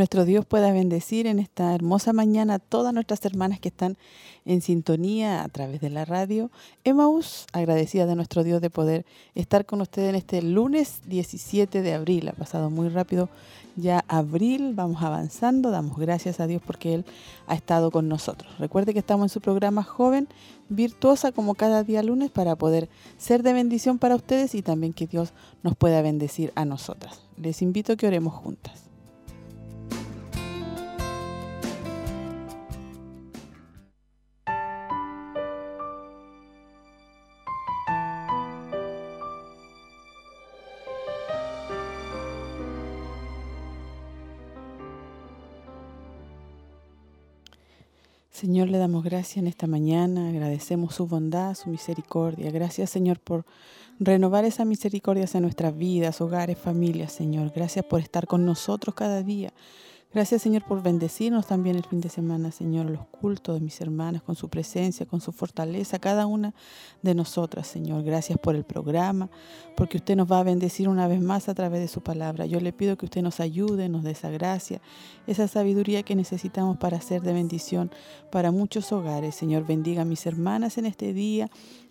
Nuestro Dios pueda bendecir en esta hermosa mañana a todas nuestras hermanas que están en sintonía a través de la radio. Emmaus, agradecida de nuestro Dios de poder estar con ustedes en este lunes 17 de abril. Ha pasado muy rápido ya abril, vamos avanzando, damos gracias a Dios porque Él ha estado con nosotros. Recuerde que estamos en su programa Joven Virtuosa como cada día lunes para poder ser de bendición para ustedes y también que Dios nos pueda bendecir a nosotras. Les invito a que oremos juntas. Señor, le damos gracias en esta mañana, agradecemos su bondad, su misericordia. Gracias, Señor, por renovar esa misericordia en nuestras vidas, hogares, familias, Señor. Gracias por estar con nosotros cada día. Gracias, Señor, por bendecirnos también el fin de semana, Señor, los cultos de mis hermanas, con su presencia, con su fortaleza, cada una de nosotras, Señor. Gracias por el programa, porque usted nos va a bendecir una vez más a través de su palabra. Yo le pido que usted nos ayude, nos dé esa gracia, esa sabiduría que necesitamos para ser de bendición para muchos hogares. Señor, bendiga a mis hermanas en este día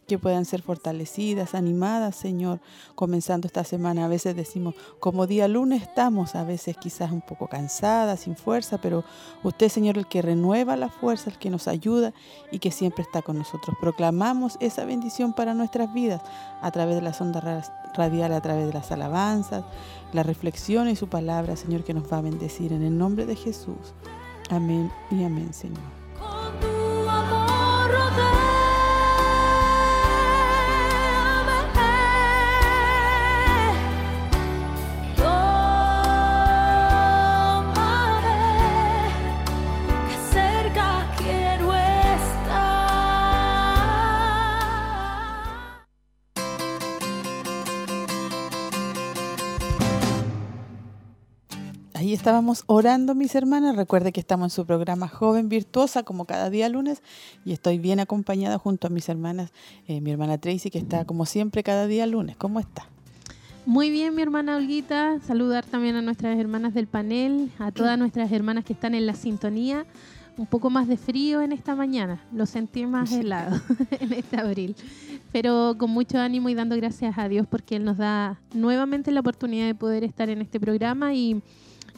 que puedan ser fortalecidas, animadas, Señor, comenzando esta semana. A veces decimos, como día lunes estamos, a veces quizás un poco cansadas, sin fuerza, pero usted, Señor, el que renueva la fuerza, el que nos ayuda y que siempre está con nosotros. Proclamamos esa bendición para nuestras vidas a través de las ondas radiales, a través de las alabanzas, la reflexión y su palabra, Señor, que nos va a bendecir en el nombre de Jesús. Amén y amén, Señor. Ahí estábamos orando, mis hermanas. Recuerde que estamos en su programa Joven Virtuosa, como cada día lunes, y estoy bien acompañada junto a mis hermanas, eh, mi hermana Tracy, que está como siempre cada día lunes. ¿Cómo está? Muy bien, mi hermana Olguita. Saludar también a nuestras hermanas del panel, a todas nuestras hermanas que están en la sintonía. Un poco más de frío en esta mañana, lo sentí más helado en este abril, pero con mucho ánimo y dando gracias a Dios porque Él nos da nuevamente la oportunidad de poder estar en este programa y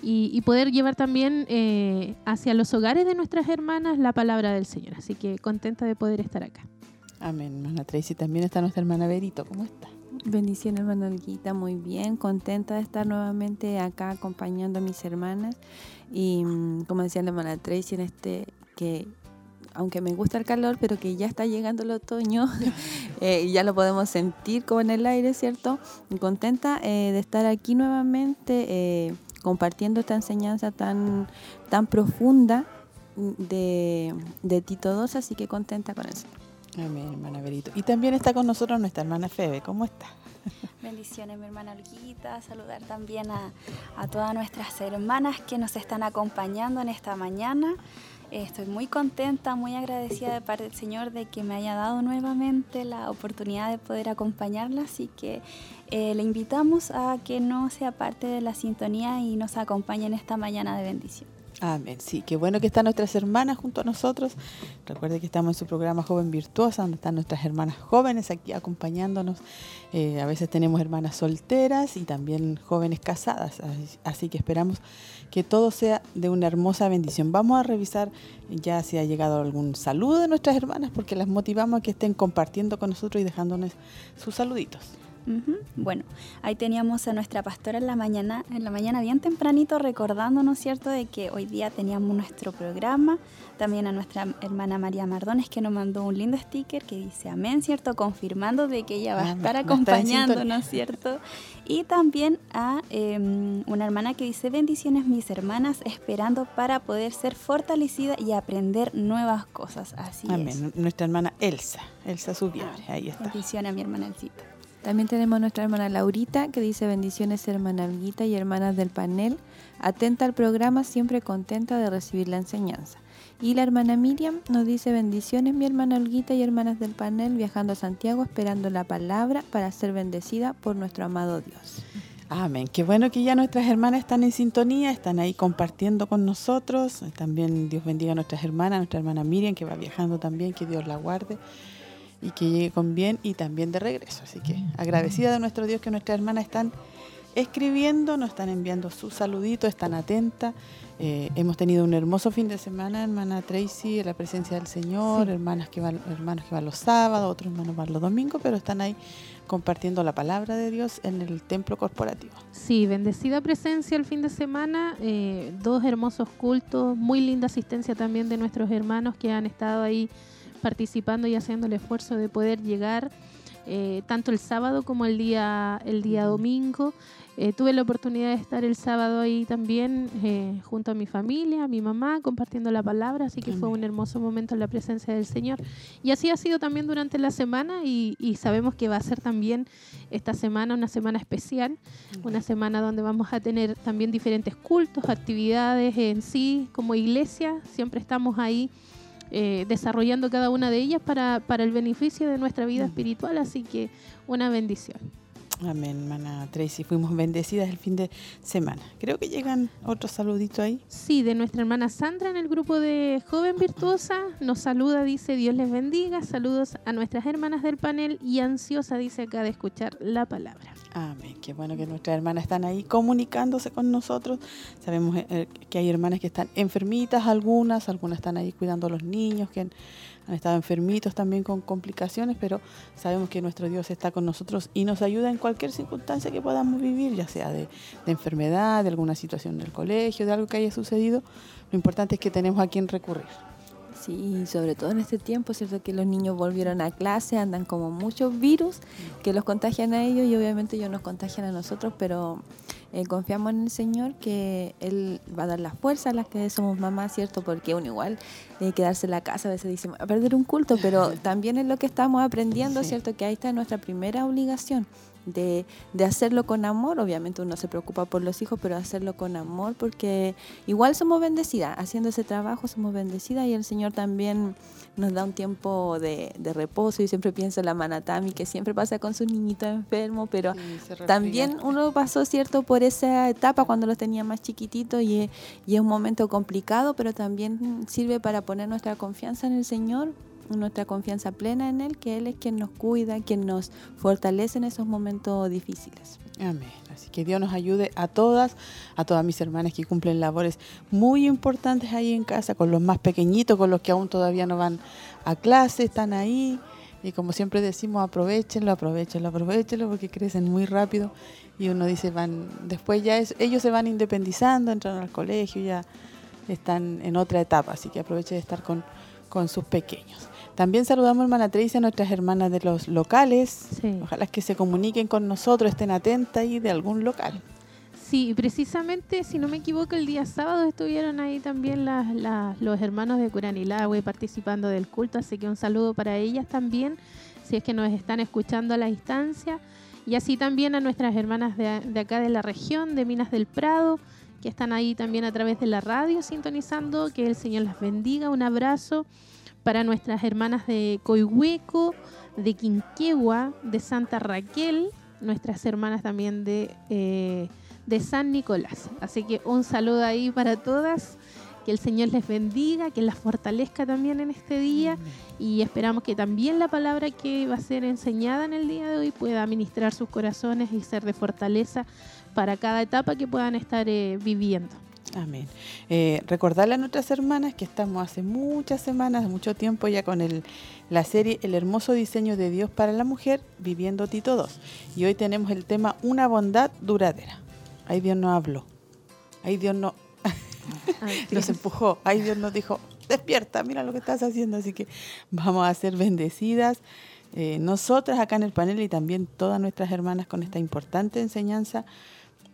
y, poder llevar también eh, hacia los hogares de nuestras hermanas la palabra del Señor. Así que contenta de poder estar acá. Amén, hermana Tracy. También está nuestra hermana Berito. ¿Cómo está? Bendiciones, hermana Olguita. Muy bien, contenta de estar nuevamente acá acompañando a mis hermanas. Y mm, como decía la hermana Tracy, en este que aunque me gusta el calor, pero que ya está llegando el otoño, eh, ya lo podemos sentir como en el aire, ¿cierto? Y contenta eh, de estar aquí nuevamente, eh, compartiendo esta enseñanza tan, tan profunda de, de Tito II, así que contenta con eso. Amén, hermana Berito. Y también está con nosotros nuestra hermana Febe. ¿Cómo está? Bendiciones, mi hermana Olguita. Saludar también a, a todas nuestras hermanas que nos están acompañando en esta mañana. Estoy muy contenta, muy agradecida de parte del Señor de que me haya dado nuevamente la oportunidad de poder acompañarla, así que eh, le invitamos a que no sea parte de la sintonía y nos acompañe en esta mañana de bendición. Amén. Sí, qué bueno que están nuestras hermanas junto a nosotros. Recuerde que estamos en su programa Joven Virtuosa, donde están nuestras hermanas jóvenes aquí acompañándonos. Eh, a veces tenemos hermanas solteras y también jóvenes casadas. Así que esperamos que todo sea de una hermosa bendición. Vamos a revisar ya si ha llegado algún saludo de nuestras hermanas, porque las motivamos a que estén compartiendo con nosotros y dejándonos sus saluditos. Bueno, ahí teníamos a nuestra pastora en la mañana, en la mañana bien tempranito recordándonos, ¿cierto?, de que hoy día teníamos nuestro programa. También a nuestra hermana María Mardones que nos mandó un lindo sticker que dice amén, ¿cierto?, confirmando de que ella va a estar acompañándonos, ¿cierto? Y también a em, una hermana que dice bendiciones mis hermanas, esperando para poder ser fortalecida y aprender nuevas cosas. Así amén. Nuestra hermana Elsa, Elsa Subiabre, ahí está. Bendiciones a mi hermana Elcita. También tenemos nuestra hermana Laurita que dice bendiciones hermana Alguita y hermanas del panel, atenta al programa, siempre contenta de recibir la enseñanza. Y la hermana Miriam nos dice bendiciones mi hermana Olguita y hermanas del panel viajando a Santiago esperando la palabra para ser bendecida por nuestro amado Dios. Amén. Qué bueno que ya nuestras hermanas están en sintonía, están ahí compartiendo con nosotros. También Dios bendiga a nuestras hermanas, nuestra hermana Miriam que va viajando también, que Dios la guarde y que llegue con bien y también de regreso. Así que agradecida de nuestro Dios que nuestras hermanas están escribiendo, nos están enviando sus saluditos, están atentas. Eh, hemos tenido un hermoso fin de semana, hermana Tracy, en la presencia del Señor, hermanas que van, hermanos que van los sábados, otros hermanos van los domingos, pero están ahí compartiendo la palabra de Dios en el templo corporativo. Sí, bendecida presencia el fin de semana, eh, dos hermosos cultos, muy linda asistencia también de nuestros hermanos que han estado ahí participando y haciendo el esfuerzo de poder llegar eh, tanto el sábado como el día, el día domingo. Eh, tuve la oportunidad de estar el sábado ahí también eh, junto a mi familia, a mi mamá, compartiendo la palabra, así que fue un hermoso momento en la presencia del Señor. Y así ha sido también durante la semana y, sabemos que va a ser también esta semana una semana especial, una semana donde vamos a tener también diferentes cultos, actividades en sí como iglesia, siempre estamos ahí eh, desarrollando cada una de ellas para, para el beneficio de nuestra vida espiritual, así que una bendición. Amén, hermana Tracy. Fuimos bendecidas el fin de semana. Creo que llegan otros saluditos ahí. Sí, de nuestra hermana Sandra en el grupo de Joven Virtuosa. Nos saluda, dice Dios les bendiga. Saludos a nuestras hermanas del panel y ansiosa, dice acá, de escuchar la palabra. Amén. Qué bueno que nuestras hermanas están ahí comunicándose con nosotros. Sabemos eh, que hay hermanas que están enfermitas, algunas, algunas están ahí cuidando a los niños, que han estado enfermitos también con complicaciones, pero sabemos que nuestro Dios está con nosotros y nos ayuda en cualquier circunstancia que podamos vivir, ya sea de, enfermedad, de alguna situación del colegio, de algo que haya sucedido. Lo importante es que tenemos a quien recurrir. Sí, sobre todo en este tiempo, ¿cierto? Que los niños volvieron a clase, andan como muchos virus que los contagian a ellos y obviamente ellos nos contagian a nosotros, pero eh, confiamos en el Señor que Él va a dar las fuerzas a las que somos mamás, ¿cierto? Porque uno igual de quedarse en la casa a veces dice, a perder un culto, pero también es lo que estamos aprendiendo, ¿cierto? Que ahí está nuestra primera obligación de, de, hacerlo con amor. Obviamente uno se preocupa por los hijos, pero hacerlo con amor porque igual somos bendecidas. Haciendo ese trabajo somos bendecidas y el Señor también nos da un tiempo de, de reposo. Y siempre pienso en la Manatami, que siempre pasa con sus niñitos enfermos, pero también uno pasó, ¿cierto?, por esa etapa cuando los tenía más chiquititos y, y es un momento complicado, pero también sirve para poner nuestra confianza en el Señor nuestra confianza plena en Él, que Él es quien nos cuida, quien nos fortalece en esos momentos difíciles. Amén. Así que Dios nos ayude a todas, a todas mis hermanas que cumplen labores muy importantes ahí en casa, con los más pequeñitos, con los que aún todavía no van a clase, están ahí. Y como siempre decimos, aprovechenlo, aprovechenlo, aprovechenlo, porque crecen muy rápido. Y uno dice, van, después ya ellos se van independizando, entran al colegio, ya están en otra etapa. Así que aprovechen de estar con, con sus pequeños. También saludamos, hermana Tracy, a nuestras hermanas de los locales. Ojalá que se comuniquen con nosotros, estén atentas ahí de algún local. Sí, precisamente, si no me equivoco, el día sábado estuvieron ahí también los hermanos de Curanilagüe participando del culto, así que un saludo para ellas también, si es que nos están escuchando a la distancia. Y así también a nuestras hermanas de, de acá de la región, de Minas del Prado, que están ahí también a través de la radio sintonizando. Que el Señor las bendiga. Un abrazo para nuestras hermanas de Coihueco, de Quinquegua, de Santa Raquel, nuestras hermanas también de, eh, de San Nicolás. Así que un saludo ahí para todas. Que el Señor les bendiga, que las fortalezca también en este día y esperamos que también la palabra que va a ser enseñada en el día de hoy pueda ministrar sus corazones y ser de fortaleza para cada etapa que puedan estar eh, viviendo. Amén. Eh, recordarle a nuestras hermanas que estamos hace muchas semanas, mucho tiempo ya con el, la serie El hermoso diseño de Dios para la mujer, viviendo Tito 2. Y hoy tenemos el tema Una bondad duradera. Ahí Dios nos habló. Ahí Dios no, nos empujó. Ahí Dios nos dijo, despierta, mira lo que estás haciendo. Así que vamos a ser bendecidas. Eh, nosotras acá en el panel y también todas nuestras hermanas con esta importante enseñanza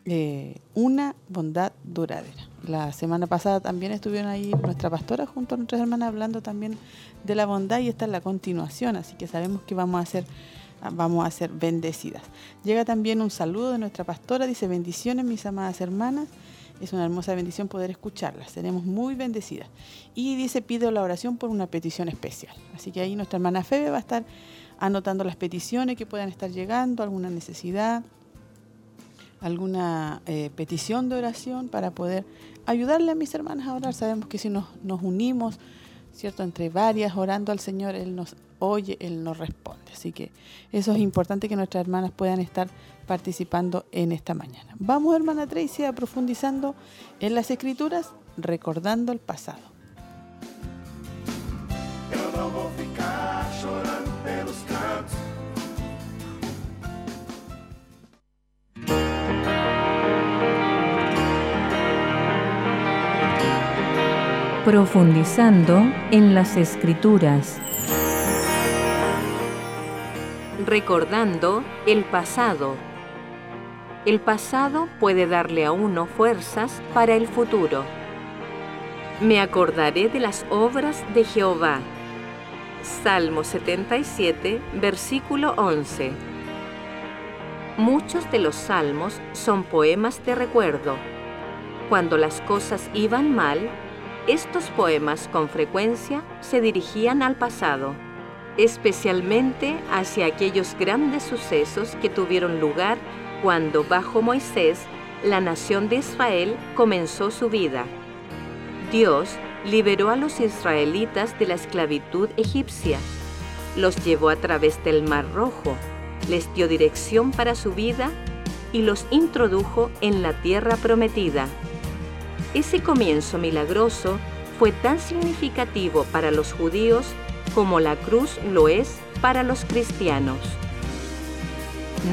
eh, una bondad duradera. La semana pasada también estuvieron ahí nuestra pastora junto a nuestras hermanas hablando también de la bondad y esta es la continuación, así que sabemos que vamos a ser vamos a ser bendecidas. Llega también un saludo de nuestra pastora, dice bendiciones mis amadas hermanas. Es una hermosa bendición poder escucharlas. Seremos muy bendecidas. Y dice, pido la oración por una petición especial. Así que ahí nuestra hermana Febe va a estar anotando las peticiones que puedan estar llegando, alguna necesidad, alguna eh, petición de oración para poder ayudarle a mis hermanas a orar. Sabemos que si nos, nos unimos, ¿cierto? Entre varias orando al Señor, Él nos oye, Él nos responde. Así que eso es importante que nuestras hermanas puedan estar participando en esta mañana. Vamos, hermana Tracy, a profundizando en las escrituras, recordando el pasado. Profundizando en las escrituras. Recordando el pasado. El pasado puede darle a uno fuerzas para el futuro. Me acordaré de las obras de Jehová. Salmo 77, versículo 11. Muchos de los salmos son poemas de recuerdo. Cuando las cosas iban mal, estos poemas con frecuencia se dirigían al pasado, especialmente hacia aquellos grandes sucesos que tuvieron lugar cuando bajo Moisés la nación de Israel comenzó su vida. Dios liberó a los israelitas de la esclavitud egipcia, los llevó a través del Mar Rojo, les dio dirección para su vida y los introdujo en la tierra prometida. Ese comienzo milagroso fue tan significativo para los judíos como la cruz lo es para los cristianos.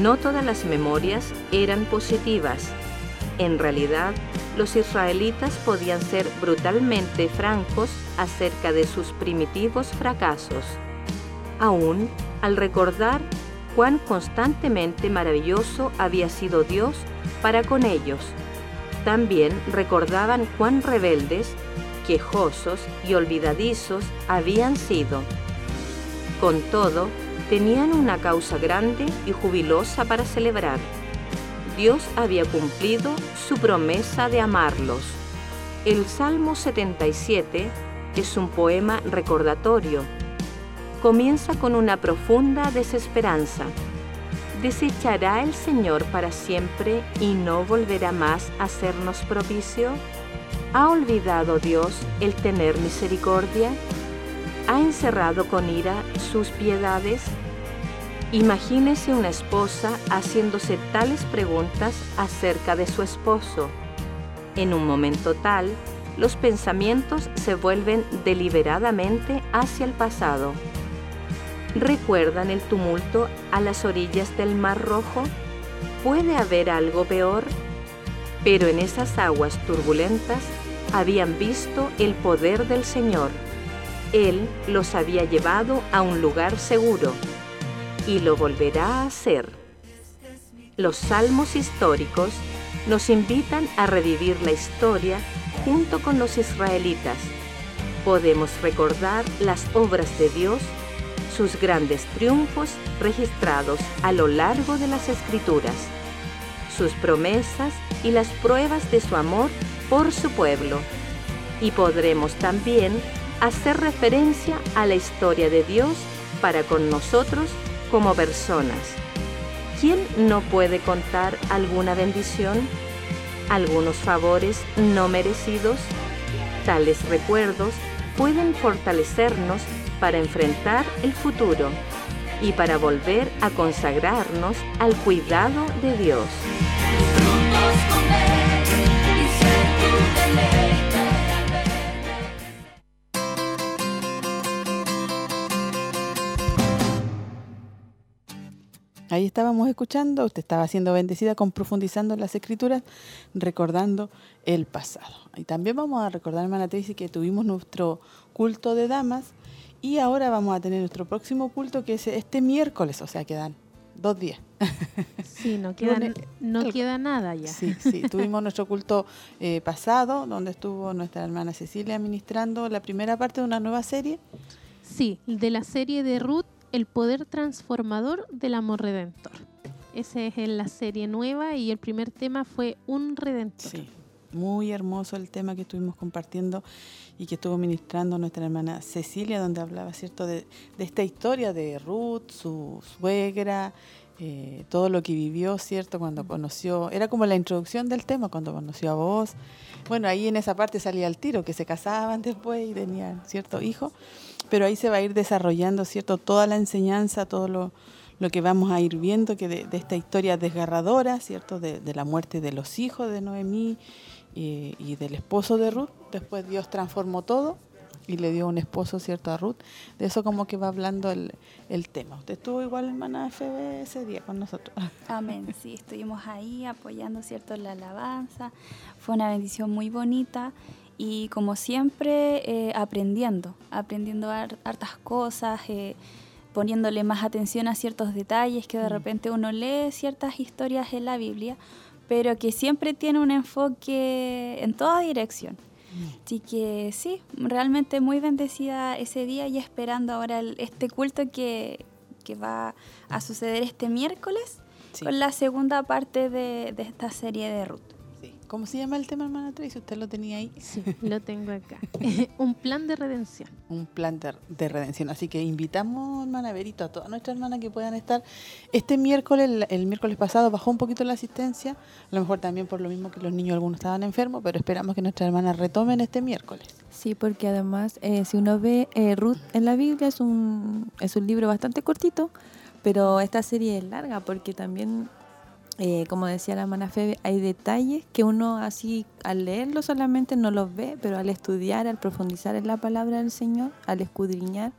No todas las memorias eran positivas. En realidad, los israelitas podían ser brutalmente francos acerca de sus primitivos fracasos, aún al recordar cuán constantemente maravilloso había sido Dios para con ellos también recordaban cuán rebeldes, quejosos y olvidadizos habían sido. Con todo, tenían una causa grande y jubilosa para celebrar. Dios había cumplido su promesa de amarlos. El Salmo 77 es un poema recordatorio. Comienza con una profunda desesperanza ¿Desechará el Señor para siempre y no volverá más a hacernos propicio? ¿Ha olvidado Dios el tener misericordia? ¿Ha encerrado con ira sus piedades? Imagínese una esposa haciéndose tales preguntas acerca de su esposo. En un momento tal, los pensamientos se vuelven deliberadamente hacia el pasado ¿Recuerdan el tumulto a las orillas del Mar Rojo? ¿Puede haber algo peor? Pero en esas aguas turbulentas habían visto el poder del Señor. Él los había llevado a un lugar seguro y lo volverá a hacer. Los salmos históricos nos invitan a revivir la historia junto con los israelitas. Podemos recordar las obras de Dios sus grandes triunfos registrados a lo largo de las escrituras, sus promesas y las pruebas de su amor por su pueblo. Y podremos también hacer referencia a la historia de Dios para con nosotros como personas. ¿Quién no puede contar alguna bendición? ¿Algunos favores no merecidos? Tales recuerdos pueden fortalecernos para enfrentar el futuro y para volver a consagrarnos al cuidado de Dios. Ahí estábamos escuchando, usted estaba siendo bendecida con profundizando en las escrituras, recordando el pasado. Y también vamos a recordar, hermana Tracy, que tuvimos nuestro culto de damas y ahora vamos a tener nuestro próximo culto que es este miércoles, o sea, quedan dos días. Sí, no queda, no queda nada ya. Sí, sí, tuvimos nuestro culto eh, pasado, donde estuvo nuestra hermana Cecilia administrando la primera parte de una nueva serie. Sí, de la serie de Ruth, El poder transformador del amor redentor. Esa es la serie nueva y el primer tema fue Un redentor. Sí, muy hermoso el tema que estuvimos compartiendo y que estuvo ministrando nuestra hermana Cecilia, donde hablaba, ¿cierto?, de, de esta historia de Ruth, su suegra, eh, todo lo que vivió, ¿cierto? Cuando conoció, era como la introducción del tema, cuando conoció a vos. Bueno, ahí en esa parte salía el tiro, que se casaban después y tenían, ¿cierto? Hijo. Pero ahí se va a ir desarrollando, ¿cierto? Toda la enseñanza, todo lo, lo que vamos a ir viendo que de, esta historia desgarradora, ¿cierto? De, de, la muerte de los hijos de Noemí y, y del esposo de Ruth. Después Dios transformó todo y le dio un esposo, ¿cierto?, a Ruth. De eso como que va hablando el, el tema. Usted estuvo igual, hermana FB, ese día con nosotros. Amén, sí, estuvimos ahí apoyando, ¿cierto?, la alabanza. Fue una bendición muy bonita y como siempre eh, aprendiendo, aprendiendo hartas cosas, eh, poniéndole más atención a ciertos detalles que de mm. repente uno lee ciertas historias en la Biblia, pero que siempre tiene un enfoque en toda dirección. Así que sí, realmente muy bendecida ese día y esperando ahora este culto que, que, va a suceder este miércoles con la segunda parte de, de esta serie de Ruth. ¿Cómo se llama el tema, hermana Tracy? ¿Usted lo tenía ahí? Sí, lo tengo acá. un plan de redención. Un plan de, redención. Así que invitamos, hermana Verito, a todas nuestras hermanas que puedan estar. Este miércoles, el, miércoles pasado, bajó un poquito la asistencia. A lo mejor también por lo mismo que los niños algunos estaban enfermos, pero esperamos que nuestras hermanas retomen este miércoles. Sí, porque además, eh, si uno ve eh, Ruth en la Biblia, es un, es un libro bastante cortito, pero esta serie es larga porque también eh, como decía la hermana Febe, hay detalles que uno así al leerlo solamente no los ve, pero al estudiar, al profundizar en la palabra del Señor, al escudriñar,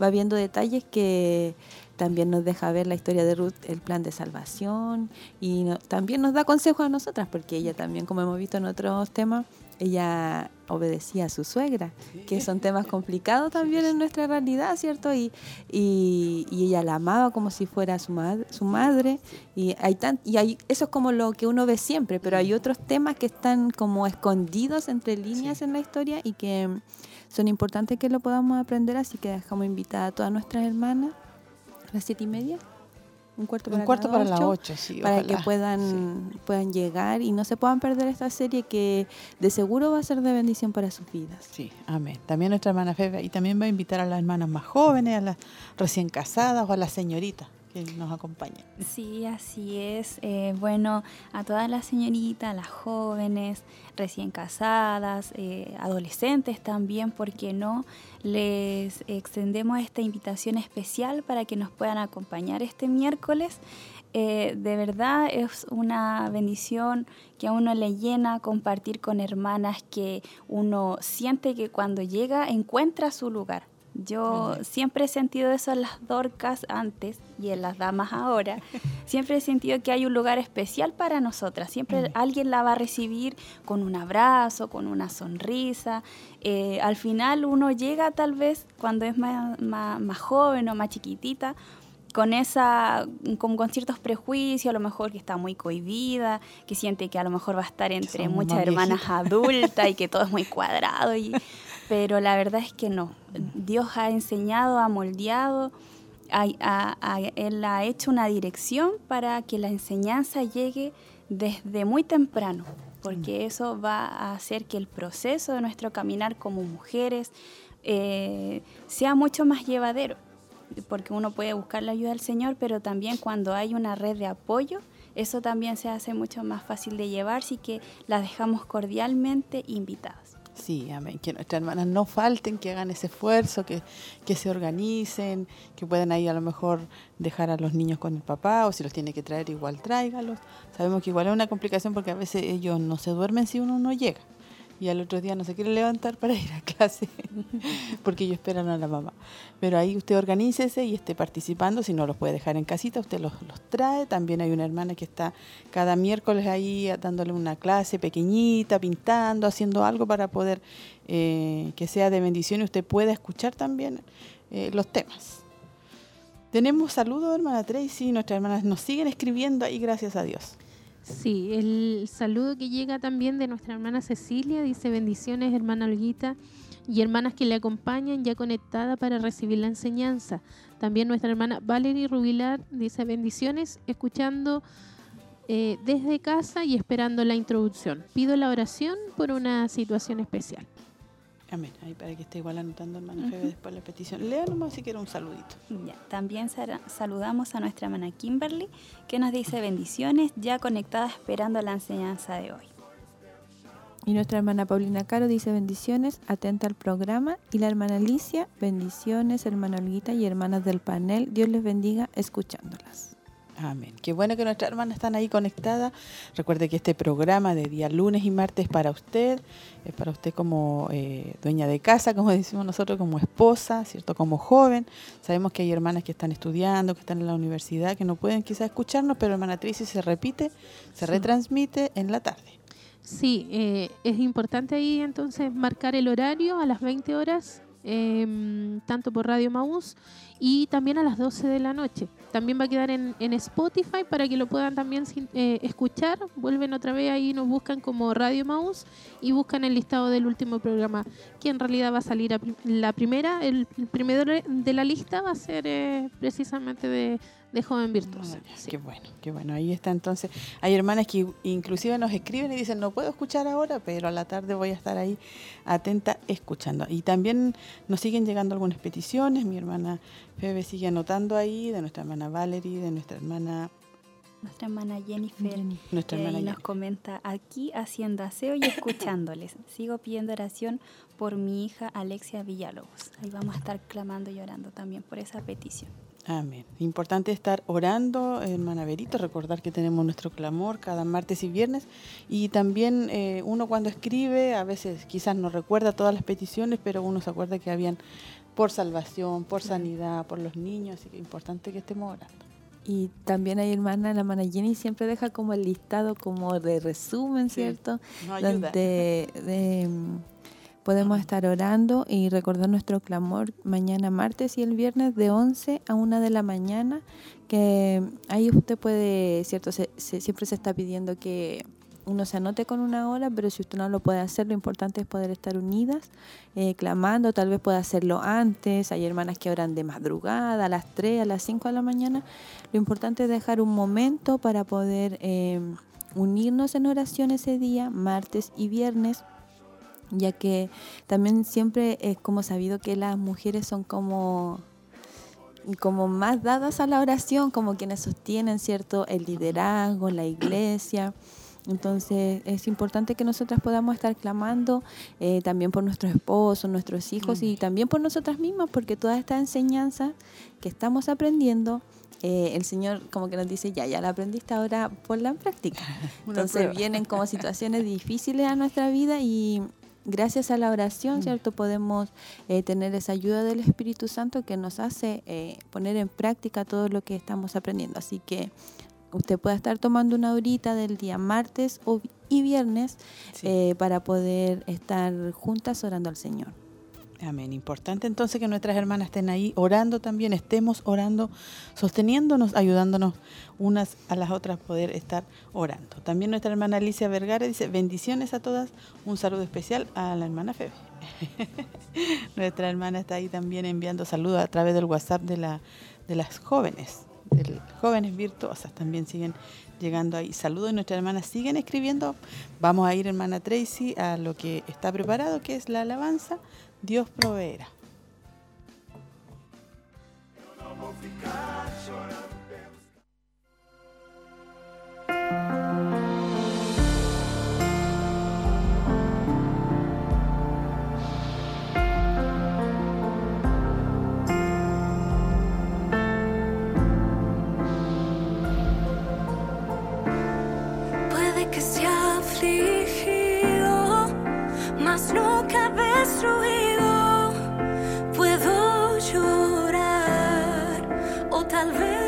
va viendo detalles que también nos deja ver la historia de Ruth, el plan de salvación y también nos da consejos a nosotras, porque ella también, como hemos visto en otros temas, ella obedecía a su suegra, que son temas complicados también en nuestra realidad, ¿cierto? Y, y, ella la amaba como si fuera su, madre su madre. Y, hay tan, y hay, eso es como lo que uno ve siempre, pero hay otros temas que están como escondidos entre líneas en la historia y que son importantes que lo podamos aprender, así que dejamos invitada a todas nuestras hermanas. A las siete y media un cuarto para, cuarto para las ocho, sí, para que puedan, puedan llegar y no se puedan perder esta serie que de seguro va a ser de bendición para sus vidas. Sí, amén. También nuestra hermana Fefe y también va a invitar a las hermanas más jóvenes, a las recién casadas o a las señoritas que nos acompañen. Sí, así es. Eh, bueno, a todas las señoritas, las jóvenes, recién casadas, eh, adolescentes también, ¿por qué no? Les extendemos esta invitación especial para que nos puedan acompañar este miércoles. Eh, de verdad es una bendición que a uno le llena compartir con hermanas que uno siente que cuando llega encuentra su lugar yo siempre he sentido eso en las dorcas antes y en las damas ahora. Siempre he sentido que hay un lugar especial para nosotras. Siempre alguien la va a recibir con un abrazo, con una sonrisa. Eh, al final uno llega tal vez cuando es más, más, joven o más chiquitita con esa con, con, ciertos prejuicios, a lo mejor que está muy cohibida, que siente que a lo mejor va a estar entre muchas hermanas adultas y que todo es muy cuadrado y pero la verdad es que no. Dios ha enseñado, ha moldeado, Él ha hecho una dirección para que la enseñanza llegue desde muy temprano, porque mm. eso va a hacer que el proceso de nuestro caminar como mujeres eh, sea mucho más llevadero, porque uno puede buscar la ayuda del Señor, pero también cuando hay una red de apoyo, eso también se hace mucho más fácil de llevar, así que las dejamos cordialmente invitadas. Sí, amén. Que nuestras hermanas no falten, que hagan ese esfuerzo, que, que se organicen, que puedan ahí a lo mejor dejar a los niños con el papá o si los tiene que traer igual tráigalos. Sabemos que igual es una complicación porque a veces ellos no se duermen si uno no llega. Y al otro día no se quiere levantar para ir a clase porque ellos esperan a la mamá. Pero ahí usted organícese y esté participando, si no los puede dejar en casita, usted los, los trae. También hay una hermana que está cada miércoles ahí dándole una clase pequeñita, pintando, haciendo algo para poder eh, que sea de bendición y usted pueda escuchar también eh, los temas. Tenemos saludos, hermana Tracy, nuestras hermanas nos siguen escribiendo ahí, gracias a Dios. Sí, el saludo que llega también de nuestra hermana Cecilia dice bendiciones, hermana Olguita, y hermanas que le acompañan ya conectada para recibir la enseñanza. También nuestra hermana Valerie Rubilar dice bendiciones, escuchando eh, desde casa y esperando la introducción. Pido la oración por una situación especial. Amén. Ahí para que esté igual anotando, hermana Febe, después la petición. Lea nomás si quiere un saludito. Ya. También saludamos a nuestra hermana Kimberly, que nos dice bendiciones, ya conectada esperando la enseñanza de hoy. Y nuestra hermana Paulina Caro dice bendiciones, atenta al programa. Y la hermana Alicia, bendiciones, hermana Olguita y hermanas del panel. Dios les bendiga escuchándolas. Amén. Qué bueno que nuestras hermanas están ahí conectadas. Recuerde que este programa de día lunes y martes es para usted, es para usted como eh, dueña de casa, como decimos nosotros, como esposa, ¿cierto? Como joven. Sabemos que hay hermanas que están estudiando, que están en la universidad, que no pueden quizás escucharnos, pero hermana Trici se repite, se retransmite en la tarde. Sí, eh, es importante ahí entonces marcar el horario a las 20 horas, eh, tanto por Radio Maús y también a las 12 de la noche. También va a quedar en, Spotify para que lo puedan también eh, escuchar. Vuelven otra vez ahí, nos buscan como Radio Mouse y buscan el listado del último programa, que en realidad va a salir a la primera, el, primero de la lista va a ser eh, precisamente de de joven virtuosa. Qué bueno, qué bueno. Ahí está entonces. Hay hermanas que inclusive nos escriben y dicen, no puedo escuchar ahora, pero a la tarde voy a estar ahí atenta escuchando. Y también nos siguen llegando algunas peticiones. Mi hermana Febe sigue anotando ahí, de nuestra hermana Valerie, de nuestra hermana nuestra hermana Jennifer nuestra hermana nos comenta aquí haciendo aseo y escuchándoles. Sigo pidiendo oración por mi hija Alexia Villalobos. Ahí vamos a estar clamando y orando también por esa petición. Amén. Importante estar orando, hermana Verito, recordar que tenemos nuestro clamor cada martes y viernes. Y también eh, uno cuando escribe, a veces quizás no recuerda todas las peticiones, pero uno se acuerda que habían por salvación, por sanidad, por los niños, así que es importante que estemos orando. Y también hay hermana, la hermana Jenny siempre deja como el listado como de resumen, ¿cierto? No ayuda. de, podemos estar orando y recordar nuestro clamor mañana martes y el viernes de 11 a 1 de la mañana, que ahí usted puede, cierto, siempre se está pidiendo que uno se anote con una hora, pero si usted no lo puede hacer, lo importante es poder estar unidas, eh, clamando, tal vez pueda hacerlo antes, hay hermanas que oran de madrugada, a las 3, a las 5 de la mañana, lo importante es dejar un momento para poder eh, unirnos en oración ese día, martes y viernes, ya que también siempre es como sabido que las mujeres son como como más dadas a la oración, como quienes sostienen cierto el liderazgo, la iglesia. Entonces es importante que nosotras podamos estar clamando eh, también por nuestros esposos, nuestros hijos y también por nosotras mismas, porque toda esta enseñanza que estamos aprendiendo, eh, el Señor como que nos dice, ya, ya la aprendiste ahora, ponla en práctica. Entonces vienen como situaciones difíciles a nuestra vida y gracias a la oración, mm. ¿cierto? Podemos eh, tener esa ayuda del Espíritu Santo que nos hace eh, poner en práctica todo lo que estamos aprendiendo. Así que usted puede estar tomando una horita del día martes y viernes eh, para poder estar juntas orando al Señor. Amén. Importante entonces que nuestras hermanas estén ahí orando también, estemos orando, sosteniéndonos, ayudándonos unas a las otras poder estar orando. También nuestra hermana Alicia Vergara dice, bendiciones a todas, un saludo especial a la hermana Febe. nuestra hermana está ahí también enviando saludos a través del WhatsApp de, la, de las jóvenes, jóvenes virtuosas, también siguen llegando ahí. Saludos nuestras hermanas siguen escribiendo. Vamos a ir, hermana Tracy, a lo que está preparado, que es la alabanza Dios proveerá. mas nunca destruido. Puedo llorar o tal vez.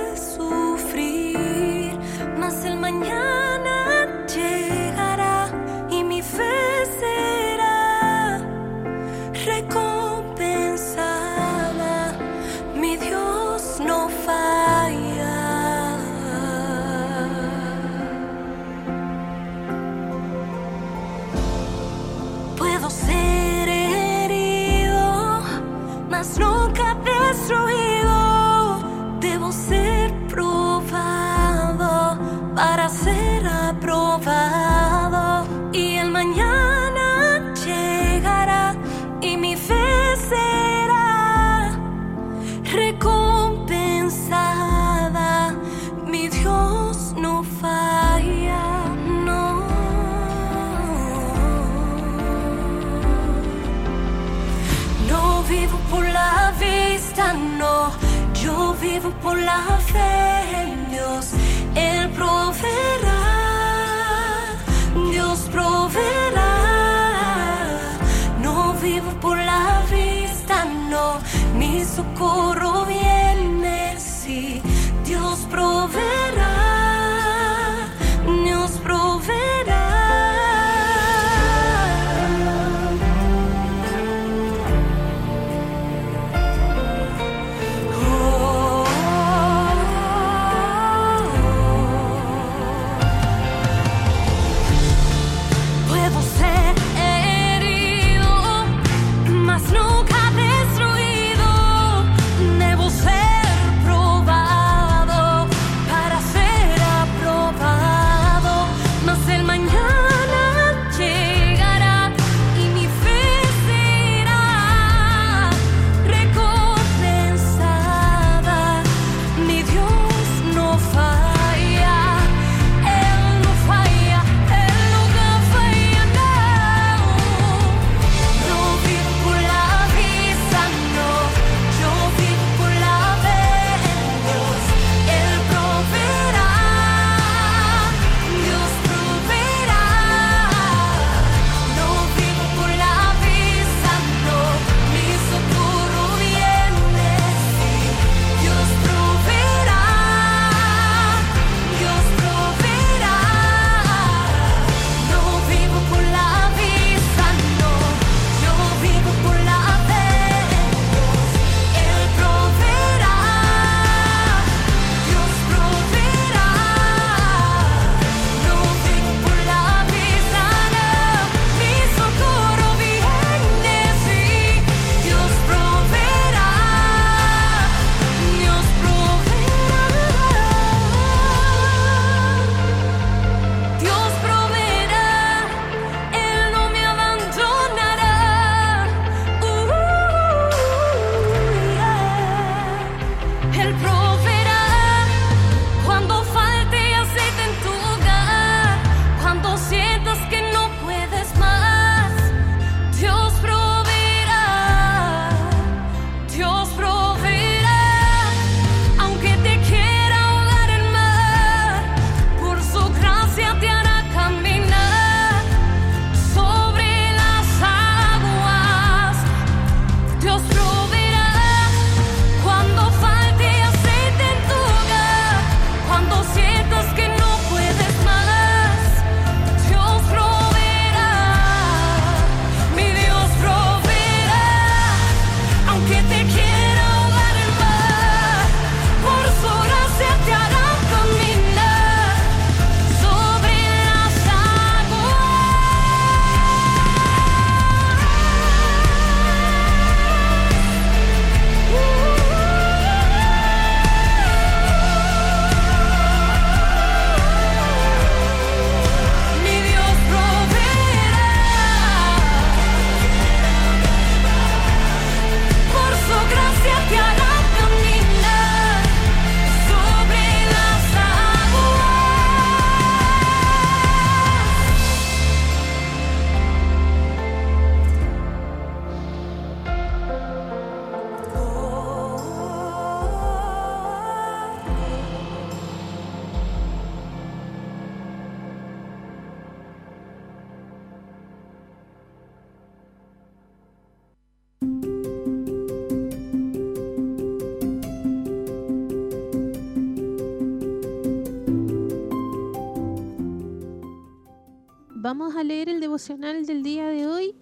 Vamos a leer el devocional del día de hoy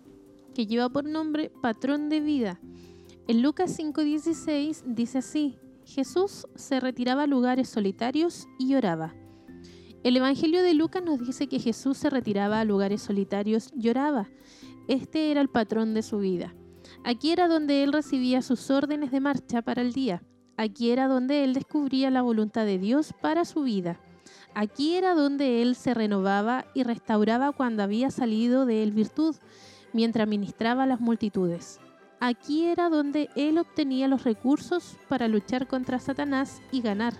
que lleva por nombre Patrón de Vida. En Lucas 5:16 dice así, Jesús se retiraba a lugares solitarios y oraba. El Evangelio de Lucas nos dice que Jesús se retiraba a lugares solitarios y. Este era el patrón de su vida. Aquí era donde él recibía sus órdenes de marcha para el día. Aquí era donde él descubría la voluntad de Dios para su vida. Aquí era donde él se renovaba y restauraba cuando había salido de él virtud, mientras ministraba a las multitudes. Aquí era donde él obtenía los recursos para luchar contra Satanás y ganar.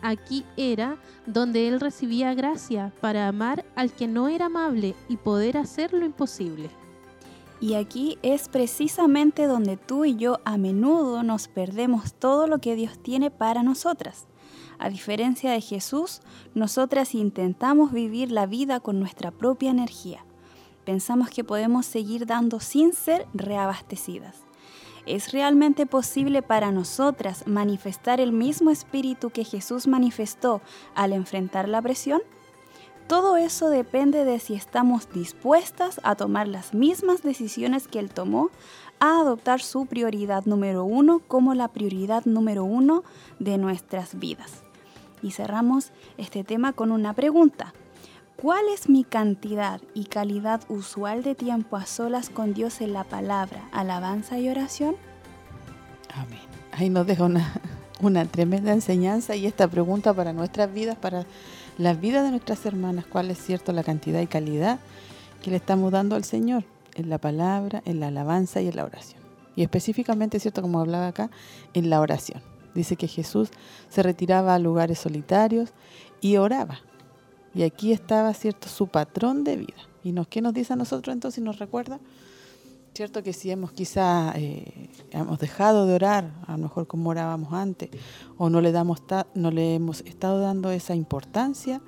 Aquí era donde él recibía gracia para amar al que no era amable y poder hacer lo imposible. Y aquí es precisamente donde tú y yo a menudo nos perdemos todo lo que Dios tiene para nosotras. A diferencia de Jesús, nosotras intentamos vivir la vida con nuestra propia energía. Pensamos que podemos seguir dando sin ser reabastecidas. ¿Es realmente posible para nosotras manifestar el mismo espíritu que Jesús manifestó al enfrentar la presión? Todo eso depende de si estamos dispuestas a tomar las mismas decisiones que Él tomó, a adoptar su prioridad número uno como la prioridad número uno de nuestras vidas. Y cerramos este tema con una pregunta. ¿Cuál es mi cantidad y calidad usual de tiempo a solas con Dios en la palabra, alabanza y oración? Amén. Ahí nos deja una, una tremenda enseñanza y esta pregunta para nuestras vidas, para las vidas de nuestras hermanas, cuál es cierto la cantidad y calidad que le estamos dando al Señor en la palabra, en la alabanza y en la oración. Y específicamente, cierto, como hablaba acá, en la oración. Dice que Jesús se retiraba a lugares solitarios y oraba. Y aquí estaba, cierto, su patrón de vida. ¿Y qué nos dice a nosotros entonces? ¿Nos recuerda? Cierto que si hemos quizá eh, hemos dejado de orar, a lo mejor como orábamos antes, o no le, damos no le hemos estado dando esa importancia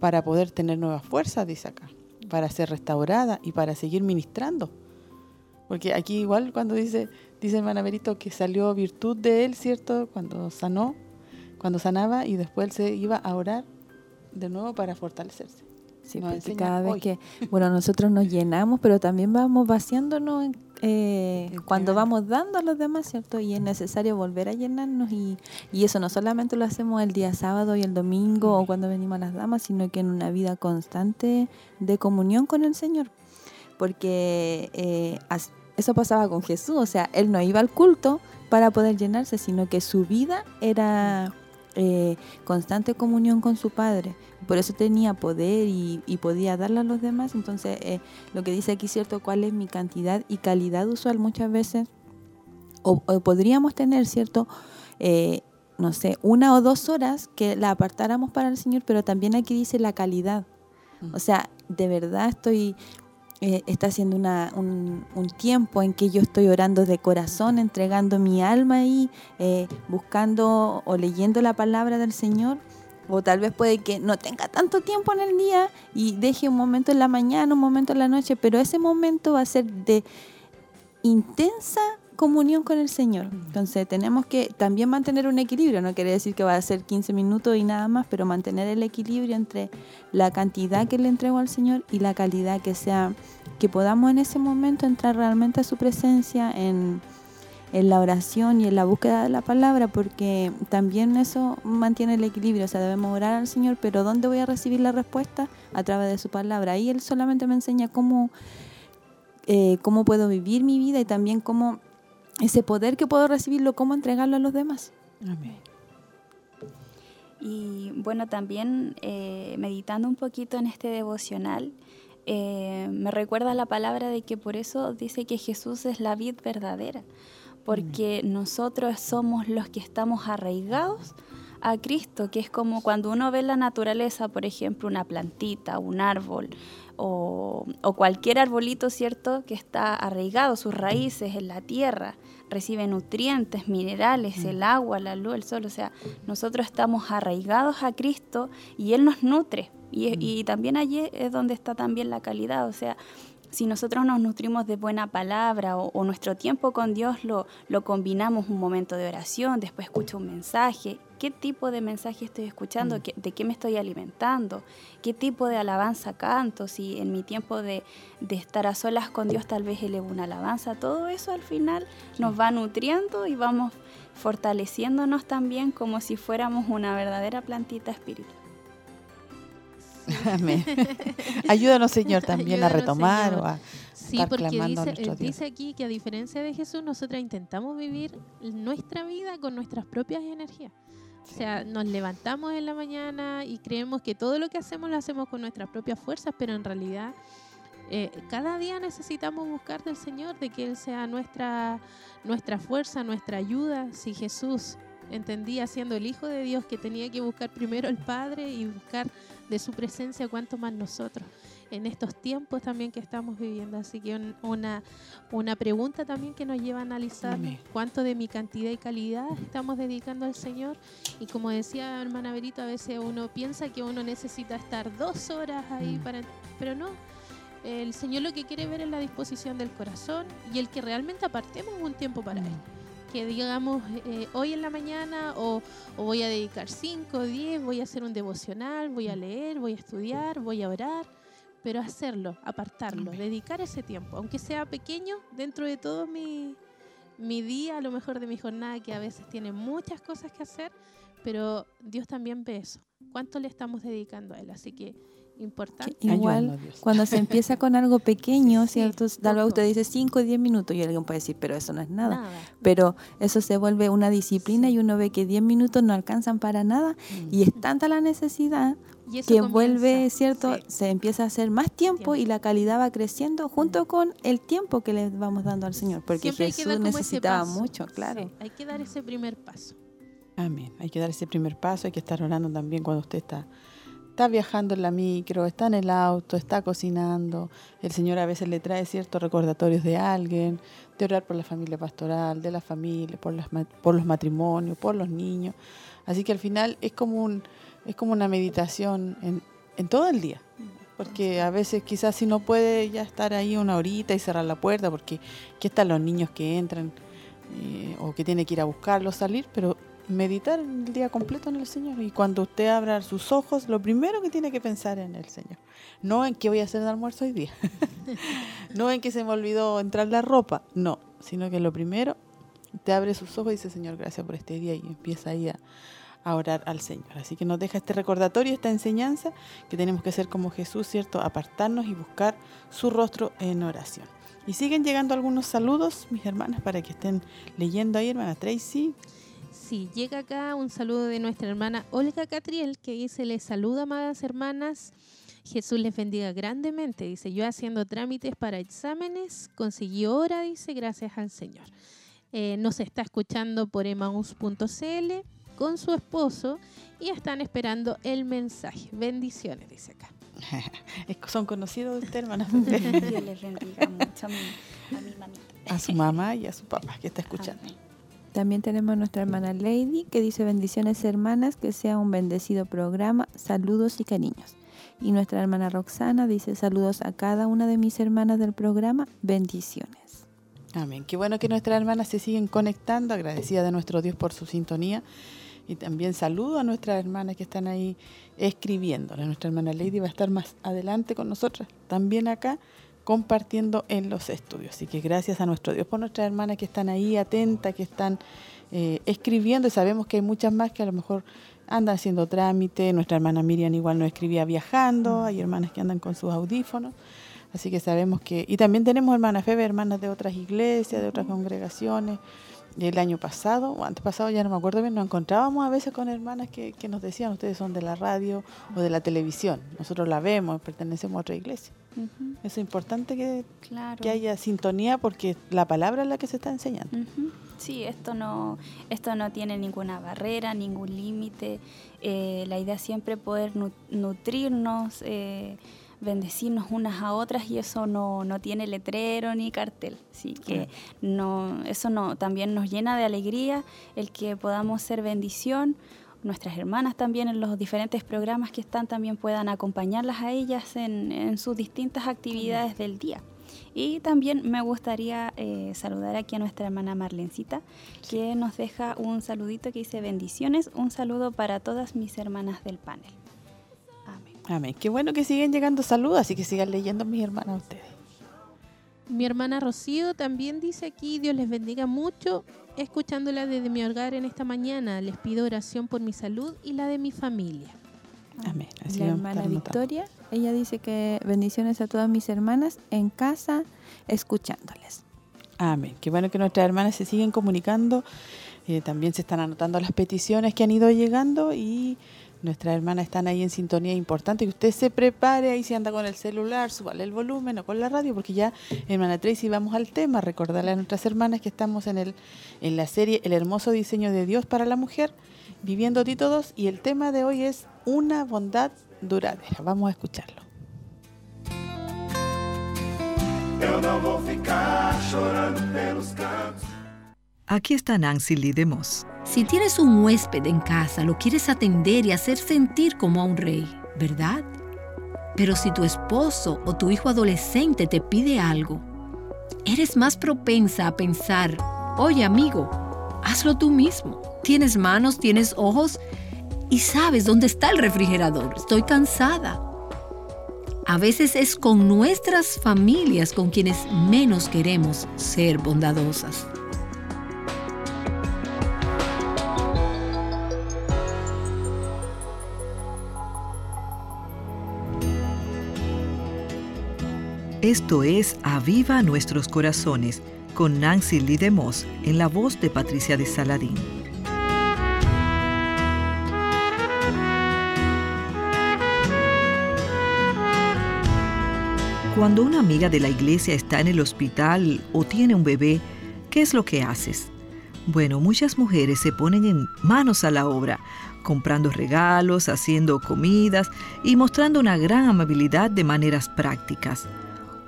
para poder tener nuevas fuerzas, dice acá, para ser restaurada y para seguir ministrando. Porque aquí igual cuando dice, dice hermana Berito que salió virtud de él, ¿cierto? Cuando sanó, cuando sanaba y después él se iba a orar de nuevo para fortalecerse. Sí, porque cada vez que, bueno, nosotros nos llenamos, pero también vamos vaciándonos eh, cuando vamos dando a los demás, ¿cierto? Y es necesario volver a llenarnos y, y eso no solamente lo hacemos el día sábado y el domingo o cuando venimos a las damas, sino que en una vida constante de comunión con el Señor. Porque eh, eso pasaba con Jesús, o sea, Él no iba al culto para poder llenarse, sino que su vida era eh, constante comunión con su Padre. Por eso tenía poder y, podía darle a los demás. Entonces, eh, lo que dice aquí, ¿cierto? ¿Cuál es mi cantidad y calidad usual muchas veces? O, podríamos tener, ¿cierto? Eh, no sé, una o dos horas que la apartáramos para el Señor, pero también aquí dice la calidad. O sea, de verdad estoy eh, está siendo una, un, tiempo en que yo estoy orando de corazón, entregando mi alma ahí, eh, buscando o leyendo la palabra del Señor. O tal vez puede que no tenga tanto tiempo en el día y deje un momento en la mañana, un momento en la noche, pero ese momento va a ser de intensa comunión con el Señor. Entonces tenemos que también mantener un equilibrio, no quiere decir que va a ser 15 minutos y nada más, pero mantener el equilibrio entre la cantidad que le entrego al Señor y la calidad que sea, que podamos en ese momento entrar realmente a su presencia en, en la oración y en la búsqueda de la palabra, porque también eso mantiene el equilibrio, o sea, debemos orar al Señor, pero ¿dónde voy a recibir la respuesta? A través de su palabra. Ahí Él solamente me enseña cómo, eh, cómo puedo vivir mi vida y también cómo ese poder que puedo recibirlo, cómo entregarlo a los demás. Amén. Y bueno, también eh, meditando un poquito en este devocional, eh, me recuerda la palabra de que por eso dice que Jesús es la vid verdadera, porque nosotros somos los que estamos arraigados a Cristo, que es como cuando uno ve la naturaleza, por ejemplo, una plantita, un árbol o, o cualquier arbolito, ¿cierto?, que está arraigado, sus raíces en la tierra recibe nutrientes, minerales, mm. el agua, la luz, el sol. O sea, nosotros estamos arraigados a Cristo y Él nos nutre. Y, mm. y también allí es donde está también la calidad. O sea, si nosotros nos nutrimos de buena palabra o, nuestro tiempo con Dios lo, lo combinamos un momento de oración, después escucho un mensaje, ¿qué tipo de mensaje estoy escuchando? Mm. ¿De qué me estoy alimentando? ¿Qué tipo de alabanza canto? Si en mi tiempo de, estar a solas con Dios tal vez elevo una alabanza, todo eso al final nos va nutriendo y vamos fortaleciéndonos también como si fuéramos una verdadera plantita espiritual. Amén. Ayúdanos, Señor, también a retomar o a Sí, porque dice, dice aquí que a diferencia de Jesús, nosotros intentamos vivir nuestra vida con nuestras propias energías. O sea, nos levantamos en la mañana y creemos que todo lo que hacemos lo hacemos con nuestras propias fuerzas, pero en realidad eh, cada día necesitamos buscar del Señor, de que Él sea nuestra, nuestra fuerza, nuestra ayuda. Si Jesús entendía siendo el Hijo de Dios que tenía que buscar primero el Padre y buscar de su presencia, cuanto más nosotros en estos tiempos también que estamos viviendo. Así que una, una pregunta también que nos lleva a analizar cuánto de mi cantidad y calidad estamos dedicando al Señor. Y como decía hermana Berito, a veces uno piensa que uno necesita estar dos horas ahí mm. para... Pero no, el Señor lo que quiere ver es la disposición del corazón y el que realmente apartemos un tiempo para mm. Él que digamos eh, hoy en la mañana o, voy a dedicar 5, 10, voy a hacer un devocional, voy a leer, voy a estudiar, voy a orar, pero hacerlo, apartarlo, dedicar ese tiempo, aunque sea pequeño dentro de todo mi, mi día, a lo mejor de mi jornada, que a veces tiene muchas cosas que hacer, pero Dios también ve eso. ¿Cuánto le estamos dedicando a Él? Así que importante. igual, cuando se empieza con algo pequeño, ¿cierto? Tal vez usted dice 5 o 10 minutos y alguien puede decir, pero eso no es nada. Pero eso se vuelve una disciplina y uno ve que 10 minutos no alcanzan para nada y es tanta la necesidad que vuelve, ¿cierto? Se empieza a hacer más tiempo, y la calidad va creciendo junto con el tiempo que le vamos dando al Señor, porque Jesús necesitaba mucho, claro. hay que dar ese primer paso. Amén. Hay que dar ese primer paso, hay que estar orando también cuando usted está está viajando en la micro, está en el auto, está cocinando. El Señor a veces le trae ciertos recordatorios de alguien, de orar por la familia pastoral, de la familia, por, por los matrimonios, por los niños. Así que al final es como, un, es como una meditación en, en todo el día. Porque a veces quizás si no puede ya estar ahí una horita y cerrar la puerta, porque aquí están los niños que entran eh, o que tiene que ir a buscarlos, salir, pero meditar el día completo en el Señor. Y cuando usted abra sus ojos, lo primero que tiene que pensar en el Señor. No en qué voy a hacer de almuerzo hoy día. no en que se me olvidó entrar la ropa. No, sino que lo primero, te abre sus ojos y dice, Señor, gracias por este día. Y empieza ahí a, a orar al Señor. Así que nos deja este recordatorio, esta enseñanza, que tenemos que ser como Jesús, ¿cierto? Apartarnos y buscar su rostro en oración. Y siguen llegando algunos saludos, mis hermanas, para que estén leyendo ahí, hermana Tracy. Sí, llega acá un saludo de nuestra hermana Olga Catriel que dice, les saluda, amadas hermanas. Jesús les bendiga grandemente. Dice, yo haciendo trámites para exámenes, conseguí hora, dice, gracias al Señor. Eh, nos está escuchando por emaus.cl con su esposo y están esperando el mensaje. Bendiciones, dice acá. Son conocidos de usted, hermana. Dios les bendiga mucho a mi, a A su mamá y a su papá que está escuchando. También tenemos a nuestra hermana Lady que dice bendiciones hermanas, que sea un bendecido programa, saludos y cariños. Y nuestra hermana Roxana dice saludos a cada una de mis hermanas del programa, bendiciones. Amén. Qué bueno que nuestras hermanas se siguen conectando, agradecida de nuestro Dios por su sintonía. Y también saludo a nuestras hermanas que están ahí escribiendo. Nuestra hermana Lady va a estar más adelante con nosotras, también acá compartiendo en los estudios. Así que gracias a nuestro Dios por nuestras hermanas que están ahí atentas, que están eh, escribiendo y sabemos que hay muchas más que a lo mejor andan haciendo trámite. Nuestra hermana Miriam igual nos escribía viajando, hay hermanas que andan con sus audífonos. Así que sabemos que... Y también tenemos hermanas Febe, hermanas de otras iglesias, de otras congregaciones el año pasado o antes pasado, ya no me acuerdo bien, nos encontrábamos a veces con hermanas que, que, nos decían, ustedes son de la radio o de la televisión, nosotros la vemos, pertenecemos a otra iglesia. Es importante que, que haya sintonía porque la palabra es la que se está enseñando. Sí, esto no, esto no tiene ninguna barrera, ningún límite. Eh, la idea es siempre poder nutrirnos. Eh, bendecirnos unas a otras y eso no, no tiene letrero ni cartel. Así que no, eso no, también nos llena de alegría el que podamos ser bendición. Nuestras hermanas también en los diferentes programas que están también puedan acompañarlas a ellas en, sus distintas actividades del día. Y también me gustaría eh, saludar aquí a nuestra hermana Marlencita, que nos deja un saludito que dice bendiciones, un saludo para todas mis hermanas del panel. Amén. Amén. Qué bueno que siguen llegando saludos, así que sigan leyendo mis hermanas ustedes. Mi hermana Rocío también dice aquí, Dios les bendiga mucho, escuchándola desde mi hogar en esta mañana. Les pido oración por mi salud y la de mi familia. Amén. la hermana Victoria, ella dice que bendiciones a todas mis hermanas en casa, escuchándoles. Amén. Qué bueno que nuestras hermanas se siguen comunicando. Eh, también se están anotando las peticiones que han ido llegando y nuestras hermanas están ahí en sintonía importante. Que usted se prepare ahí si anda con el celular, súbale el volumen o con la radio, porque ya, hermana Tracy, vamos al tema. Recordarle a nuestras hermanas que estamos en, el, en la serie El hermoso diseño de Dios para la mujer, viviendo Tito 2, y el tema de hoy es una bondad duradera. Vamos a escucharlo. Aquí está Nancy Lee DeMoss. Si tienes un huésped en casa, lo quieres atender y hacer sentir como a un rey, ¿verdad? Pero si tu esposo o tu hijo adolescente te pide algo, eres más propensa a pensar, oye amigo, hazlo tú mismo. Tienes manos, tienes ojos y sabes dónde está el refrigerador. Estoy cansada. A veces es con nuestras familias con quienes menos queremos ser bondadosas. Esto es Aviva Nuestros Corazones con Nancy Lee DeMoss en la voz de Patricia de Saladín. Cuando una amiga de la iglesia está en el hospital o tiene un bebé, ¿qué es lo que haces? Bueno, muchas mujeres se ponen en manos a la obra, comprando regalos, haciendo comidas y mostrando una gran amabilidad de maneras prácticas.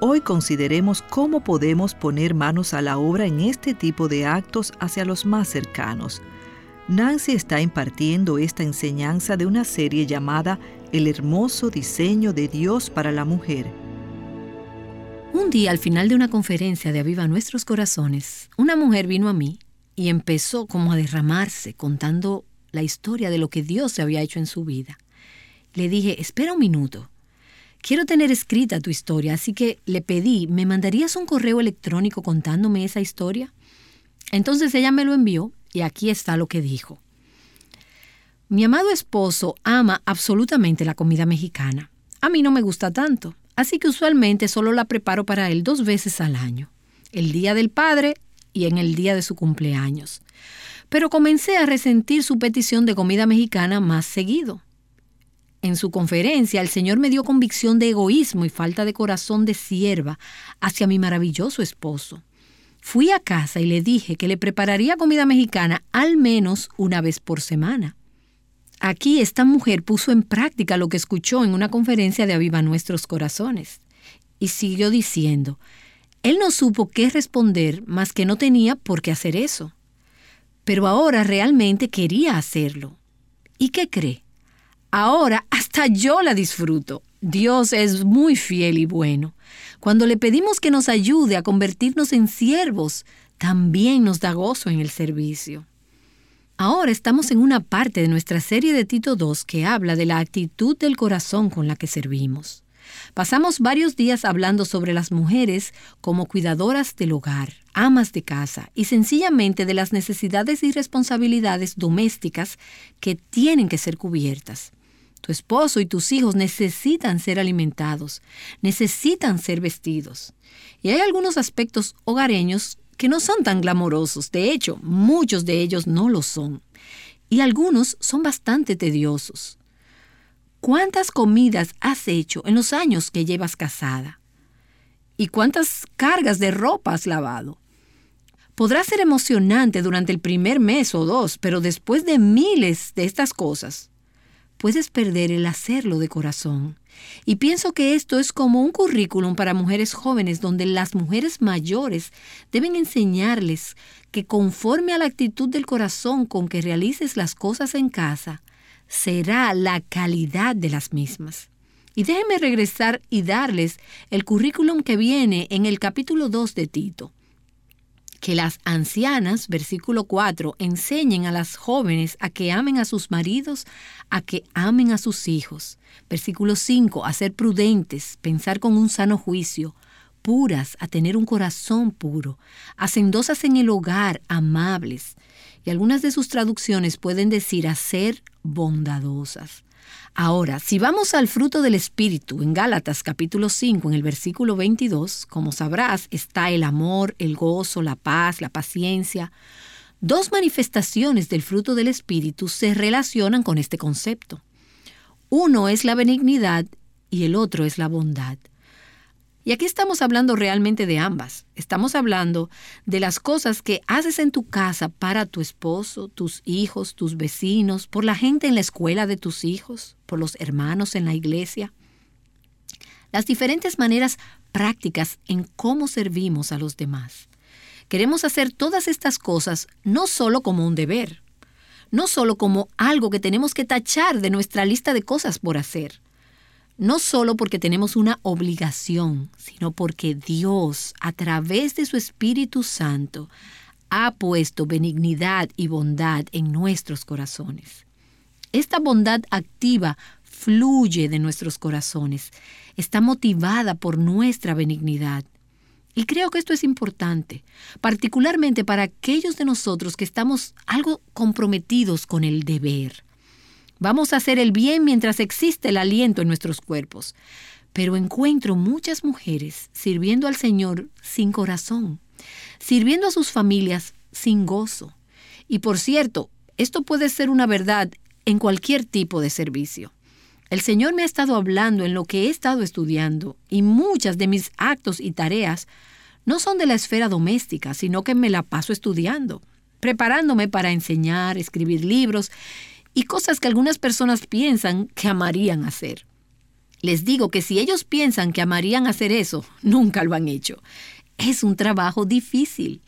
Hoy consideremos cómo podemos poner manos a la obra en este tipo de actos hacia los más cercanos. Nancy está impartiendo esta enseñanza de una serie llamada El hermoso diseño de Dios para la mujer. Un día al final de una conferencia de Aviva Nuestros Corazones, una mujer vino a mí y empezó como a derramarse contando la historia de lo que Dios había hecho en su vida. Le dije, espera un minuto, Quiero tener escrita tu historia, así que le pedí, ¿me mandarías un correo electrónico contándome esa historia? Entonces ella me lo envió y aquí está lo que dijo. Mi amado esposo ama absolutamente la comida mexicana. A mí no me gusta tanto, así que usualmente solo la preparo para él dos veces al año, el día del padre y en el día de su cumpleaños. Pero comencé a resentir su petición de comida mexicana más seguido. En su conferencia, el Señor me dio convicción de egoísmo y falta de corazón de sierva hacia mi maravilloso esposo. Fui a casa y le dije que le prepararía comida mexicana al menos una vez por semana. Aquí esta mujer puso en práctica lo que escuchó en una conferencia de Aviva Nuestros Corazones. Y siguió diciendo, él no supo qué responder, más que no tenía por qué hacer eso. Pero ahora realmente quería hacerlo. ¿Y qué cree? Ahora hasta yo la disfruto. Dios es muy fiel y bueno. Cuando le pedimos que nos ayude a convertirnos en siervos, también nos da gozo en el servicio. Ahora estamos en una parte de nuestra serie de Tito II que habla de la actitud del corazón con la que servimos. Pasamos varios días hablando sobre las mujeres como cuidadoras del hogar, amas de casa y sencillamente de las necesidades y responsabilidades domésticas que tienen que ser cubiertas. Tu esposo y tus hijos necesitan ser alimentados, necesitan ser vestidos. Y hay algunos aspectos hogareños que no son tan glamorosos. De hecho, muchos de ellos no lo son. Y algunos son bastante tediosos. ¿Cuántas comidas has hecho en los años que llevas casada? ¿Y cuántas cargas de ropa has lavado? Podrá ser emocionante durante el primer mes o dos, pero después de miles de estas cosas, puedes perder el hacerlo de corazón. Y pienso que esto es como un currículum para mujeres jóvenes donde las mujeres mayores deben enseñarles que conforme a la actitud del corazón con que realices las cosas en casa, será la calidad de las mismas. Y déjenme regresar y darles el currículum que viene en el capítulo 2 de Tito. Que las ancianas, versículo 4, enseñen a las jóvenes a que amen a sus maridos, a que amen a sus hijos. Versículo 5, a ser prudentes, pensar con un sano juicio, puras, a tener un corazón puro, hacendosas en el hogar, amables. Y algunas de sus traducciones pueden decir a ser bondadosas. Ahora, si vamos al fruto del Espíritu en Gálatas capítulo 5, en el versículo 22, como sabrás, está el amor, el gozo, la paz, la paciencia. Dos manifestaciones del fruto del Espíritu se relacionan con este concepto. Uno es la benignidad y el otro es la bondad. Y aquí estamos hablando realmente de ambas. Estamos hablando de las cosas que haces en tu casa para tu esposo, tus hijos, tus vecinos, por la gente en la escuela de tus hijos, por los hermanos en la iglesia. Las diferentes maneras prácticas en cómo servimos a los demás. Queremos hacer todas estas cosas no solo como un deber, no solo como algo que tenemos que tachar de nuestra lista de cosas por hacer no solo porque tenemos una obligación, sino porque Dios, a través de su Espíritu Santo, ha puesto benignidad y bondad en nuestros corazones. Esta bondad activa fluye de nuestros corazones, está motivada por nuestra benignidad. Y creo que esto es importante, particularmente para aquellos de nosotros que estamos algo comprometidos con el deber. Vamos a hacer el bien mientras existe el aliento en nuestros cuerpos. Pero encuentro muchas mujeres sirviendo al Señor sin corazón, sirviendo a sus familias sin gozo. Y por cierto, esto puede ser una verdad en cualquier tipo de servicio. El Señor me ha estado hablando en lo que he estado estudiando y muchas de mis actos y tareas no son de la esfera doméstica, sino que me la paso estudiando, preparándome para enseñar, escribir libros y cosas que algunas personas piensan que amarían hacer. Les digo que si ellos piensan que amarían hacer eso, nunca lo han hecho. Es un trabajo difícil,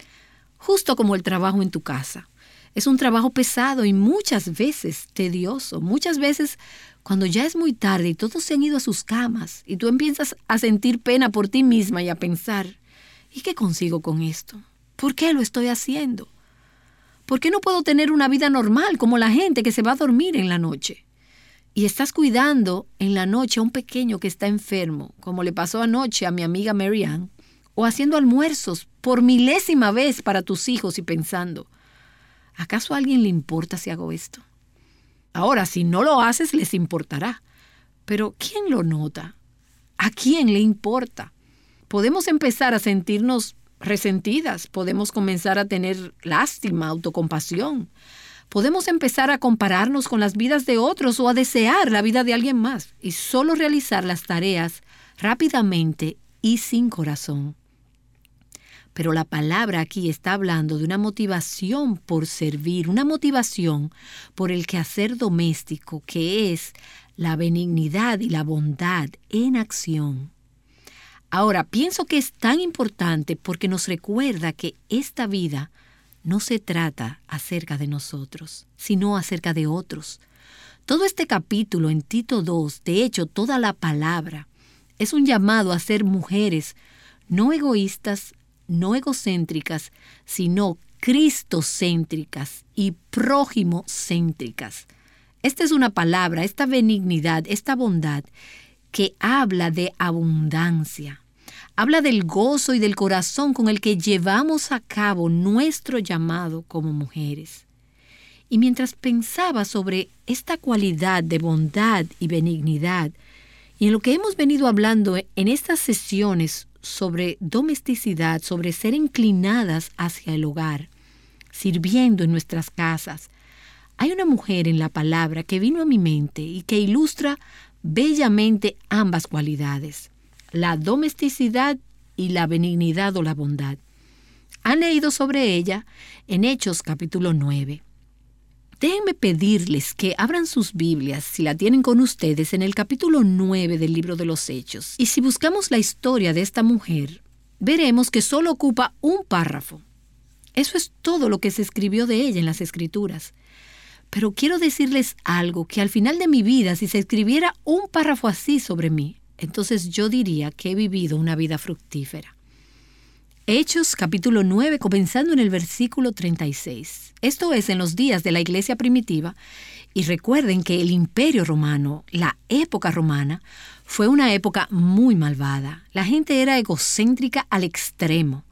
justo como el trabajo en tu casa. Es un trabajo pesado y muchas veces tedioso. Muchas veces cuando ya es muy tarde y todos se han ido a sus camas y tú empiezas a sentir pena por ti misma y a pensar, ¿y qué consigo con esto? ¿Por qué lo estoy haciendo? ¿Por qué no puedo tener una vida normal como la gente que se va a dormir en la noche? Y estás cuidando en la noche a un pequeño que está enfermo, como le pasó anoche a mi amiga Marianne, o haciendo almuerzos por milésima vez para tus hijos y pensando, ¿acaso a alguien le importa si hago esto? Ahora, si no lo haces, les importará. Pero ¿quién lo nota? ¿A quién le importa? Podemos empezar a sentirnos resentidas, podemos comenzar a tener lástima, autocompasión. Podemos empezar a compararnos con las vidas de otros o a desear la vida de alguien más y solo realizar las tareas rápidamente y sin corazón. Pero la palabra aquí está hablando de una motivación por servir, una motivación por el quehacer doméstico, que es la benignidad y la bondad en acción. Ahora, pienso que es tan importante porque nos recuerda que esta vida no se trata acerca de nosotros, sino acerca de otros. Todo este capítulo en Tito 2, de hecho toda la palabra, es un llamado a ser mujeres no egoístas, no egocéntricas, sino cristocéntricas y prójimocéntricas. Esta es una palabra, esta benignidad, esta bondad que habla de abundancia, habla del gozo y del corazón con el que llevamos a cabo nuestro llamado como mujeres. Y mientras pensaba sobre esta cualidad de bondad y benignidad, y en lo que hemos venido hablando en estas sesiones sobre domesticidad, sobre ser inclinadas hacia el hogar, sirviendo en nuestras casas, hay una mujer en la palabra que vino a mi mente y que ilustra bellamente ambas cualidades la domesticidad y la benignidad o la bondad. Han leído sobre ella en Hechos capítulo 9. Déjenme pedirles que abran sus Biblias, si la tienen con ustedes, en el capítulo 9 del libro de los Hechos. Y si buscamos la historia de esta mujer, veremos que solo ocupa un párrafo. Eso es todo lo que se escribió de ella en las Escrituras. Pero quiero decirles algo, que al final de mi vida, si se escribiera un párrafo así sobre mí, entonces yo diría que he vivido una vida fructífera. Hechos capítulo 9, comenzando en el versículo 36. Esto es en los días de la iglesia primitiva, y recuerden que el imperio romano, la época romana, fue una época muy malvada. La gente era egocéntrica al extremo.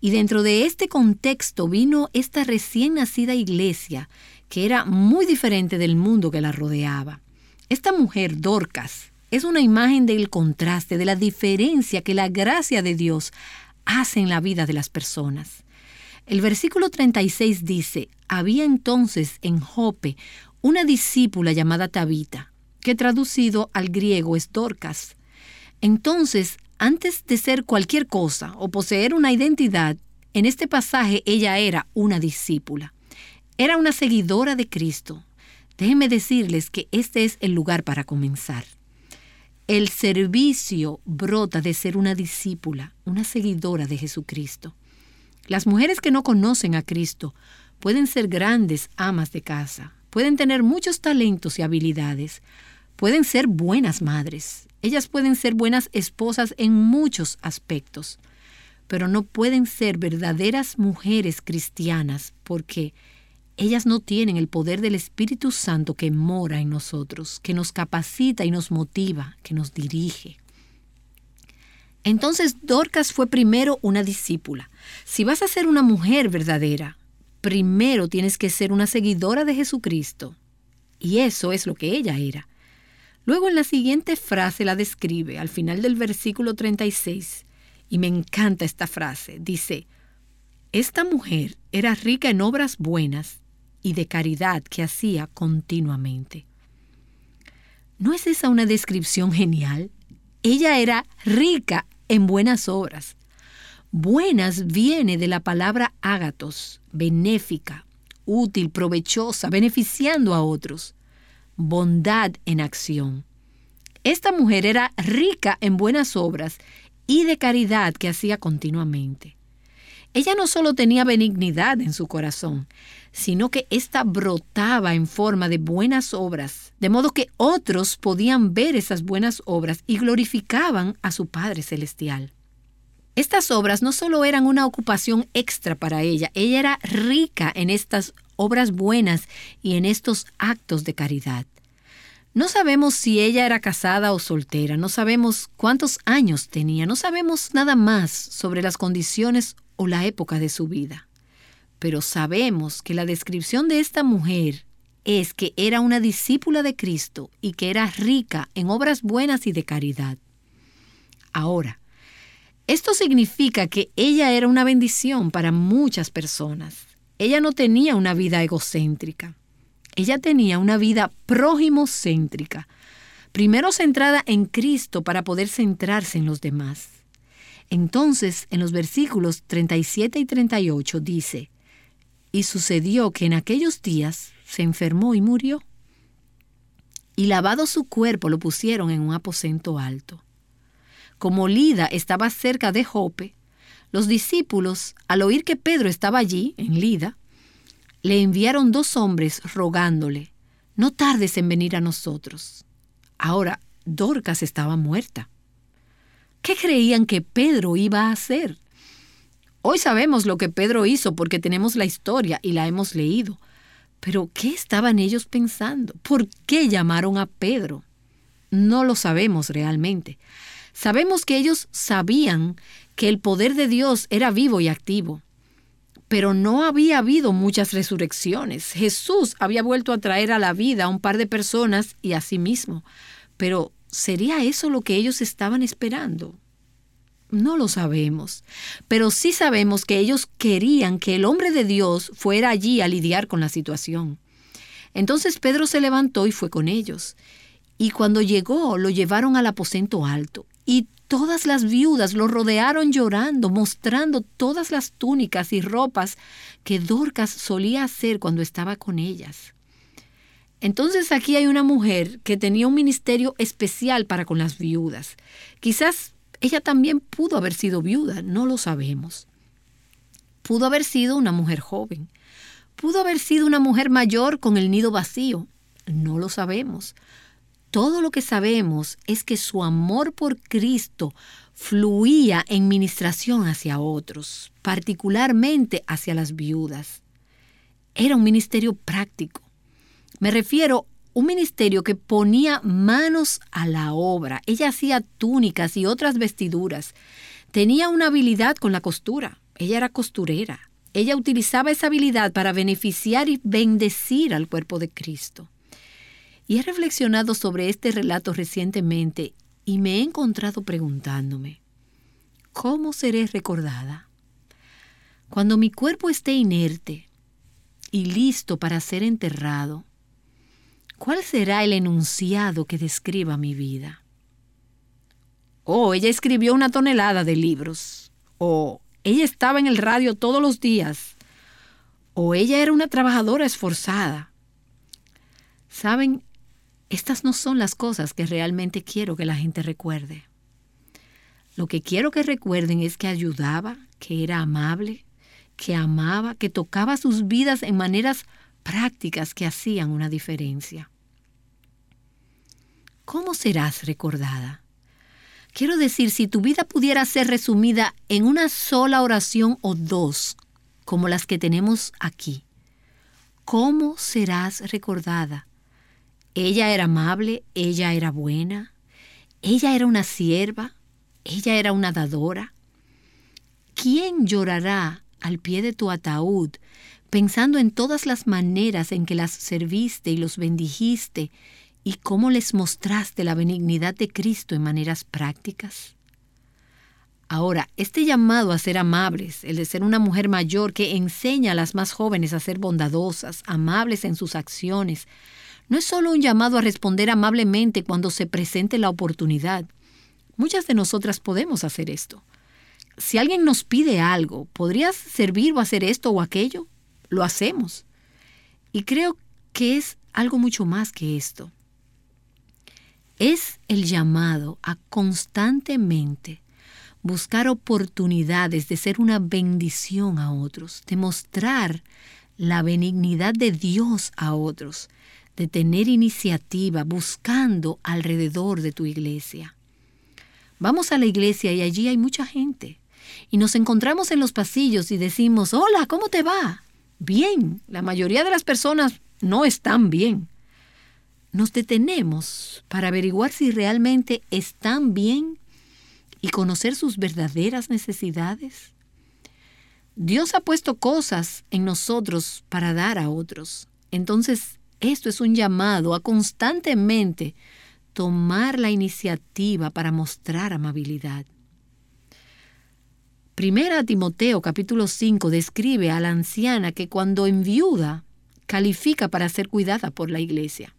Y dentro de este contexto vino esta recién nacida iglesia, que era muy diferente del mundo que la rodeaba. Esta mujer, Dorcas, es una imagen del contraste, de la diferencia que la gracia de Dios hace en la vida de las personas. El versículo 36 dice, había entonces en Jope una discípula llamada Tabita, que traducido al griego es Dorcas. Entonces, antes de ser cualquier cosa o poseer una identidad, en este pasaje ella era una discípula. Era una seguidora de Cristo. Déjenme decirles que este es el lugar para comenzar. El servicio brota de ser una discípula, una seguidora de Jesucristo. Las mujeres que no conocen a Cristo pueden ser grandes amas de casa, pueden tener muchos talentos y habilidades, pueden ser buenas madres, ellas pueden ser buenas esposas en muchos aspectos, pero no pueden ser verdaderas mujeres cristianas porque ellas no tienen el poder del Espíritu Santo que mora en nosotros, que nos capacita y nos motiva, que nos dirige. Entonces Dorcas fue primero una discípula. Si vas a ser una mujer verdadera, primero tienes que ser una seguidora de Jesucristo. Y eso es lo que ella era. Luego en la siguiente frase la describe, al final del versículo 36, y me encanta esta frase. Dice, esta mujer era rica en obras buenas y de caridad que hacía continuamente. ¿No es esa una descripción genial? Ella era rica en buenas obras. Buenas viene de la palabra ágatos, benéfica, útil, provechosa, beneficiando a otros. Bondad en acción. Esta mujer era rica en buenas obras y de caridad que hacía continuamente. Ella no solo tenía benignidad en su corazón, sino que ésta brotaba en forma de buenas obras, de modo que otros podían ver esas buenas obras y glorificaban a su Padre Celestial. Estas obras no solo eran una ocupación extra para ella, ella era rica en estas obras buenas y en estos actos de caridad. No sabemos si ella era casada o soltera, no sabemos cuántos años tenía, no sabemos nada más sobre las condiciones o la época de su vida. Pero sabemos que la descripción de esta mujer es que era una discípula de Cristo y que era rica en obras buenas y de caridad. Ahora, esto significa que ella era una bendición para muchas personas. Ella no tenía una vida egocéntrica. Ella tenía una vida prójimo-céntrica, primero centrada en Cristo para poder centrarse en los demás. Entonces, en los versículos 37 y 38 dice, y sucedió que en aquellos días se enfermó y murió. Y lavado su cuerpo lo pusieron en un aposento alto. Como Lida estaba cerca de Jope, los discípulos, al oír que Pedro estaba allí, en Lida, le enviaron dos hombres rogándole, no tardes en venir a nosotros. Ahora, Dorcas estaba muerta. ¿Qué creían que Pedro iba a hacer? Hoy sabemos lo que Pedro hizo porque tenemos la historia y la hemos leído. Pero ¿qué estaban ellos pensando? ¿Por qué llamaron a Pedro? No lo sabemos realmente. Sabemos que ellos sabían que el poder de Dios era vivo y activo, pero no había habido muchas resurrecciones. Jesús había vuelto a traer a la vida a un par de personas y a sí mismo. Pero ¿sería eso lo que ellos estaban esperando? No lo sabemos, pero sí sabemos que ellos querían que el hombre de Dios fuera allí a lidiar con la situación. Entonces Pedro se levantó y fue con ellos. Y cuando llegó, lo llevaron al aposento alto y todas las viudas lo rodearon llorando, mostrando todas las túnicas y ropas que Dorcas solía hacer cuando estaba con ellas. Entonces aquí hay una mujer que tenía un ministerio especial para con las viudas. Quizás ella también pudo haber sido viuda, no lo sabemos. Pudo haber sido una mujer joven. pudo haber sido una mujer mayor con el nido vacío. No lo sabemos. Todo lo que sabemos es que su amor por Cristo fluía en ministración hacia otros, particularmente hacia las viudas. Era un ministerio práctico. Me refiero un ministerio que ponía manos a la obra. Ella hacía túnicas y otras vestiduras. Tenía una habilidad con la costura. Ella era costurera. Ella utilizaba esa habilidad para beneficiar y bendecir al cuerpo de Cristo. Y he reflexionado sobre este relato recientemente y me he encontrado preguntándome, ¿cómo seré recordada? Cuando mi cuerpo esté inerte y listo para ser enterrado, ¿cuál será el enunciado que describa mi vida? Oh, ella escribió una tonelada de libros. O ella estaba en el radio todos los días. O ella era una trabajadora esforzada. Saben, estas no son las cosas que realmente quiero que la gente recuerde. Lo que quiero que recuerden es que ayudaba, que era amable, que amaba, que tocaba sus vidas en maneras prácticas que hacían una diferencia. ¿Cómo serás recordada? Quiero decir, si tu vida pudiera ser resumida en una sola oración o dos, como las que tenemos aquí, ¿cómo serás recordada? Ella era amable, ella era buena, ella era una sierva, ella era una dadora. ¿Quién llorará al pie de tu ataúd pensando en todas las maneras en que las serviste y los bendijiste y cómo les mostraste la benignidad de Cristo en maneras prácticas? Ahora, este llamado a ser amables, el de ser una mujer mayor que enseña a las más jóvenes a ser bondadosas, amables en sus acciones, no es solo un llamado a responder amablemente cuando se presente la oportunidad. Muchas de nosotras podemos hacer esto. Si alguien nos pide algo, ¿podrías servir o hacer esto o aquello? Lo hacemos. Y creo que es algo mucho más que esto. Es el llamado a constantemente buscar oportunidades de ser una bendición a otros, de mostrar la benignidad de Dios a otros, de tener iniciativa buscando alrededor de tu iglesia. Vamos a la iglesia y allí hay mucha gente. Y nos encontramos en los pasillos y decimos, hola, ¿cómo te va? Bien, la mayoría de las personas no están bien. Nos detenemos para averiguar si realmente están bien y conocer sus verdaderas necesidades. Dios ha puesto cosas en nosotros para dar a otros. Entonces, esto es un llamado a constantemente tomar la iniciativa para mostrar amabilidad. Primera Timoteo capítulo 5 describe a la anciana que cuando enviuda califica para ser cuidada por la iglesia.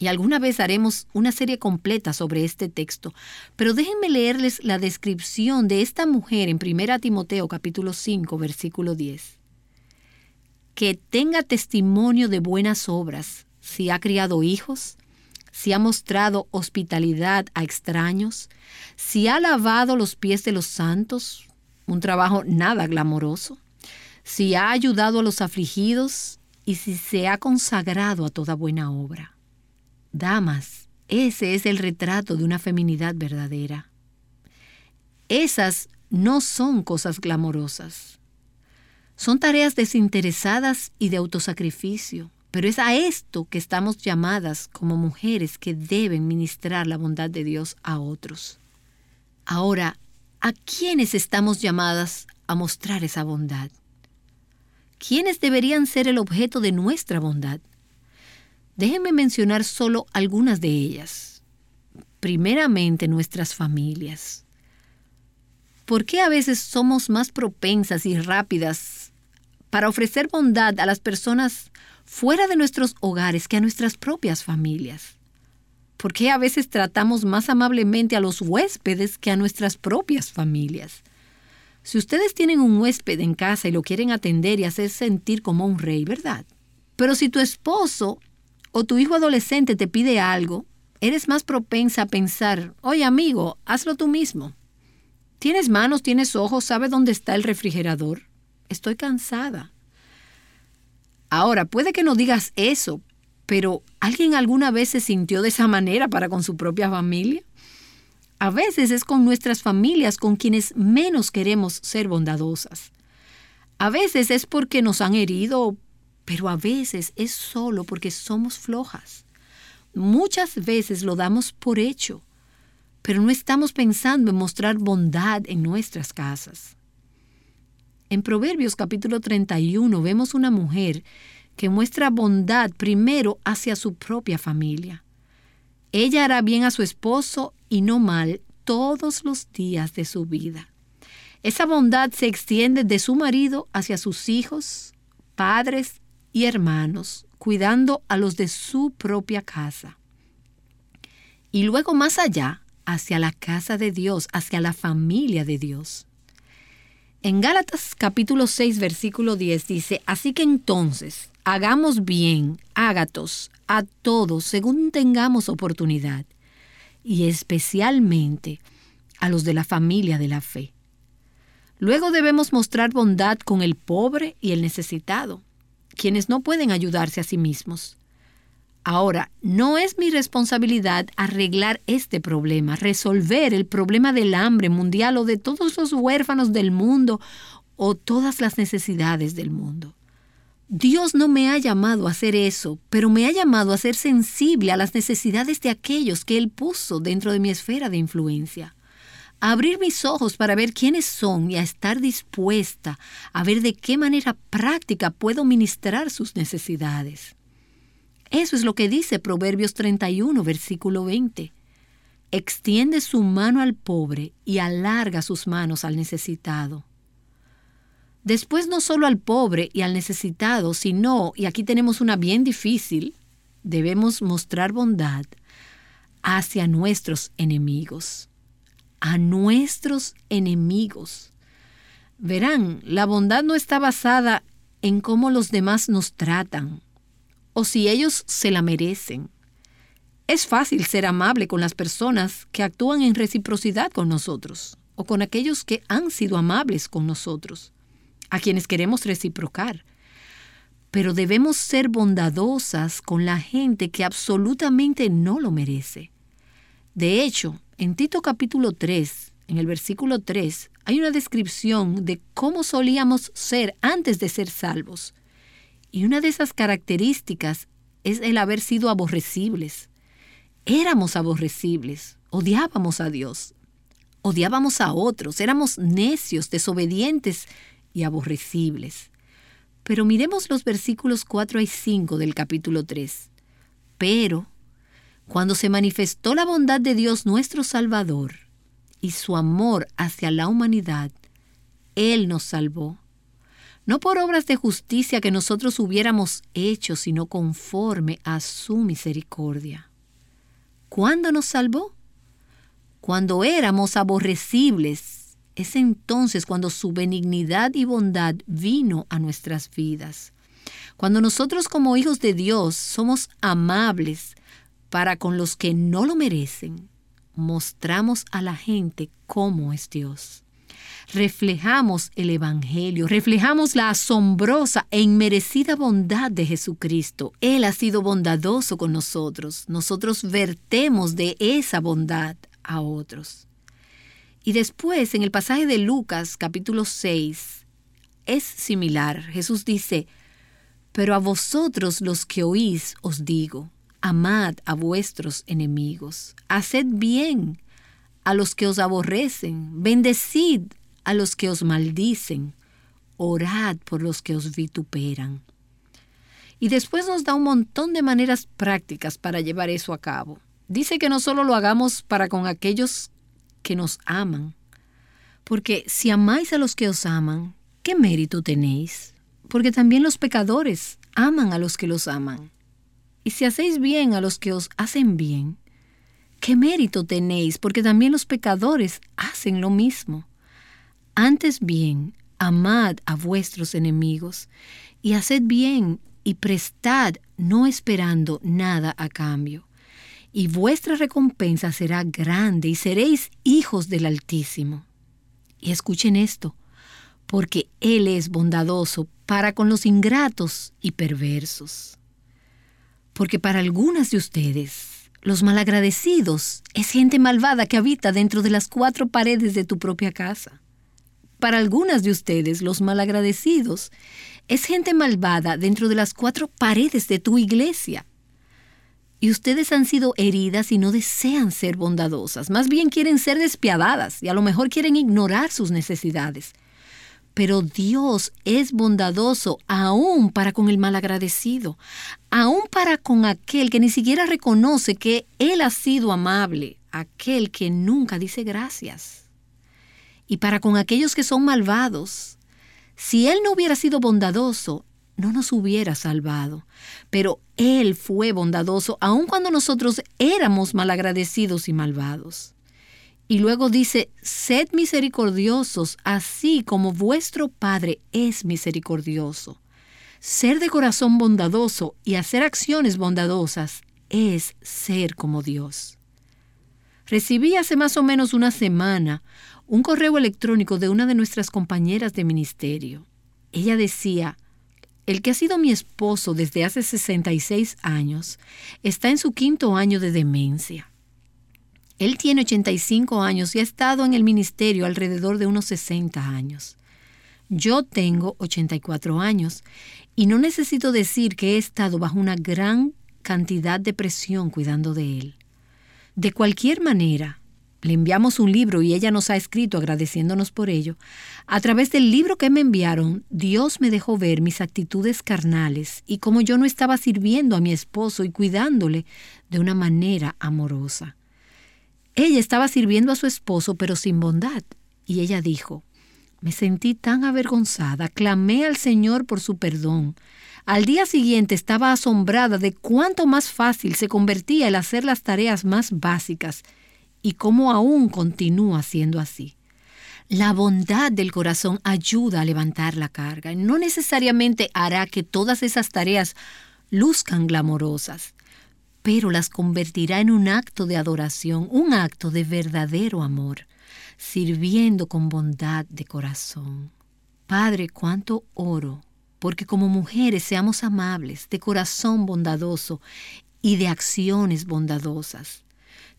Y alguna vez haremos una serie completa sobre este texto, pero déjenme leerles la descripción de esta mujer en Primera Timoteo capítulo 5 versículo 10 que tenga testimonio de buenas obras, si ha criado hijos, si ha mostrado hospitalidad a extraños, si ha lavado los pies de los santos, un trabajo nada glamoroso, si ha ayudado a los afligidos y si se ha consagrado a toda buena obra. Damas, ese es el retrato de una feminidad verdadera. Esas no son cosas glamorosas. Son tareas desinteresadas y de autosacrificio, pero es a esto que estamos llamadas como mujeres que deben ministrar la bondad de Dios a otros. Ahora, ¿a quiénes estamos llamadas a mostrar esa bondad? ¿Quiénes deberían ser el objeto de nuestra bondad? Déjenme mencionar solo algunas de ellas. Primeramente, nuestras familias. ¿Por qué a veces somos más propensas y rápidas para ofrecer bondad a las personas fuera de nuestros hogares que a nuestras propias familias? ¿Por qué a veces tratamos más amablemente a los huéspedes que a nuestras propias familias? Si ustedes tienen un huésped en casa y lo quieren atender y hacer sentir como un rey, ¿verdad? Pero si tu esposo o tu hijo adolescente te pide algo, eres más propensa a pensar, oye amigo, hazlo tú mismo. ¿Tienes manos, tienes ojos, sabe dónde está el refrigerador? Estoy cansada. Ahora, puede que no digas eso, pero ¿alguien alguna vez se sintió de esa manera para con su propia familia? A veces es con nuestras familias con quienes menos queremos ser bondadosas. A veces es porque nos han herido, pero a veces es solo porque somos flojas. Muchas veces lo damos por hecho, pero no estamos pensando en mostrar bondad en nuestras casas. En Proverbios capítulo 31 vemos una mujer que muestra bondad primero hacia su propia familia. Ella hará bien a su esposo y no mal todos los días de su vida. Esa bondad se extiende de su marido hacia sus hijos, padres y hermanos, cuidando a los de su propia casa. Y luego más allá, hacia la casa de Dios, hacia la familia de Dios. En Gálatas capítulo 6 versículo 10 dice, así que entonces, hagamos bien, ágatos, a todos según tengamos oportunidad, y especialmente a los de la familia de la fe. Luego debemos mostrar bondad con el pobre y el necesitado, quienes no pueden ayudarse a sí mismos. Ahora, no es mi responsabilidad arreglar este problema, resolver el problema del hambre mundial o de todos los huérfanos del mundo o todas las necesidades del mundo. Dios no me ha llamado a hacer eso, pero me ha llamado a ser sensible a las necesidades de aquellos que Él puso dentro de mi esfera de influencia. A abrir mis ojos para ver quiénes son y a estar dispuesta a ver de qué manera práctica puedo ministrar sus necesidades. Eso es lo que dice Proverbios 31, versículo 20. Extiende su mano al pobre y alarga sus manos al necesitado. Después no solo al pobre y al necesitado, sino, y aquí tenemos una bien difícil, debemos mostrar bondad hacia nuestros enemigos. A nuestros enemigos. Verán, la bondad no está basada en cómo los demás nos tratan o si ellos se la merecen. Es fácil ser amable con las personas que actúan en reciprocidad con nosotros o con aquellos que han sido amables con nosotros a quienes queremos reciprocar. Pero debemos ser bondadosas con la gente que absolutamente no lo merece. De hecho, en Tito capítulo 3, en el versículo 3, hay una descripción de cómo solíamos ser antes de ser salvos. Y una de esas características es el haber sido aborrecibles. Éramos aborrecibles, odiábamos a Dios, odiábamos a otros, éramos necios, desobedientes y aborrecibles. Pero miremos los versículos 4 y 5 del capítulo 3. Pero, cuando se manifestó la bondad de Dios nuestro Salvador y su amor hacia la humanidad, Él nos salvó, no por obras de justicia que nosotros hubiéramos hecho, sino conforme a su misericordia. ¿Cuándo nos salvó? Cuando éramos aborrecibles es entonces cuando su benignidad y bondad vino a nuestras vidas. Cuando nosotros como hijos de Dios somos amables para con los que no lo merecen, mostramos a la gente cómo es Dios. Reflejamos el Evangelio, reflejamos la asombrosa e inmerecida bondad de Jesucristo. Él ha sido bondadoso con nosotros. Nosotros vertemos de esa bondad a otros. Y después, en el pasaje de Lucas capítulo 6, es similar. Jesús dice, pero a vosotros los que oís os digo, amad a vuestros enemigos, haced bien a los que os aborrecen, bendecid a los que os maldicen, orad por los que os vituperan. Y después nos da un montón de maneras prácticas para llevar eso a cabo. Dice que no solo lo hagamos para con aquellos que nos aman. Porque si amáis a los que os aman, ¿qué mérito tenéis? Porque también los pecadores aman a los que los aman. Y si hacéis bien a los que os hacen bien, ¿qué mérito tenéis? Porque también los pecadores hacen lo mismo. Antes bien, amad a vuestros enemigos, y haced bien y prestad no esperando nada a cambio y vuestra recompensa será grande y seréis hijos del Altísimo. Y escuchen esto, porque Él es bondadoso para con los ingratos y perversos. Porque para algunas de ustedes, los malagradecidos es gente malvada que habita dentro de las cuatro paredes de tu propia casa. Para algunas de ustedes, los malagradecidos es gente malvada dentro de las cuatro paredes de tu iglesia. Y ustedes han sido heridas y no desean ser bondadosas, más bien quieren ser despiadadas y a lo mejor quieren ignorar sus necesidades. Pero Dios es bondadoso aún para con el malagradecido, aún para con aquel que ni siquiera reconoce que Él ha sido amable, aquel que nunca dice gracias. Y para con aquellos que son malvados, si Él no hubiera sido bondadoso, no nos hubiera salvado. Pero Él fue bondadoso aun cuando nosotros éramos malagradecidos y malvados. Y luego dice, sed misericordiosos, así como vuestro Padre es misericordioso. Ser de corazón bondadoso y hacer acciones bondadosas es ser como Dios. Recibí hace más o menos una semana un correo electrónico de una de nuestras compañeras de ministerio. Ella decía, el que ha sido mi esposo desde hace 66 años está en su quinto año de demencia. Él tiene 85 años y ha estado en el ministerio alrededor de unos 60 años. Yo tengo 84 años y no necesito decir que he estado bajo una gran cantidad de presión cuidando de él. De cualquier manera, le enviamos un libro y ella nos ha escrito agradeciéndonos por ello. A través del libro que me enviaron, Dios me dejó ver mis actitudes carnales y cómo yo no estaba sirviendo a mi esposo y cuidándole de una manera amorosa. Ella estaba sirviendo a su esposo pero sin bondad. Y ella dijo, me sentí tan avergonzada, clamé al Señor por su perdón. Al día siguiente estaba asombrada de cuánto más fácil se convertía el hacer las tareas más básicas y cómo aún continúa siendo así. La bondad del corazón ayuda a levantar la carga. No necesariamente hará que todas esas tareas luzcan glamorosas, pero las convertirá en un acto de adoración, un acto de verdadero amor, sirviendo con bondad de corazón. Padre, cuánto oro, porque como mujeres seamos amables, de corazón bondadoso y de acciones bondadosas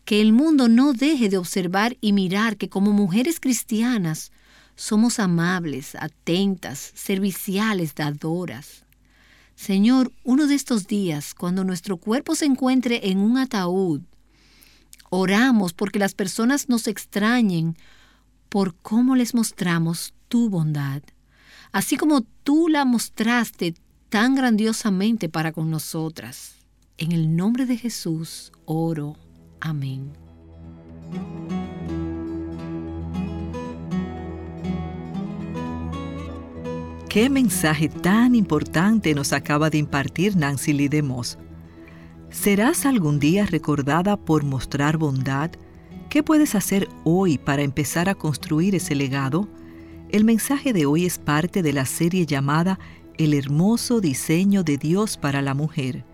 que el mundo no deje de observar y mirar que como mujeres cristianas somos amables, atentas, serviciales, dadoras. Señor, uno de estos días, cuando nuestro cuerpo se encuentre en un ataúd, oramos porque las personas nos extrañen por cómo les mostramos tu bondad, así como tú la mostraste tan grandiosamente para con nosotras. En el nombre de Jesús oro. Amén. Qué mensaje tan importante nos acaba de impartir Nancy Lee de Moss. ¿Serás algún día recordada por mostrar bondad? ¿Qué puedes hacer hoy para empezar a construir ese legado? El mensaje de hoy es parte de la serie llamada El hermoso diseño de Dios para la mujer.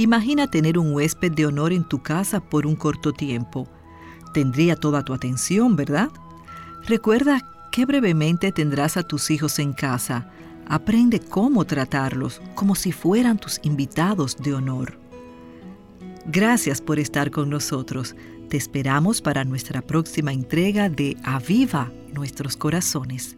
Imagina tener un huésped de honor en tu casa por un corto tiempo. Tendría toda tu atención, ¿verdad? Recuerda que brevemente tendrás a tus hijos en casa. Aprende cómo tratarlos como si fueran tus invitados de honor. Gracias por estar con nosotros. Te esperamos para nuestra próxima entrega de Aviva nuestros corazones.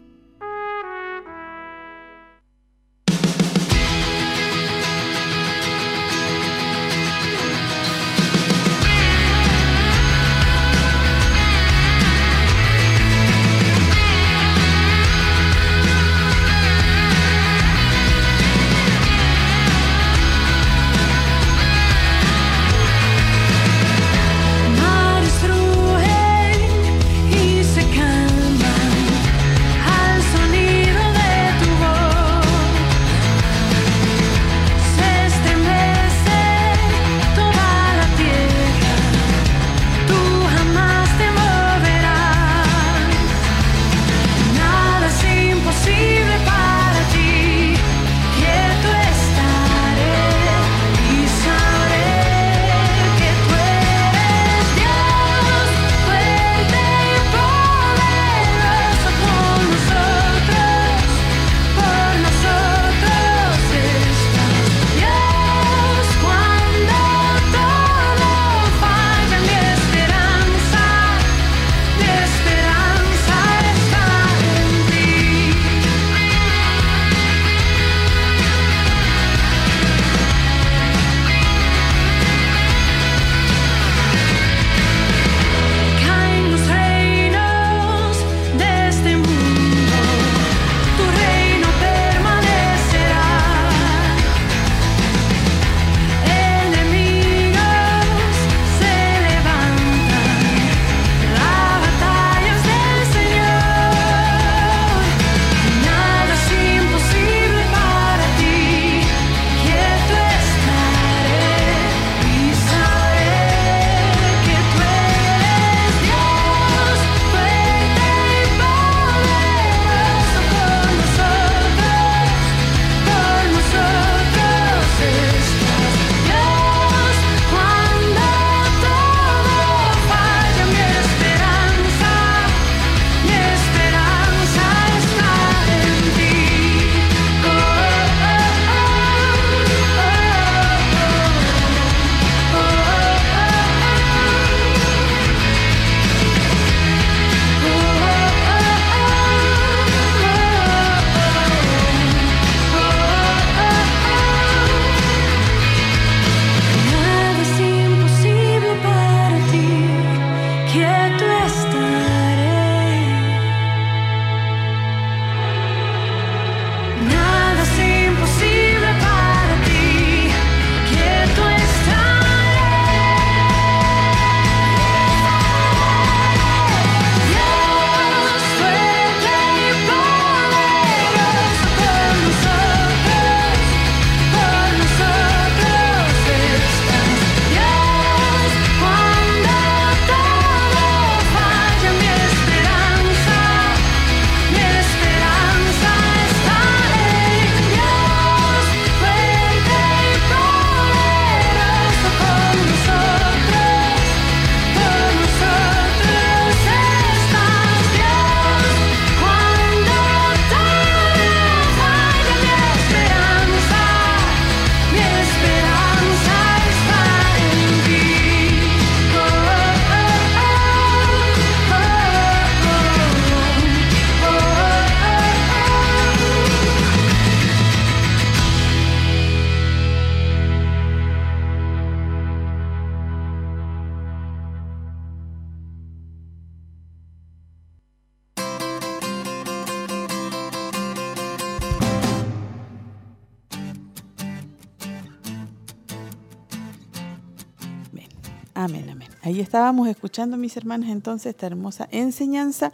Escuchando, mis hermanas, entonces esta hermosa enseñanza,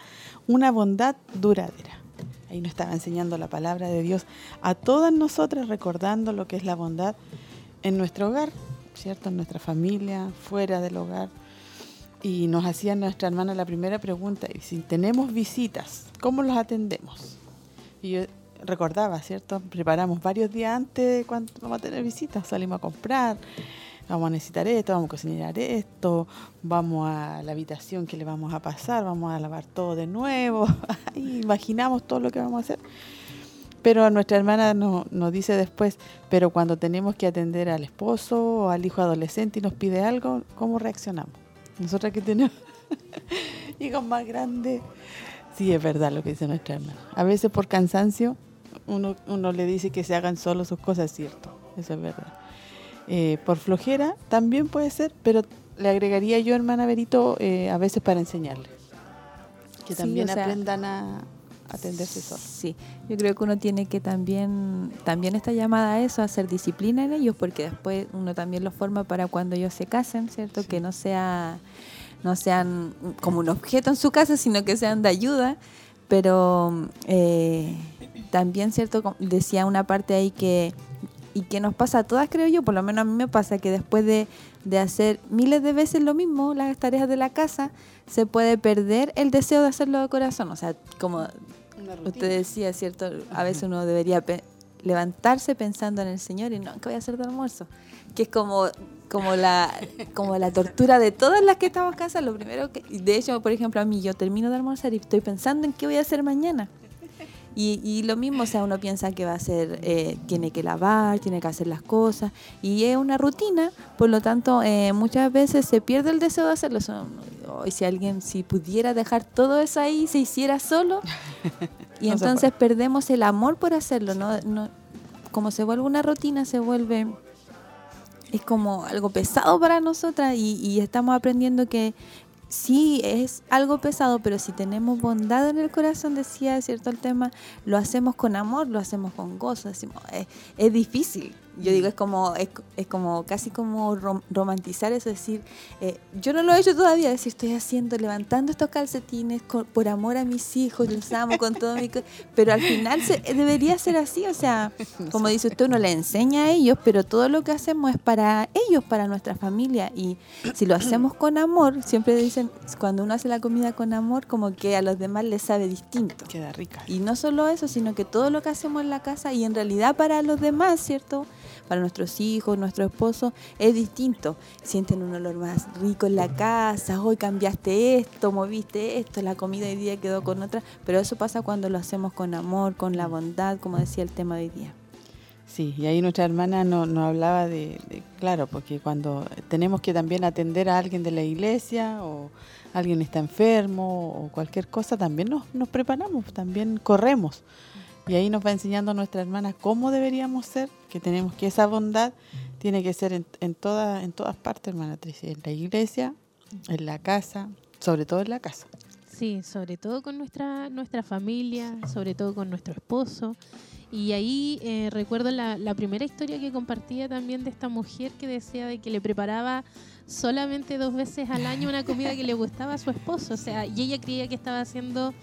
una bondad duradera. Ahí nos estaba enseñando la palabra de Dios a todas nosotras, recordando lo que es la bondad en nuestro hogar, ¿cierto? En nuestra familia, fuera del hogar. Y nos hacía nuestra hermana la primera pregunta, y si tenemos visitas, ¿cómo los atendemos? Y yo recordaba, ¿cierto? Preparamos varios días antes de cuando vamos a tener visitas, salimos a comprar, vamos a necesitar esto, vamos a cocinar esto, vamos a la habitación que le vamos a pasar, vamos a lavar todo de nuevo, imaginamos todo lo que vamos a hacer. Pero nuestra hermana nos dice después, pero cuando tenemos que atender al esposo o al hijo adolescente y nos pide algo, ¿cómo reaccionamos? Nosotras que tenemos hijos más grandes, sí es verdad lo que dice nuestra hermana. A veces por cansancio uno, uno le dice que se hagan solo sus cosas, es cierto, eso es verdad. Eh, por flojera también puede ser, pero le agregaría yo, hermana Berito, eh, a veces para enseñarle. Que también aprendan a atenderse solo. Sí, yo creo que uno tiene que también, también está llamada a eso, a hacer disciplina en ellos, porque después uno también los forma para cuando ellos se casen, ¿cierto? Que no sea no sean como un objeto en su casa, sino que sean de ayuda. Pero eh, también, ¿cierto? Decía una parte ahí que, y que nos pasa a todas, creo yo, por lo menos a mí me pasa que después de, de hacer miles de veces lo mismo, las tareas de la casa, se puede perder el deseo de hacerlo de corazón. O sea, como usted decía, ¿cierto? A veces uno debería levantarse pensando en el Señor y no, ¿qué voy a hacer de almuerzo? Que es como como la como la tortura de todas las que estamos casadas lo primero que de hecho por ejemplo a mí yo termino de almorzar y estoy pensando en qué voy a hacer mañana y, y lo mismo o sea uno piensa que va a hacer eh, tiene que lavar tiene que hacer las cosas y es una rutina. Por lo tanto eh, muchas veces se pierde el deseo de hacerlo. Y si alguien si pudiera dejar todo eso ahí se hiciera solo y entonces perdemos el amor por hacerlo no, no como se vuelve una rutina se vuelve es como algo pesado para nosotras y, estamos aprendiendo que sí es algo pesado, pero si tenemos bondad en el corazón, decía cierto el tema, lo hacemos con amor, lo hacemos con gozo, decimos, es difícil, yo digo, es como, es, es como casi como romantizar eso, decir, eh, yo no lo he hecho todavía, decir, estoy haciendo, levantando estos calcetines por amor a mis hijos, los amo con todo mi... Pero al final se, debería ser así, o sea, como dice usted, uno le enseña a ellos, pero todo lo que hacemos es para ellos, para nuestra familia. Y si lo hacemos con amor, siempre dicen, cuando uno hace la comida con amor, como que a los demás les sabe distinto. Queda rica. Y no solo eso, sino que todo lo que hacemos en la casa y en realidad para los demás, ¿cierto? Para nuestros hijos, nuestro esposo, es distinto. Sienten un olor más rico en la casa, hoy cambiaste esto, moviste esto, la comida hoy día quedó con otra, pero eso pasa cuando lo hacemos con amor, con la bondad, como decía el tema de hoy día. Sí, y ahí nuestra hermana nos no hablaba de, claro, porque cuando tenemos que también atender a alguien de la iglesia o alguien está enfermo o cualquier cosa, también nos, nos preparamos, también corremos. Y ahí nos va enseñando nuestra hermana cómo deberíamos ser, que tenemos que esa bondad tiene que ser en, en, toda, en todas partes, hermana Tricia, en la iglesia, en la casa, sobre todo en la casa. Sí, sobre todo con nuestra, nuestra familia, sobre todo con nuestro esposo. Y ahí eh, recuerdo la, la, primera historia que compartía también de esta mujer que decía de que le preparaba solamente dos veces al año una comida que le gustaba a su esposo. O sea, y ella creía que estaba haciendo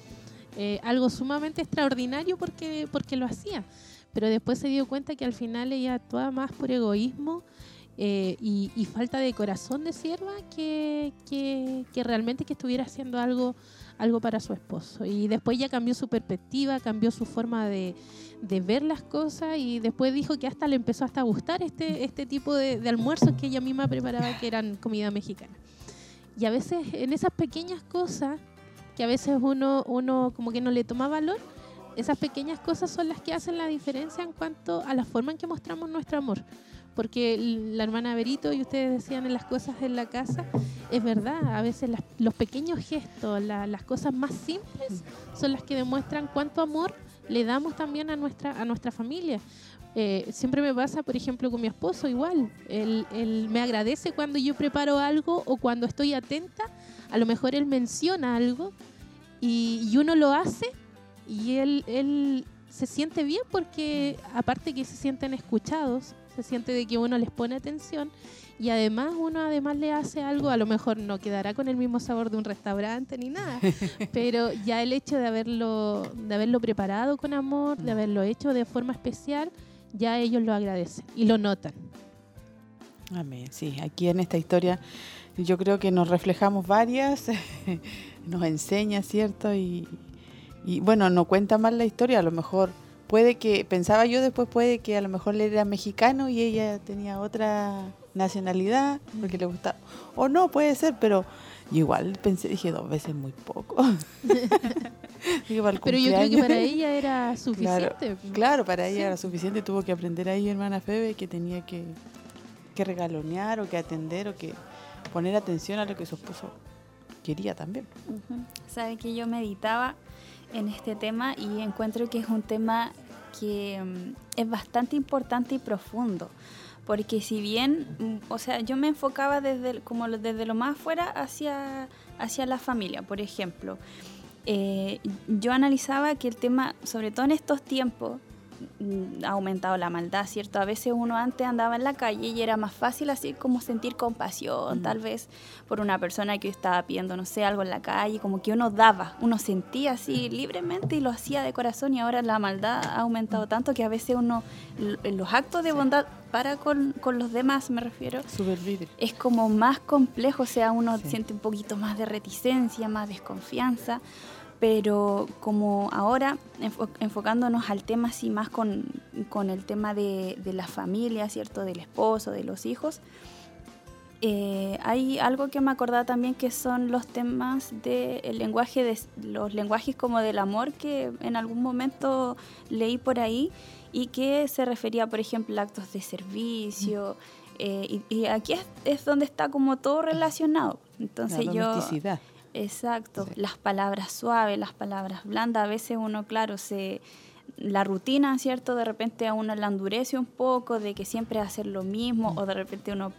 eh, algo sumamente extraordinario porque, porque lo hacía. Pero después se dio cuenta que al final ella actuaba más por egoísmo eh, y, falta de corazón de sierva que, que, realmente que estuviera haciendo algo, algo para su esposo. Y después ya cambió su perspectiva, cambió su forma de, de ver las cosas y después dijo que hasta le empezó hasta a gustar este, este tipo de, de almuerzos que ella misma preparaba que eran comida mexicana. Y a veces en esas pequeñas cosas que a veces uno, uno como que no le toma valor, esas pequeñas cosas son las que hacen la diferencia en cuanto a la forma en que mostramos nuestro amor. Porque la hermana Berito y ustedes decían en las cosas en la casa, es verdad, a veces los pequeños gestos, las cosas más simples son las que demuestran cuánto amor le damos también a nuestra, a nuestra familia. Eh, siempre me pasa, por ejemplo, con mi esposo igual. Él, él, me agradece cuando yo preparo algo o cuando estoy atenta a lo mejor él menciona algo y, uno lo hace y él, él se siente bien porque aparte que se sienten escuchados, se siente de que uno les pone atención y además uno además le hace algo, a lo mejor no quedará con el mismo sabor de un restaurante ni nada, pero ya el hecho de haberlo, de haberlo preparado con amor, de haberlo hecho de forma especial, ya ellos lo agradecen y lo notan. Amén. Sí, aquí en esta historia yo creo que nos reflejamos varias, nos enseña, ¿cierto? Y, y bueno, no cuenta mal la historia, a lo mejor puede que, pensaba yo después, puede que a lo mejor él era mexicano y ella tenía otra nacionalidad, porque le gustaba. O no, puede ser, pero igual pensé, dije dos veces muy poco. pero yo creo que para ella era suficiente. Claro, para ella era suficiente, tuvo que aprender ahí, hermana Febe, que tenía que, que regalonear o que atender o que poner atención a lo que su esposo quería también. Sabe que yo meditaba en este tema y encuentro que es un tema que mm, es bastante importante y profundo. Porque si bien, mm, o sea, yo me enfocaba desde, como desde lo más afuera hacia, hacia la familia, por ejemplo. Eh, yo analizaba que el tema, sobre todo en estos tiempos, ha aumentado la maldad, ¿cierto? A veces uno antes andaba en la calle y era más fácil así como sentir compasión, tal vez por una persona que estaba pidiendo, no sé, algo en la calle, como que uno daba, uno sentía así libremente y lo hacía de corazón y ahora la maldad ha aumentado tanto que a veces uno, los actos de bondad para con, los demás, me refiero, es como más complejo, o sea, uno siente un poquito más de reticencia, más desconfianza pero como ahora enfocándonos al tema así más con, el tema de, la familia, ¿cierto? Del esposo, de los hijos, eh, hay algo que me acordaba también que son los temas del lenguaje, de, los lenguajes como del amor que en algún momento leí por ahí y que se refería, por ejemplo, a actos de servicio. Eh, y, aquí es, donde está como todo relacionado. Entonces yo Exacto, las palabras suaves, las palabras blandas, a veces uno, claro, se la rutina, ¿cierto? De repente a uno la endurece un poco de que siempre hacer lo mismo o de repente uno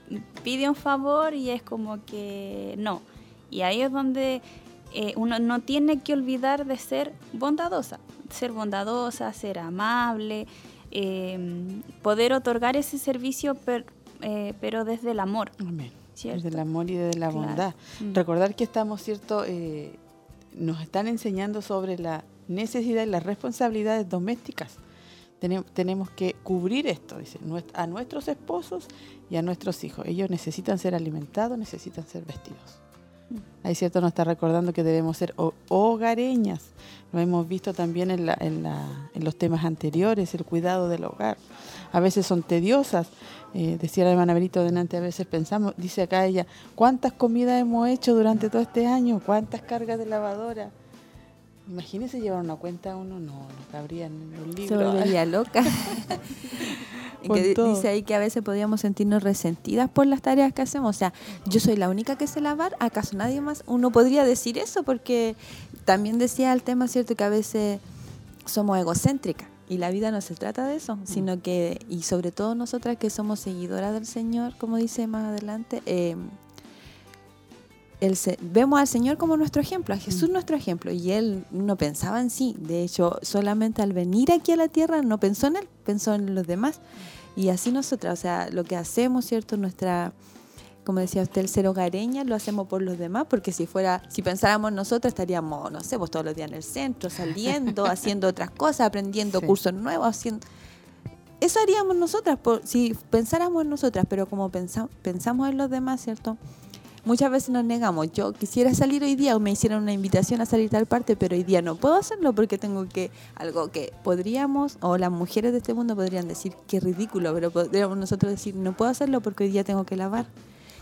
pide un favor y es como que no. Y ahí es donde eh, uno no tiene que olvidar de ser bondadosa, ser bondadosa, ser amable, em, poder otorgar ese servicio eh, pero desde el amor. Amén. Desde el amor y desde la bondad. Mm. Recordar que estamos, ¿cierto? Eh, nos están enseñando sobre la necesidad y las responsabilidades domésticas. Tenemos, que cubrir esto, dice, a nuestros esposos y a nuestros hijos. Ellos necesitan ser alimentados, necesitan ser vestidos. Ahí cierto nos está recordando que debemos ser hogareñas. Lo hemos visto también en, los temas anteriores, el cuidado del hogar. A veces son tediosas. Eh, decía la hermana Benito delante, a veces pensamos, dice acá ella, ¿cuántas comidas hemos hecho durante todo este año? ¿Cuántas cargas de lavadora? Imagínese llevar una cuenta uno, no, no cabría en un libro. Se volvería loca. que dice ahí que a veces podríamos sentirnos resentidas por las tareas que hacemos. O sea, yo soy la única que sé lavar, ¿acaso nadie más? Uno podría decir eso porque también decía el tema, ¿cierto? Que a veces somos egocéntricas. Y la vida no se trata de eso, sino que, y sobre todo nosotras que somos seguidoras del Señor, como dice más adelante, eh, vemos al Señor como nuestro ejemplo, a Jesús nuestro ejemplo, y Él no pensaba en sí, de hecho, solamente al venir aquí a la tierra no pensó en Él, pensó en los demás. Y así nosotras, o sea, lo que hacemos, ¿cierto? Nuestra, como decía usted, el ser hogareña, lo hacemos por los demás, porque si fuera, si pensáramos nosotros, estaríamos, no sé, pues todos los días en el centro, saliendo, haciendo otras cosas, aprendiendo cursos nuevos, haciendo... Eso haríamos nosotras, por, si pensáramos en nosotras, pero como pensamos en los demás, ¿cierto? Muchas veces nos negamos. Yo quisiera salir hoy día o me hicieron una invitación a salir tal parte, pero hoy día no puedo hacerlo porque tengo que, algo que podríamos, o las mujeres de este mundo podrían decir, qué ridículo, pero podríamos nosotros decir, no puedo hacerlo porque hoy día tengo que lavar.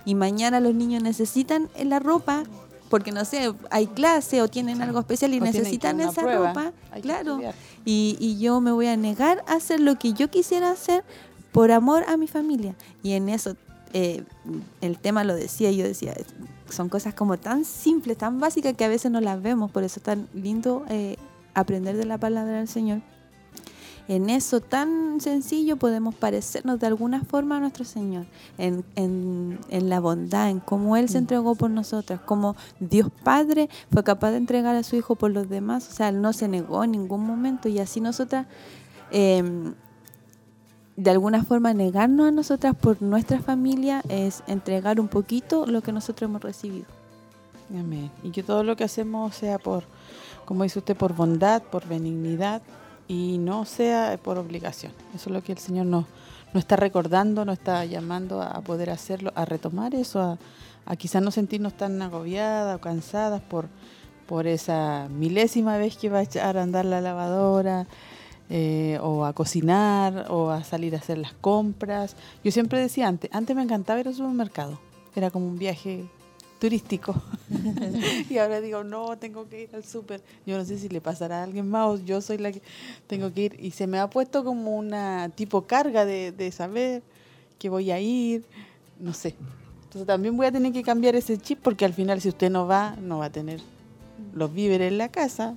Y mañana los niños necesitan la ropa porque no sé, hay clase o tienen algo especial y necesitan esa ropa, claro. Y, y yo me voy a negar a hacer lo que yo quisiera hacer por amor a mi familia. Y en eso eh, el tema lo decía, yo decía, son cosas como tan simples, tan básicas que a veces no las vemos, por eso es tan lindo eh, aprender de la palabra del Señor. En eso tan sencillo podemos parecernos de alguna forma a nuestro Señor, en, en, en la bondad, en cómo Él se mm. entregó por nosotras, como Dios Padre fue capaz de entregar a su Hijo por los demás, o sea, Él no se negó en ningún momento y así nosotras... Eh, de alguna forma negarnos a nosotras por nuestra familia es entregar un poquito lo que nosotros hemos recibido. Amén. Y que todo lo que hacemos sea por, como dice usted, por bondad, por benignidad y no sea por obligación. Eso es lo que el Señor nos, nos está recordando, nos está llamando a poder hacerlo, a retomar eso, a, a quizás no sentirnos tan agobiadas o cansadas por, por esa milésima vez que va a echar a andar la lavadora, eh, o a cocinar, o a salir a hacer las compras. Yo siempre decía antes, antes me encantaba ir al supermercado, era como un viaje turístico. y ahora digo, no, tengo que ir al súper. Yo no sé si le pasará a alguien más o yo soy la que tengo que ir. Y se me ha puesto como una tipo carga de, de saber que voy a ir, no sé. Entonces también voy a tener que cambiar ese chip porque al final si usted no va, no va a tener los víveres en la casa.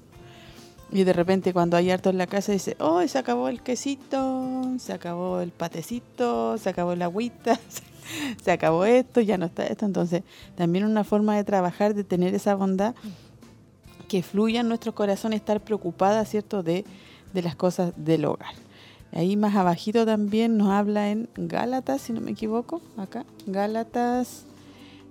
Y de repente cuando hay harto en la casa dice, oh, se acabó el quesito, se acabó el patecito, se acabó la agüita, se acabó esto, ya no está esto. Entonces también una forma de trabajar, de tener esa bondad que fluya en nuestro corazón, estar preocupada, ¿cierto?, de, de las cosas del hogar. Ahí más abajito también nos habla en Gálatas, si no me equivoco, acá, Gálatas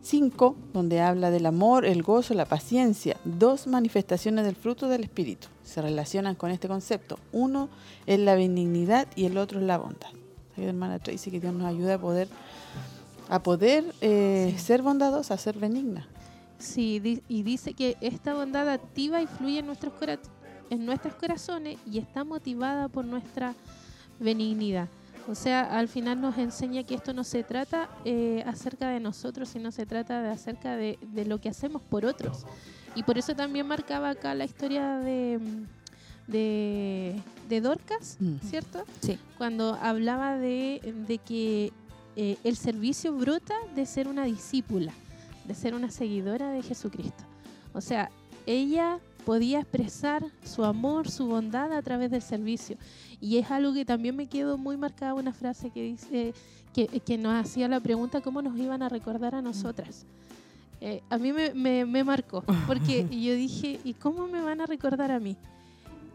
5, donde habla del amor, el gozo, la paciencia, dos manifestaciones del fruto del Espíritu. Se relacionan con este concepto. Uno es la benignidad y el otro es la bondad. hermana Tracy, que Dios nos ayude a poder, a poder eh, ser bondadosa, a ser benigna. Sí, y dice que esta bondad activa y fluye en nuestros, en nuestros corazones y está motivada por nuestra benignidad. O sea, al final nos enseña que esto no se trata eh, acerca de nosotros, sino se trata de acerca de, lo que hacemos por otros. Y por eso también marcaba acá la historia de, de, Dorcas, mm. ¿cierto? Sí. Cuando hablaba de, de que eh, el servicio brota de ser una discípula, de ser una seguidora de Jesucristo. O sea, ella podía expresar su amor, su bondad a través del servicio. Y es algo que también me quedó muy marcada una frase que dice que, nos hacía la pregunta cómo nos iban a recordar a nosotras. Eh, a mí me, me, marcó, porque yo dije, ¿y cómo me van a recordar a mí?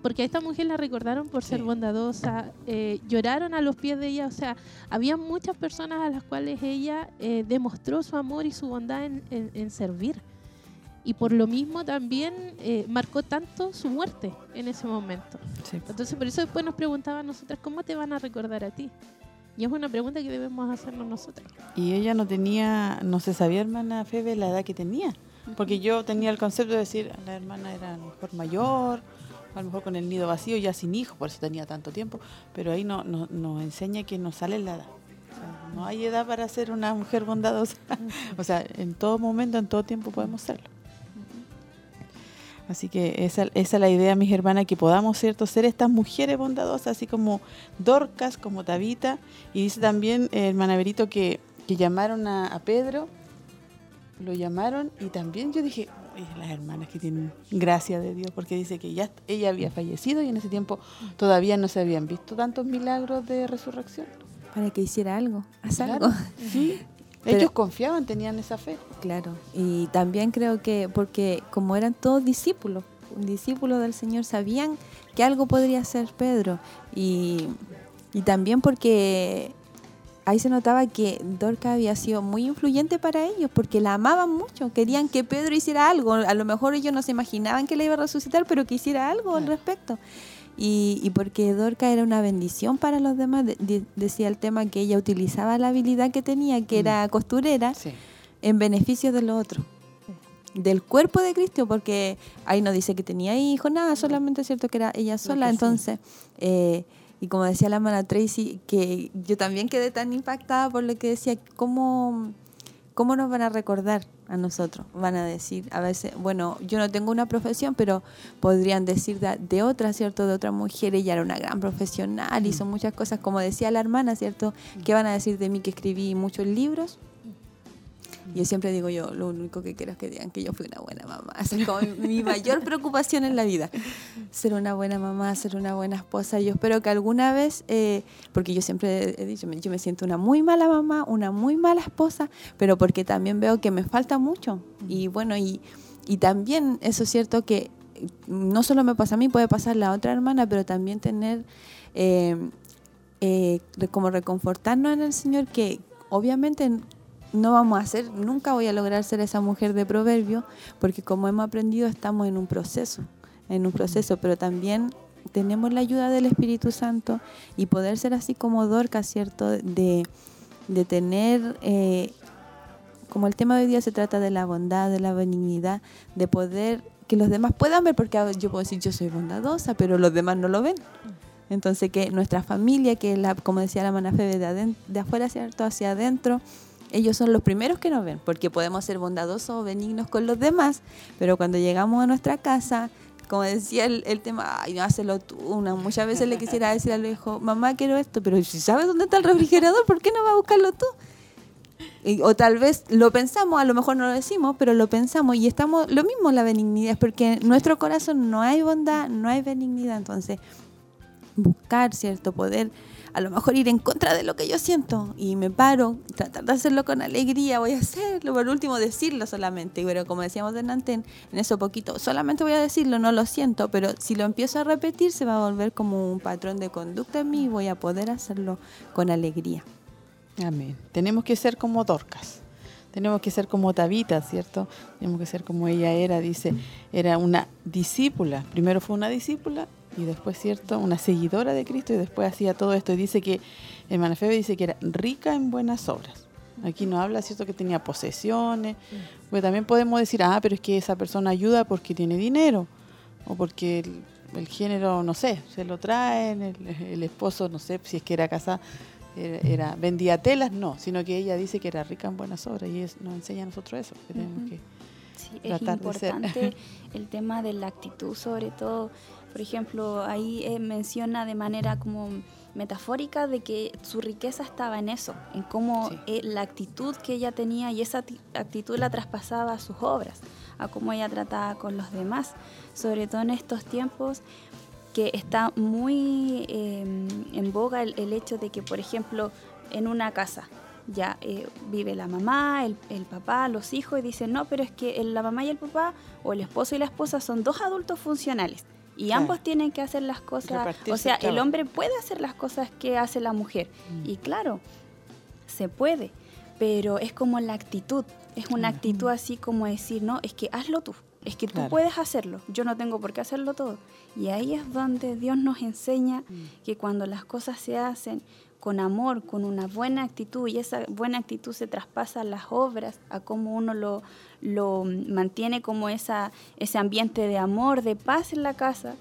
Porque a esta mujer la recordaron por ser bondadosa, eh, lloraron a los pies de ella, o sea, había muchas personas a las cuales ella eh, demostró su amor y su bondad en, en servir y por lo mismo también eh, marcó tanto su muerte en ese momento. Entonces por eso después nos preguntaban nosotras, ¿cómo te van a recordar a ti? Y es una pregunta que debemos hacernos nosotras. Y ella no tenía, no se sabía, hermana Febe, la edad que tenía. Porque yo tenía el concepto de decir, la hermana era a lo mejor mayor, a lo mejor con el nido vacío, ya sin hijo, por eso tenía tanto tiempo. Pero ahí no, nos enseña que nos sale la edad. no hay edad para ser una mujer bondadosa. o sea, en todo momento, en todo tiempo podemos serlo. Así que esa, esa, es la idea, mis hermanas, que podamos, ¿cierto?, ser estas mujeres bondadosas, así como Dorcas, como Tabita. Y dice también el hermana Berito que, que llamaron a, Pedro, lo llamaron y también yo dije, las hermanas que tienen gracia de Dios, porque dice que ya ella había fallecido y en ese tiempo todavía no se habían visto tantos milagros de resurrección. Para que hiciera algo, haz algo. Sí, ellos confiaban, tenían esa fe. Claro, y también creo que porque como eran todos discípulos, discípulos del Señor, sabían que algo podría ser Pedro. Y, y también porque ahí se notaba que Dorca había sido muy influyente para ellos, porque la amaban mucho, querían que Pedro hiciera algo. A lo mejor ellos no se imaginaban que le iba a resucitar, pero que hiciera algo al respecto. Y, porque Dorca era una bendición para los demás, decía el tema que ella utilizaba la habilidad que tenía, que era mm. costurera, en beneficio de los otros, del cuerpo de Cristo, porque ahí no dice que tenía hijos, nada, solamente es cierto que era ella sola, entonces... Eh, y como decía la hermana Tracy, que yo también quedé tan impactada por lo que decía, cómo ¿cómo nos van a recordar a nosotros? Van a decir, a veces, bueno, yo no tengo una profesión, pero podrían decir de, otra, ¿cierto? De otra mujer, ella era una gran profesional, hizo mm. muchas cosas, como decía la hermana, ¿cierto? ¿Qué van a decir de mí que escribí muchos libros? Yo siempre digo yo, lo único que quiero es que digan que yo fui una buena mamá. Esa es como mi mayor preocupación en la vida. Ser una buena mamá, ser una buena esposa. Yo espero que alguna vez, eh, porque yo siempre he dicho, yo me siento una muy mala mamá, una muy mala esposa, pero porque también veo que me falta mucho. Y bueno, y, y también eso es cierto que no solo me pasa a mí, puede pasar a la otra hermana, pero también tener... Eh, eh, como reconfortarnos en el Señor que obviamente no vamos a ser, nunca voy a lograr ser esa mujer de proverbio, porque como hemos aprendido estamos en un proceso, en un proceso, pero también tenemos la ayuda del Espíritu Santo y poder ser así como Dorcas, ¿cierto? De, de tener, eh, como el tema de hoy día se trata de la bondad, de la benignidad, de poder que los demás puedan ver, porque yo puedo decir yo soy bondadosa, pero los demás no lo ven. Entonces que nuestra familia, que la, como decía la hermana Febe, de, de afuera ¿cierto? hacia adentro, ellos son los primeros que nos ven, porque podemos ser bondadosos o benignos con los demás, pero cuando llegamos a nuestra casa, como decía el, el tema, ay, no, hazlo tú. Una, muchas veces le quisiera decir al hijo, mamá, quiero esto, pero si sabes dónde está el refrigerador, ¿por qué no vas a buscarlo tú? Y- o tal vez lo pensamos, a lo mejor no lo decimos, pero lo pensamos y estamos, lo mismo la benignidad, es porque en nuestro corazón no hay bondad, no hay benignidad, entonces buscar, ¿cierto? Poder a lo mejor ir en contra de lo que yo siento y me paro, tratar de hacerlo con alegría, voy a hacerlo, por último decirlo solamente, pero como decíamos delante en, en eso poquito, solamente voy a decirlo, no lo siento, pero si lo empiezo a repetir se va a volver como un patrón de conducta en mí y voy a poder hacerlo con alegría. Amén. Tenemos que ser como Dorcas. Tenemos que ser como Tabita, ¿cierto? Tenemos que ser como ella era, dice, era una discípula. Primero fue una discípula y después, ¿cierto? Una seguidora de Cristo y después hacía todo esto. Y dice que, hermana Febe dice que era rica en buenas obras. Aquí no habla, ¿cierto? Que tenía posesiones. Porque también podemos decir, ah, pero es que esa persona ayuda porque tiene dinero o porque el, el género, no sé, se lo traen, el, el esposo, no sé, si es que era casada era, era- vendía telas, no, sino que ella dice que era rica en buenas obras y es, nos enseña a nosotros eso, que tenemos que Sí, es tratar de ser. importante el tema de la actitud, sobre todo, por ejemplo, ahí eh, menciona de manera como metafórica de que su riqueza estaba en eso, en cómo Sí. eh, la actitud que ella tenía y esa actitud la traspasaba a sus obras, a cómo ella trataba con los demás, sobre todo en estos tiempos que está muy eh, en boga el, el hecho de que, por ejemplo, en una casa ya eh, vive la mamá, el, el papá, los hijos y dicen, no, pero es que el- la mamá y el papá o el esposo y la esposa son dos adultos funcionales y Claro. ambos tienen que hacer las cosas, o sea, el hombre puede hacer las cosas que hace la mujer Mm. y claro, se puede, pero es como la actitud, es una actitud así como decir, no, es que hazlo tú, es que tú puedes hacerlo, yo no tengo por qué hacerlo todo. Y ahí es donde Dios nos enseña Mm. que cuando las cosas se hacen con amor, con una buena actitud, y esa buena actitud se traspasa a las obras, a cómo uno lo, lo mantiene como esa, ese ambiente de amor, de paz en la casa,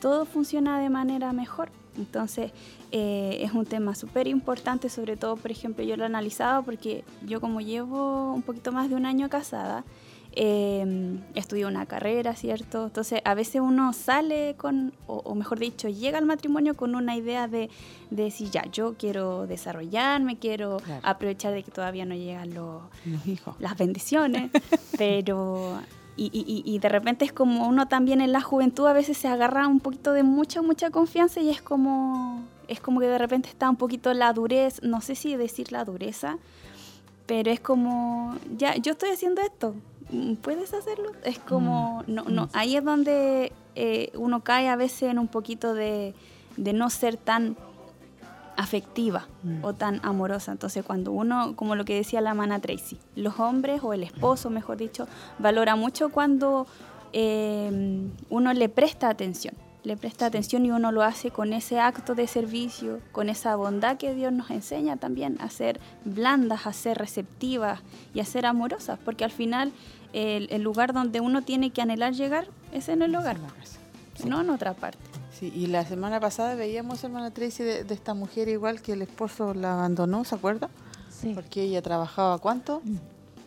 todo funciona de manera mejor. Entonces, eh, es un tema súper importante, sobre todo, por ejemplo, yo lo he analizado porque yo como llevo un poquito más de un año casada, eh, estudié una carrera, ¿cierto? Entonces, a veces uno sale con, o, o mejor dicho, llega al matrimonio con una idea de, de decir, ya, yo quiero desarrollarme, quiero Claro. aprovechar de que todavía no llegan los, los hijos. las bendiciones, pero... Y, y- de repente es como uno también en la juventud a veces se agarra un poquito de mucha, mucha confianza y es como, es como que de repente está un poquito la dureza, no sé si decir la dureza, pero es como, ya, yo estoy haciendo esto, ¿puedes hacerlo? Es como, no, no, mm. ahí es donde eh, uno cae a veces en un poquito de, de no ser tan afectiva Mm. o tan amorosa. Entonces, cuando uno, como lo que decía la mana Tracy, los hombres o el esposo, mejor dicho, valora mucho cuando eh, uno le presta atención. Le presta atención y uno lo hace con ese acto de servicio, con esa bondad que Dios nos enseña también a ser blandas, a ser receptivas y a ser amorosas, porque al final el, el lugar donde uno tiene que anhelar llegar es en el hogar. Sí. no en otra parte. Sí, y la semana pasada veíamos, hermana Tracy, de, de esta mujer igual que el esposo la abandonó, ¿se acuerda? Sí. Porque ella trabajaba, ¿cuánto?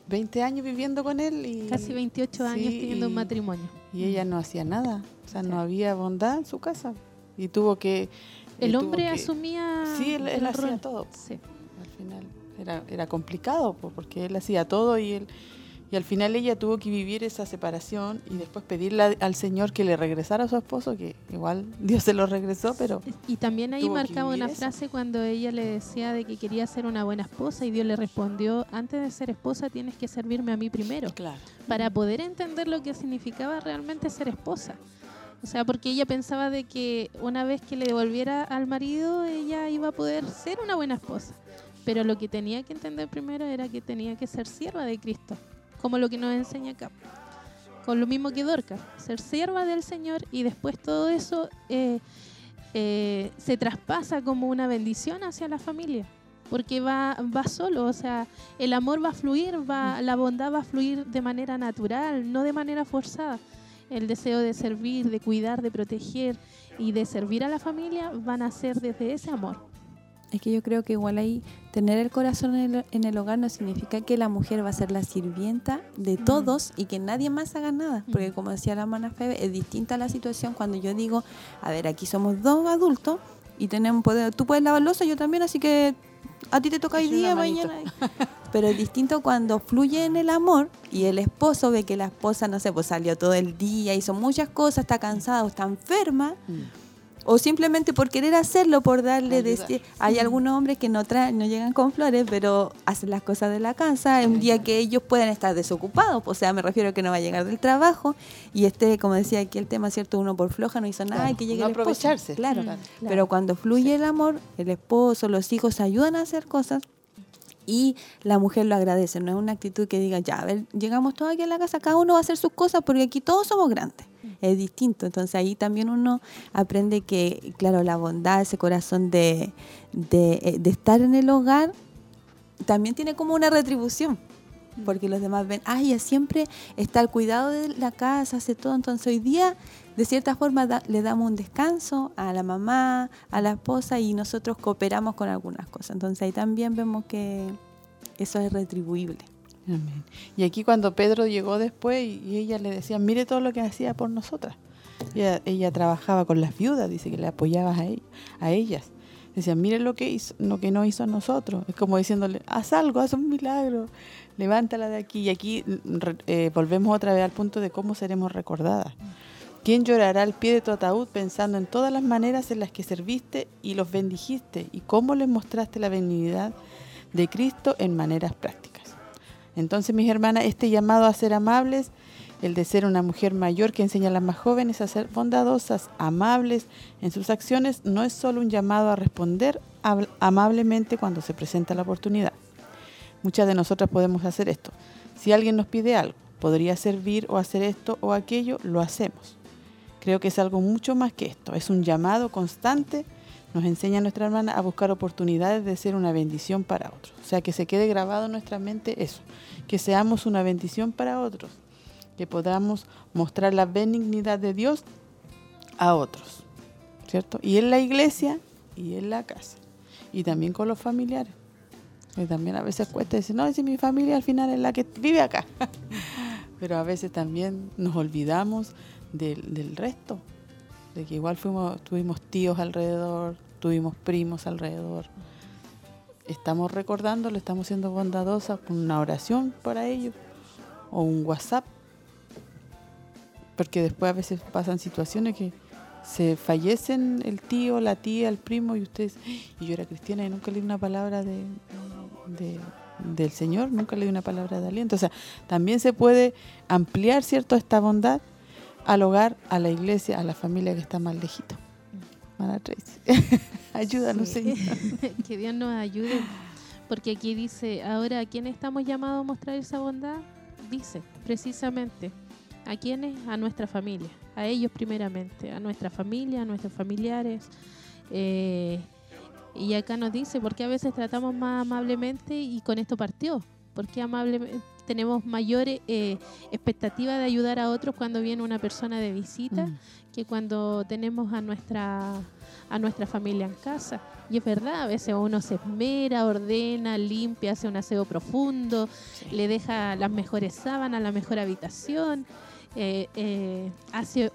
20 años viviendo con él y... Casi 28 años Sí, teniendo un matrimonio. Y ella no hacía nada, o sea, Sí. no había bondad en su casa. Y tuvo que... El él tuvo hombre que- asumía. Sí, él, él el hacía rol. todo. Sí. Al final era, era complicado, po, porque él hacía todo y él... Y al final ella tuvo que vivir esa separación y después pedirle al Señor que le regresara a su esposo, que igual Dios se lo regresó, pero Y también ahí marcaba una eso. frase cuando ella le decía de que quería ser una buena esposa y Dios le respondió, antes de ser esposa tienes que servirme a mí primero, claro. para poder entender lo que significaba realmente ser esposa. O sea, porque ella pensaba de que una vez que le devolviera al marido, ella iba a poder ser una buena esposa. Pero lo que tenía que entender primero era que tenía que ser sierva de Cristo, como lo que nos enseña acá. Con lo mismo que Dorcas, ser sierva del Señor y después todo eso eh, eh, se traspasa como una bendición hacia la familia, porque va, va solo, o sea, el amor va a fluir, va, la bondad va a fluir de manera natural, no de manera forzada. El deseo de servir, de cuidar, de proteger y de servir a la familia van a ser desde ese amor. Es que yo creo que igual ahí tener el corazón en el, en el hogar no significa que la mujer va a ser la sirvienta de todos y que nadie más haga nada. Porque como decía la hermana Febe, es distinta la situación cuando yo digo, a ver, aquí somos dos adultos y tenemos poder, tú puedes lavar losa, yo también, así que a ti te toca hoy día, mañana. Pero es distinto cuando fluye en el amor y el esposo ve que la esposa, no sé, pues salió todo el día, hizo muchas cosas, está cansada o está enferma. O simplemente por querer hacerlo, por darle Ayudar. hay algunos hombres que no traen, no llegan con flores, pero hacen las cosas de la casa, un día que ellos pueden estar desocupados, o sea, me refiero a que no va a llegar del trabajo, y este, como decía aquí el tema, ¿cierto? Uno por floja no hizo nada, Claro, y que llegue no el esposo. aprovecharse. Claro. Claro. pero cuando fluye el amor, el esposo, los hijos ayudan a hacer cosas, y la mujer lo agradece, no es una actitud que diga, ya, a ver, llegamos todos aquí a la casa, cada uno va a hacer sus cosas porque aquí todos somos grandes. Es distinto, entonces ahí también uno aprende que, claro, la bondad, ese corazón de, de, eh, de estar en el hogar, también tiene como una retribución, porque los demás ven, ay, ella siempre está al cuidado de la casa, hace todo, entonces hoy día, de cierta forma, da- le damos un descanso a la mamá, a la esposa, y nosotros cooperamos con algunas cosas. Entonces ahí también vemos que eso es retribuible. Y aquí cuando Pedro llegó después y, ella le decía, mire todo lo que hacía por nosotras. Ella, trabajaba con las viudas, dice que le apoyaba a, ell- a ellas. Decía, mire lo que hizo, lo que no hizo a nosotros. Es como diciéndole, haz algo, haz un milagro, levántala de aquí. Y aquí mm, eh, volvemos otra vez al punto de cómo seremos recordadas. ¿Quién llorará al pie de tu ataúd pensando en todas las maneras en las que serviste y los bendijiste y cómo les mostraste la benignidad de Cristo en maneras prácticas? Entonces, mis hermanas, este llamado a ser amables, el de ser una mujer mayor que enseña a las más jóvenes a ser bondadosas, amables en sus acciones, no es solo un llamado a responder amablemente cuando se presenta la oportunidad. Muchas de nosotras podemos hacer esto. Si alguien nos pide algo, podría servir o hacer esto o aquello, lo hacemos. Creo que es algo mucho más que esto. Es un llamado constante. Nos enseña nuestra hermana a buscar oportunidades de ser una bendición para otros. O sea, que se quede grabado en nuestra mente eso. Que seamos una bendición para otros. Que podamos mostrar la benignidad de Dios a otros. ¿Cierto? Y en la iglesia y en la casa. Y también con los familiares. Y también a veces cuesta decir, no, si mi familia al final es la que vive acá. Pero a veces también nos olvidamos del, resto. De que igual fuimos, tuvimos tíos alrededor, tuvimos primos alrededor. Estamos recordando, le estamos siendo bondadosas con una oración para ellos o un WhatsApp. Porque después a veces pasan situaciones que se fallecen el tío, la tía, el primo y ustedes, y yo era cristiana y nunca leí una palabra de- del Señor, nunca leí una palabra de aliento. O sea, también se puede ampliar, ¿cierto?, esta bondad al hogar, a la iglesia, a la familia que está más lejito. Tracy, ayúdanos, Sí. Señor. que Dios nos ayude. Porque aquí dice, ahora, ¿a quién estamos llamados a mostrar esa bondad? Dice, precisamente, ¿a quiénes? A nuestra familia, a ellos primeramente, a nuestra familia, a nuestros familiares. Eh, y acá nos dice, ¿por qué a veces tratamos más amablemente y con esto partió? ¿Por qué amablemente tenemos mayor eh, expectativa de ayudar a otros cuando viene una persona de visita Mm. que cuando tenemos a nuestra a nuestra familia en casa. Y es verdad, a veces uno se esmera, ordena, limpia, hace un aseo profundo, le deja las mejores sábanas, la mejor habitación, eh, eh, hace,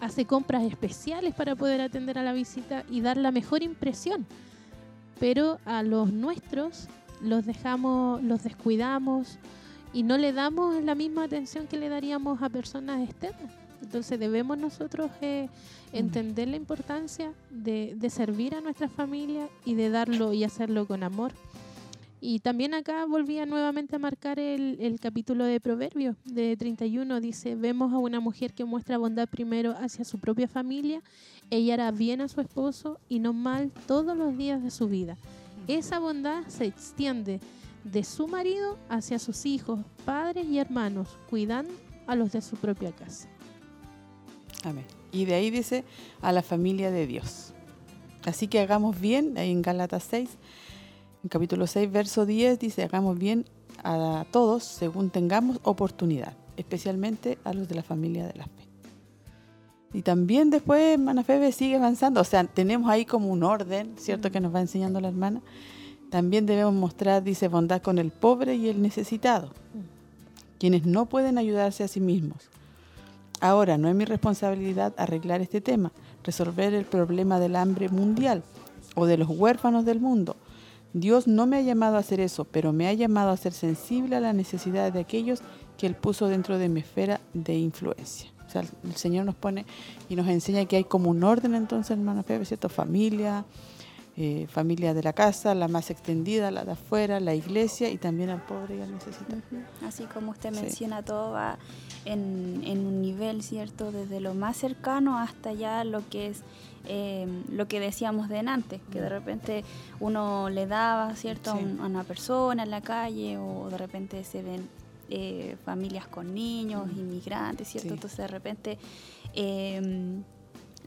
hace compras especiales para poder atender a la visita y dar la mejor impresión. Pero a los nuestros los dejamos, los descuidamos y no le damos la misma atención que le daríamos a personas externas. Entonces debemos nosotros eh, entender la importancia de, de servir a nuestra familia y de darlo y hacerlo con amor. Y también acá volvía nuevamente a marcar el, el capítulo de Proverbios de 31. Dice, vemos a una mujer que muestra bondad primero hacia su propia familia. Ella hará bien a su esposo y no mal todos los días de su vida. Esa bondad se extiende de su marido hacia sus hijos, padres y hermanos, cuidando a los de su propia casa. Amén. Y de ahí dice a la familia de Dios. Así que hagamos bien, ahí en Gálatas 6, en capítulo 6, verso 10, dice, hagamos bien a todos según tengamos oportunidad, especialmente a los de la familia de la fe. Y también después, hermana Febe sigue avanzando, o sea, tenemos ahí como un orden, ¿cierto? Que nos va enseñando la hermana. También debemos mostrar, dice, bondad con el pobre y el necesitado, quienes no pueden ayudarse a sí mismos. Ahora, no es mi responsabilidad arreglar este tema, resolver el problema del hambre mundial o de los huérfanos del mundo. Dios no me ha llamado a hacer eso, pero me ha llamado a ser sensible a las necesidades de aquellos que Él puso dentro de mi esfera de influencia. O sea, el Señor nos pone y nos enseña que hay como un orden entonces, hermano Pepe, ¿cierto? Familia, eh, familia de la casa, la más extendida, la de afuera, la iglesia y también al pobre y al necesitado. Así como usted menciona, todo va en, en, un nivel, ¿cierto? Desde lo más cercano hasta ya lo que es eh, lo que decíamos de antes, que de repente uno le daba, ¿cierto? A, una persona en la calle o de repente se ven eh, familias con niños, inmigrantes, ¿cierto? Entonces de repente, em,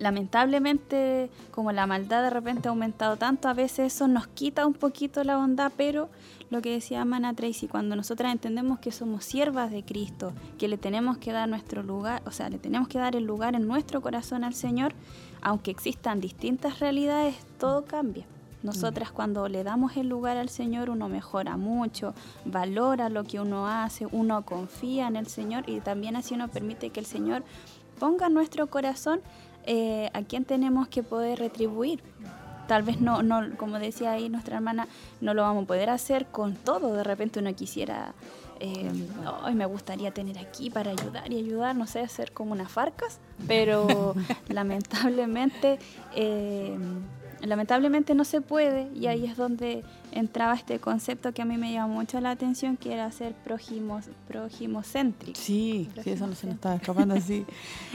lamentablemente, como la maldad de repente ha aumentado tanto, a veces eso nos quita un poquito la bondad, pero lo que decía Mana Tracy, cuando nosotras entendemos que somos siervas de Cristo, que le tenemos que dar nuestro lugar, o sea, le tenemos que dar el lugar en nuestro corazón al Señor, aunque existan distintas realidades, todo cambia. Nosotras cuando le damos el lugar al Señor uno mejora mucho, valora lo que uno hace, uno confía en el Señor y también así uno permite que el Señor ponga en nuestro corazón eh, a quien tenemos que poder retribuir. Tal vez no, no, como decía ahí nuestra hermana, no lo vamos a poder hacer con todo. De repente uno quisiera, eh, me gustaría tener aquí para ayudar y ayudar, no sé, hacer como unas farcas, pero lamentablemente... Eh, lamentablemente no se puede y ahí es donde entraba este concepto que a mí me llama mucho la atención que era ser prójimos, prójimocéntrico. Sí, sí, eso no se nos estaba escapando así.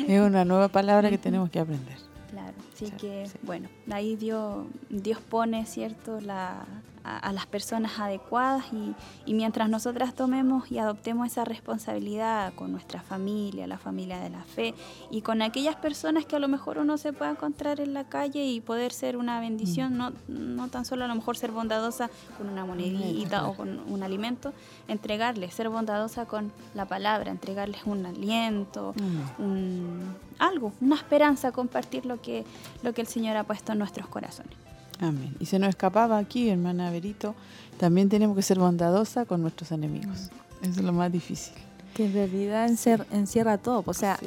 es una nueva palabra que tenemos que aprender. Claro, así que bueno, ahí Dios, Dios pone, ¿cierto?, la, a, las personas adecuadas y, y, mientras nosotras tomemos y adoptemos esa responsabilidad con nuestra familia, la familia de la fe y con aquellas personas que a lo mejor uno se pueda encontrar en la calle y poder ser una bendición, mm. no, no tan solo a lo mejor ser bondadosa con una monedita o con un alimento, entregarles, ser bondadosa con la palabra, entregarles un aliento, mm. un, algo, una esperanza, compartir lo que, lo que el Señor ha puesto en nuestros corazones. Amén. Y se nos escapaba aquí, hermana Berito, también tenemos que ser bondadosa con nuestros enemigos. Eso es lo más difícil. Que en realidad encierra todo. O sea,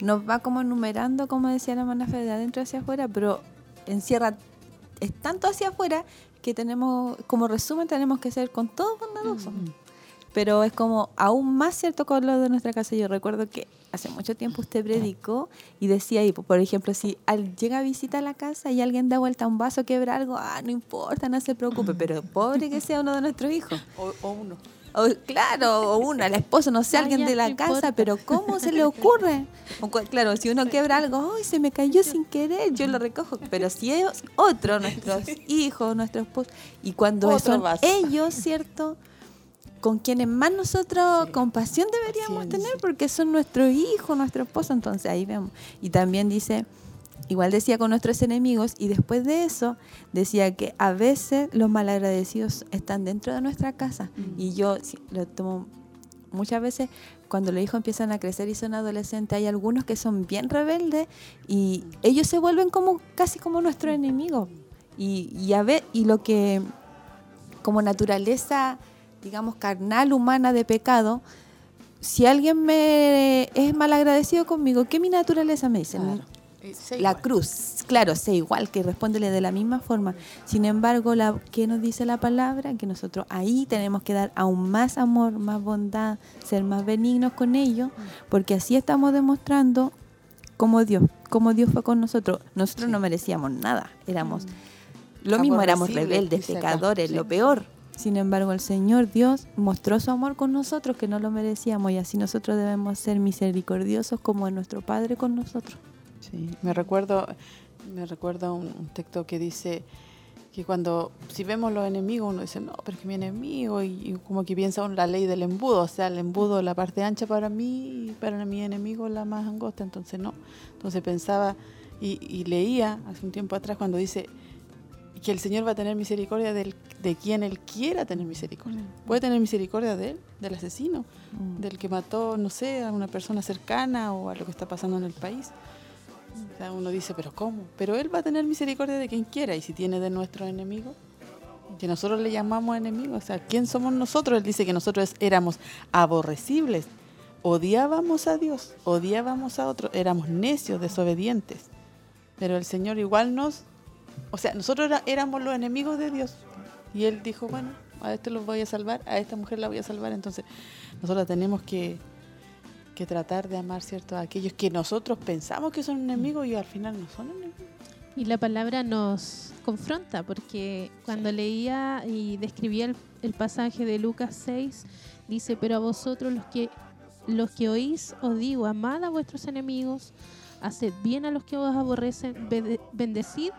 nos va como enumerando, como decía la hermana Fede, de adentro hacia afuera, pero encierra, es tanto hacia afuera que tenemos, como resumen, tenemos que ser con todos bondadosos. Pero es como aún más cierto con lo de nuestra casa. Yo recuerdo que hace mucho tiempo usted predicó y decía ahí, por ejemplo, si llega a visitar la casa y alguien da vuelta un vaso, quebra algo, ah, no importa, no se preocupe, pero pobre que sea uno de nuestros hijos. O, uno. claro, o una, la esposa, no sé, alguien de la casa, pero ¿cómo se le ocurre? claro, si uno quebra algo, ¡ay, se me cayó sin querer! Yo lo recojo. Pero si es otro, nuestros hijos, nuestros esposos, y cuando son ellos, ¿cierto? Con quienes más nosotros compasión deberíamos tener porque son nuestros hijos, nuestro esposo, entonces ahí vemos. Y también dice, igual decía con nuestros enemigos y después de eso decía que a veces los malagradecidos están dentro de nuestra casa. Mm. y yo lo tomo muchas veces cuando los hijos empiezan a crecer y son adolescentes hay algunos que son bien rebeldes y ellos se vuelven como casi como nuestro enemigo. Y, y a ver y lo que como naturaleza digamos, carnal, humana de pecado, si alguien me es mal agradecido conmigo, ¿qué mi naturaleza me dice? La cruz, claro, sé igual, que respóndele de la misma forma. Sin embargo, la, ¿qué nos dice la palabra? Que nosotros ahí tenemos que dar aún más amor, más bondad, ser más benignos con ellos, porque así estamos demostrando cómo Dios, cómo Dios fue con nosotros. Nosotros no merecíamos nada, éramos, mm. lo mismo éramos rebeldes, pecadores, lo peor Sin embargo, el Señor Dios mostró su amor con nosotros que no lo merecíamos y así nosotros debemos ser misericordiosos como nuestro Padre con nosotros. Sí, me recuerdo, me recuerdo un, texto que dice que cuando si vemos los enemigos uno dice no pero es que mi enemigo y, y como que piensa en la ley del embudo o sea el embudo la parte ancha para mí y para mi enemigo la más angosta entonces no entonces pensaba y leía hace un tiempo atrás cuando dice que el Señor va a tener misericordia del, de quien Él quiera tener misericordia. Puede tener misericordia de Él, del asesino, Mm. del que mató, no sé, a una persona cercana o a lo que está pasando en el país. O sea, uno dice, pero ¿cómo? Pero Él va a tener misericordia de quien quiera y si tiene de nuestros enemigos, que nosotros le llamamos enemigos, o sea, ¿quién somos nosotros? Él dice que nosotros éramos aborrecibles, odiábamos a Dios, odiábamos a otros, éramos necios, desobedientes. Pero el Señor igual nos, o sea, nosotros era- éramos los enemigos de Dios. Y Él dijo, bueno, a este los voy a salvar, a esta mujer la voy a salvar. Entonces, nosotros tenemos que, que tratar de amar, ¿cierto? A aquellos que nosotros pensamos que son enemigos y al final no son enemigos. Y la palabra nos confronta, porque cuando leía y describía el, el pasaje de Lucas 6, dice, pero a vosotros los que, los que oís os digo, amad a vuestros enemigos, haced bien a los que os aborrecen, bendecid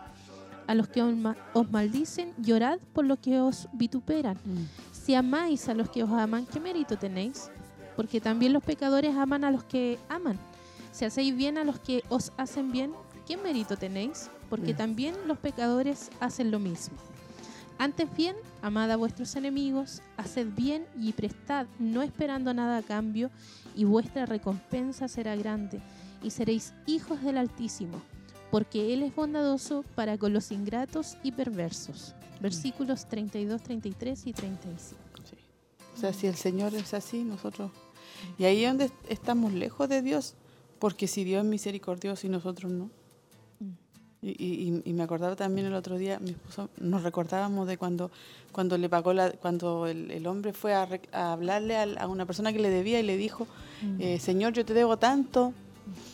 a los que os, ma- os maldicen, llorad por los que os vituperan. Si amáis a los que os aman, ¿qué mérito tenéis? Porque también los pecadores aman a los que aman. Si hacéis bien a los que os hacen bien, ¿qué mérito tenéis? Porque Mm. también los pecadores hacen lo mismo. Antes bien, amad a vuestros enemigos, haced bien y prestad, no esperando nada a cambio, y vuestra recompensa será grande, y seréis hijos del Altísimo, porque Él es bondadoso para con los ingratos y perversos. Versículos 32, 33 y 35. Sí. O sea, si el Señor es así, nosotros... Y ahí es donde estamos lejos de Dios, porque si Dios es misericordioso y nosotros no. Y, y- y me acordaba también el otro día, mi esposo, nos recordábamos de cuando, cuando le pagó la, cuando el, el hombre fue a, rec- a hablarle al- a, una persona que le debía y le dijo, eh, Señor, yo te debo tanto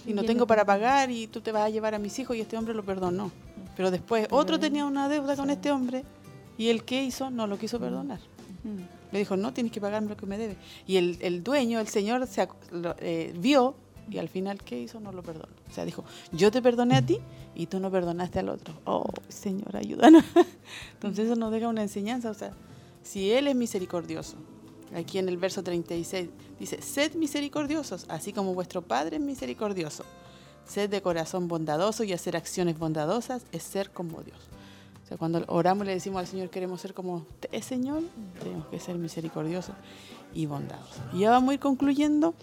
y no tengo para pagar y tú te vas a llevar a mis hijos y este hombre lo perdonó. Pero después otro tenía una deuda con este hombre y el que hizo no lo quiso perdonar. Le dijo, no, tienes que pagarme lo que me debe. Y el, el dueño, el señor, se, eh, vio y al final, ¿qué hizo? No lo perdonó. O sea, dijo, yo te perdoné a ti y tú no perdonaste al otro. Oh, Señor, ayúdanos. Entonces eso nos deja una enseñanza. O sea, si Él es misericordioso, aquí en el verso 36 dice, sed misericordiosos, así como vuestro Padre es misericordioso. Sed de corazón bondadoso y hacer acciones bondadosas es ser como Dios. O sea, cuando oramos le decimos al Señor, queremos ser como usted, Señor, tenemos que ser misericordiosos y bondadosos. Y ya vamos a ir concluyendo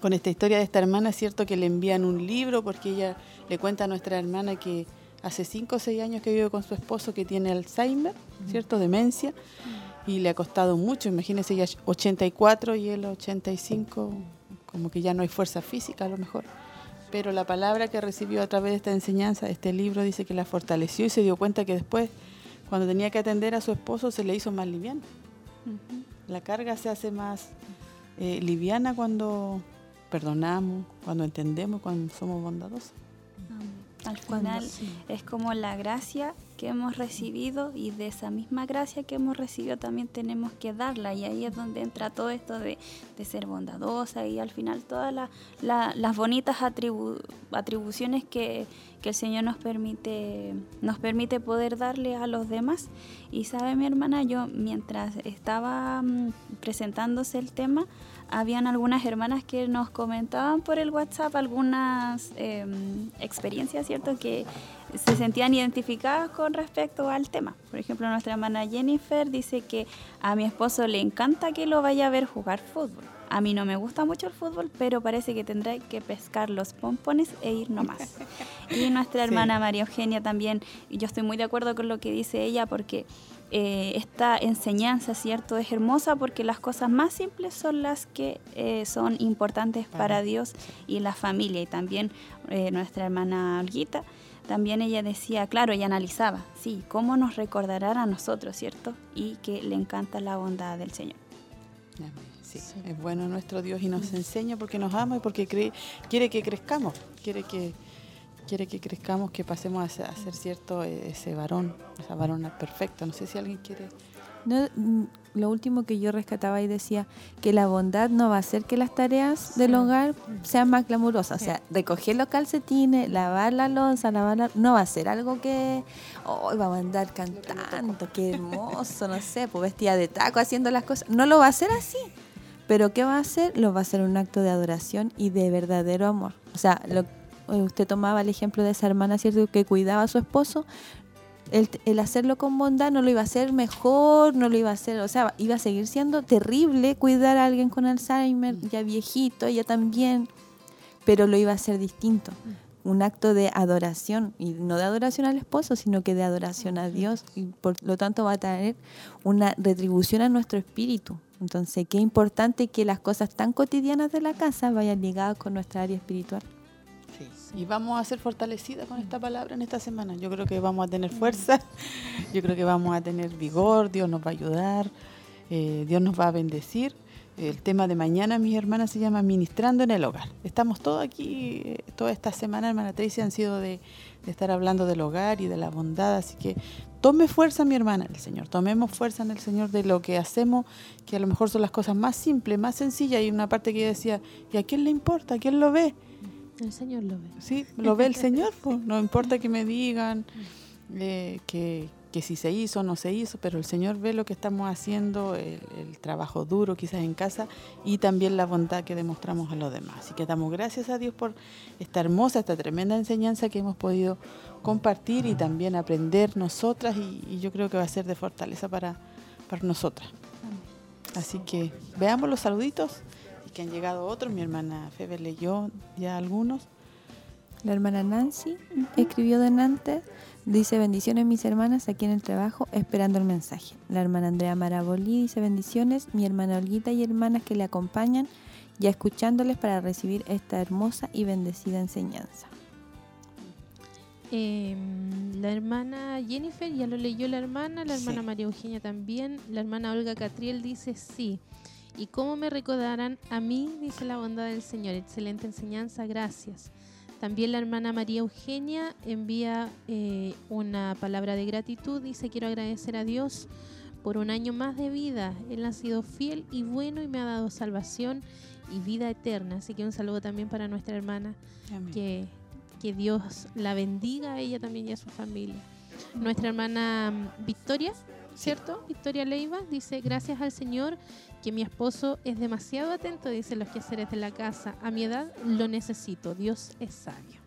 con esta historia de esta hermana. Es cierto que le envían un libro porque ella le cuenta a nuestra hermana que hace 5 o 6 años que vive con su esposo que tiene Alzheimer, ¿cierto? Demencia. Y le ha costado mucho. Imagínense, ella es 84 y él 85, como que ya no hay fuerza física a lo mejor pero la palabra que recibió a través de esta enseñanza, este libro, dice que la fortaleció y se dio cuenta que después, cuando tenía que atender a su esposo, se le hizo más liviana. La carga se hace más eh, liviana cuando perdonamos, cuando entendemos, cuando somos bondadosos. Al Cuando- final sí. es como la gracia que hemos recibido y de esa misma gracia que hemos recibido también tenemos que darla y ahí es donde entra todo esto de, de ser bondadosa y al final todas la- la- las bonitas atribu- atribuciones que, que el Señor nos permite, nos permite poder darle a los demás. Y sabe mi hermana, yo mientras estaba mm, presentándose el tema, habían algunas hermanas que nos comentaban por el WhatsApp algunas em, experiencias, ¿cierto? Que se sentían identificadas con respecto al tema. Por ejemplo, nuestra hermana Jennifer dice que a mi esposo le encanta que lo vaya a ver jugar fútbol. A mí no me gusta mucho el fútbol, pero parece que tendré que pescar los pompones e ir nomás. Y nuestra Sí. hermana María Eugenia también, yo estoy muy de acuerdo con lo que dice ella, porque eh, esta enseñanza, ¿cierto? Es hermosa porque las cosas más simples son las que eh, son importantes para Para- Dios y la familia. Y también eh, nuestra hermana Olguita, también ella decía, claro, ella analizaba, sí, cómo nos recordarán a nosotros, ¿cierto? Y que le encanta la bondad del Señor. Sí, es bueno nuestro Dios y nos enseña porque nos ama y porque cree- quiere que crezcamos, quiere que quiere que crezcamos, que pasemos a ser, a ser cierto eh, ese varón, esa varona perfecta. No sé si alguien quiere No, lo último que yo rescataba y decía que la bondad no va a hacer que las tareas del hogar sean más glamurosas. O sea, recoger los calcetines, lavar la losa, lavar la... No va a ser algo que hoy vamos a andar cantando, qué hermoso, no sé, pues vestida de taco haciendo las cosas. No lo va a hacer así. Pero ¿qué va a hacer? Lo va a hacer un acto de adoración y de verdadero amor. O sea, lo, usted tomaba el ejemplo de esa hermana, ¿cierto? Que cuidaba a su esposo el, hacerlo con bondad no lo iba a hacer mejor, no lo iba a hacer, o sea, iba a seguir siendo terrible cuidar a alguien con Alzheimer, mm. ya viejito, ella también, pero lo iba a hacer distinto. Mm. Un acto de adoración, y no de adoración al esposo, sino que de adoración a Dios, y por lo tanto va a tener una retribución a nuestro espíritu. Entonces, qué importante que las cosas tan cotidianas de la casa vayan ligadas con nuestra área espiritual. Y vamos a ser fortalecidas con esta palabra en esta semana. Yo creo que vamos a tener fuerza, yo creo que vamos a tener vigor, Dios nos va a ayudar, eh, Dios nos va a bendecir. El tema de mañana, mis hermanas, se llama Ministrando en el Hogar. Estamos todos aquí, eh, toda esta semana, hermana Tracy, han sido de, de, estar hablando del hogar y de la bondad. Así que tome fuerza, mi hermana, el Señor. Tomemos fuerza en el Señor de lo que hacemos, que a lo mejor son las cosas más simples, más sencillas. Y una parte que yo decía, ¿y a quién le importa? ¿A quién lo ve? El Señor lo ve. Sí, lo ve el Señor, pues. no importa que me digan eh, que, si se hizo o no se hizo, pero el Señor ve lo que estamos haciendo, el, trabajo duro quizás en casa y también la bondad que demostramos a los demás. Así que damos gracias a Dios por esta hermosa, esta tremenda enseñanza que hemos podido compartir y también aprender nosotras y, yo creo que va a ser de fortaleza para, para nosotras. Así que veamos los saluditos que han llegado otros. Mi hermana Febe leyó ya algunos. La hermana Nancy escribió de Nantes, dice bendiciones mis hermanas aquí en el trabajo esperando el mensaje. La hermana Andrea Marabolí dice bendiciones, mi hermana Olguita y hermanas que le acompañan ya escuchándoles para recibir esta hermosa y bendecida enseñanza. Em, la hermana Jennifer ya lo leyó la hermana, la hermana María Eugenia también, la hermana Olga Catriel dice sí. ¿Y cómo me recordarán a mí? Dice la bondad del Señor. Excelente enseñanza, gracias. También la hermana María Eugenia envía eh, una palabra de gratitud. Dice, quiero agradecer a Dios por un año más de vida. Él ha sido fiel y bueno y me ha dado salvación y vida eterna. Así que un saludo también para nuestra hermana. Que, que Dios la bendiga a ella también y a su familia. Nuestra hermana mm, Victoria, ¿cierto? Victoria Leiva dice, gracias al Señor que mi esposo es demasiado atento, dice los quehaceres de la casa. A mi edad lo necesito, Dios es sabio.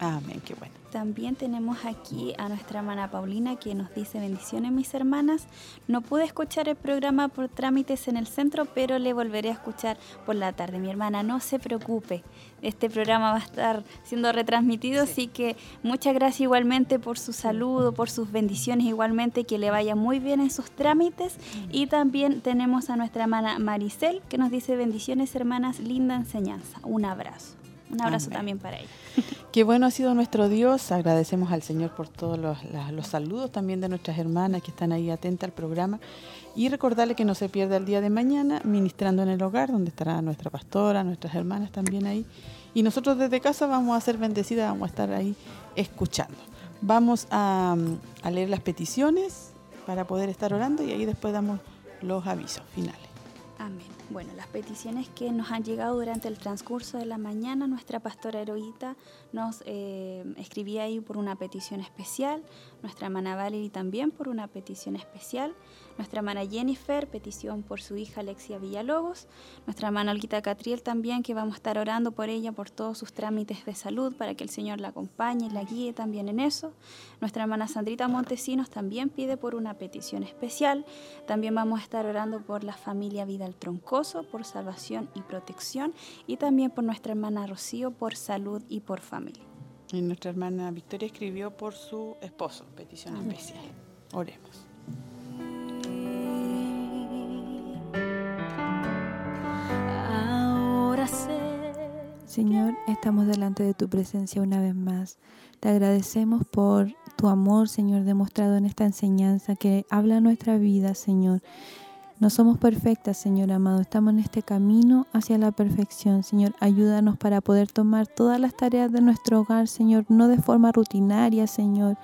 Amén, qué bueno. También tenemos aquí a nuestra hermana Paulina que nos dice bendiciones mis hermanas. No pude escuchar el programa por trámites en el centro, pero le volveré a escuchar por la tarde. Mi hermana, no se preocupe. Este programa va a estar siendo retransmitido, así que muchas gracias igualmente por su saludo, por sus bendiciones igualmente, que le vaya muy bien en sus trámites. Y también tenemos a nuestra hermana Maricel que nos dice bendiciones hermanas, linda enseñanza. Un abrazo. Un abrazo también para ella. Qué bueno ha sido nuestro Dios. Agradecemos al Señor por todos los, saludos también de nuestras hermanas que están ahí atentas al programa. Y recordarle que no se pierda el día de mañana ministrando en el hogar, donde estará nuestra pastora, nuestras hermanas también ahí. Y nosotros desde casa vamos a ser bendecidas, vamos a estar ahí escuchando. Vamos a, a leer las peticiones para poder estar orando y ahí después damos los avisos finales. Amén. Bueno, las peticiones que nos han llegado durante el transcurso de la mañana, nuestra pastora heroíta nos eh, escribía ahí por una petición especial, nuestra hermana Valerie también por una petición especial, nuestra hermana Jennifer, petición por su hija Alexia Villalobos, nuestra hermana Olguita Catriel también, que vamos a estar orando por ella, por todos sus trámites de salud, para que el Señor la acompañe y la guíe también en eso. Nuestra hermana Sandrita Montesinos también pide por una petición especial. También vamos a estar orando por la familia Vidal Troncoso, por salvación y protección, y también por nuestra hermana Rocío, por salud y por familia. Y nuestra hermana Victoria escribió por su esposo, petición especial. Oremos. Señor, estamos delante de tu presencia una vez más. Te agradecemos por tu amor, Señor, demostrado en esta enseñanza que habla nuestra vida, Señor. No somos perfectas, Señor amado. Estamos en este camino hacia la perfección. Señor, ayúdanos para poder tomar todas las tareas de nuestro hogar, Señor, no de forma rutinaria, Señor,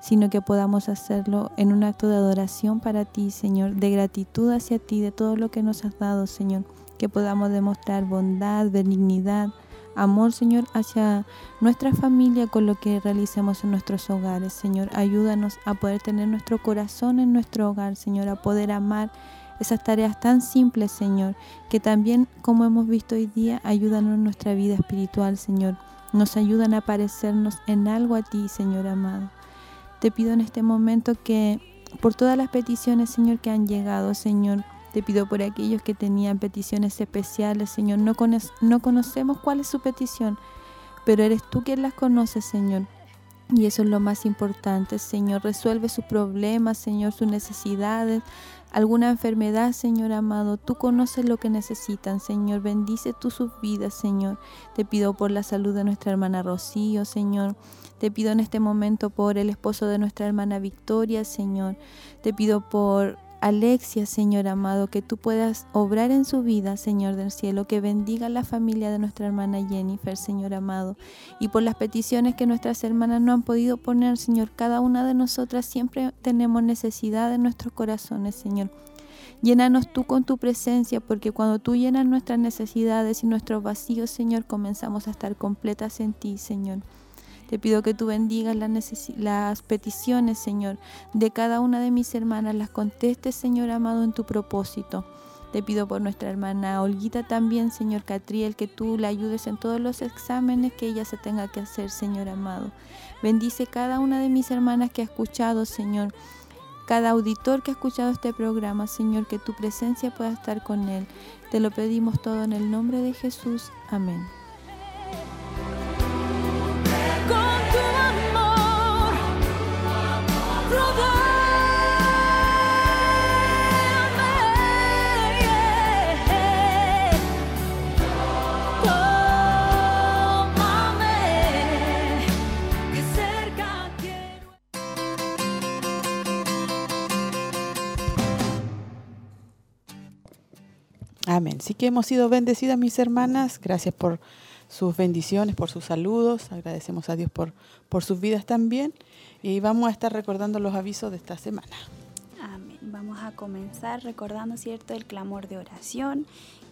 sino que podamos hacerlo en un acto de adoración para ti, Señor, de gratitud hacia ti, de todo lo que nos has dado, Señor, que podamos demostrar bondad, benignidad, amor, Señor, hacia nuestra familia con lo que realicemos en nuestros hogares. Señor, ayúdanos a poder tener nuestro corazón en nuestro hogar, Señor, a poder amar esas tareas tan simples, Señor, que también, como hemos visto hoy día, ayudan en nuestra vida espiritual, Señor. Nos ayudan a parecernos en algo a ti, Señor amado. Te pido en este momento que por todas las peticiones, Señor, que han llegado, Señor, te pido por aquellos que tenían peticiones especiales, Señor. No, no conocemos cuál es su petición, pero eres tú quien las conoces, Señor. Y eso es lo más importante, Señor. Resuelve sus problemas, Señor, sus necesidades, alguna enfermedad, Señor amado. Tú conoces lo que necesitan, Señor. Bendice tú sus vidas, Señor. Te pido por la salud de nuestra hermana Rocío, Señor. Te pido en este momento por el esposo de nuestra hermana Victoria, Señor. Te pido por Alexia, Señor amado, que tú puedas obrar en su vida, Señor del cielo, que bendiga la familia de nuestra hermana Jennifer, Señor amado, y por las peticiones que nuestras hermanas no han podido poner, Señor, cada una de nosotras siempre tenemos necesidad en nuestros corazones, Señor. Llénanos tú con tu presencia, porque cuando tú llenas nuestras necesidades y nuestros vacíos, Señor, comenzamos a estar completas en ti, Señor. Te pido que tú bendigas las, las peticiones, Señor, de cada una de mis hermanas. Las contestes, Señor amado, en tu propósito. Te pido por nuestra hermana Olguita también, Señor Catriel, que tú la ayudes en todos los exámenes que ella se tenga que hacer, Señor amado. Bendice cada una de mis hermanas que ha escuchado, Señor. Cada auditor que ha escuchado este programa, Señor, que tu presencia pueda estar con él. Te lo pedimos todo en el nombre de Jesús. Amén. Amén. Sí que hemos sido bendecidas, mis hermanas. Gracias por sus bendiciones, por sus saludos. Agradecemos a Dios por, por sus vidas también. Y vamos a estar recordando los avisos de esta semana. Amén. Vamos a comenzar recordando, ¿cierto?, el clamor de oración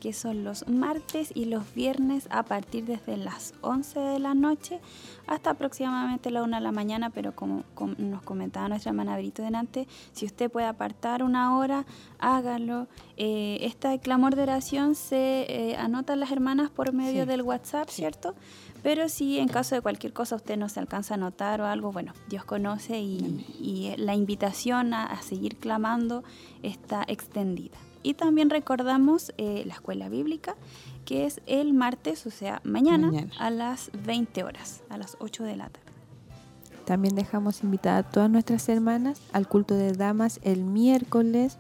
que son los martes y los viernes a partir desde las 11 de la noche hasta aproximadamente la 1 de la mañana, pero como, nos comentaba nuestra hermana Brito delante, si usted puede apartar una hora, hágalo. Eh, este clamor de oración se eh, anota las hermanas por medio del WhatsApp, ¿cierto? Pero si en caso de cualquier cosa usted no se alcanza a anotar o algo, bueno, Dios conoce y, la invitación a seguir clamando está extendida. Y también recordamos eh, la escuela bíblica, que es el martes, o sea, mañana, a las 20 horas, a las 8 de la tarde. También dejamos invitada a todas nuestras hermanas al culto de damas el miércoles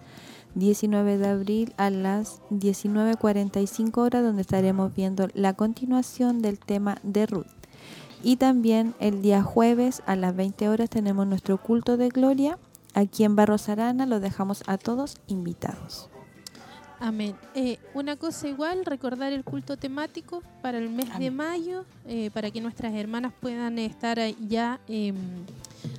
19 de abril a las 19.45 horas, donde estaremos viendo la continuación del tema de Ruth. Y también el día jueves a las 20 horas tenemos nuestro culto de gloria. Aquí en Barros Arana los dejamos a todos invitados. Amén. Eh, una cosa igual, recordar el culto temático para el mes de mayo, eh, para que nuestras hermanas puedan estar ya em,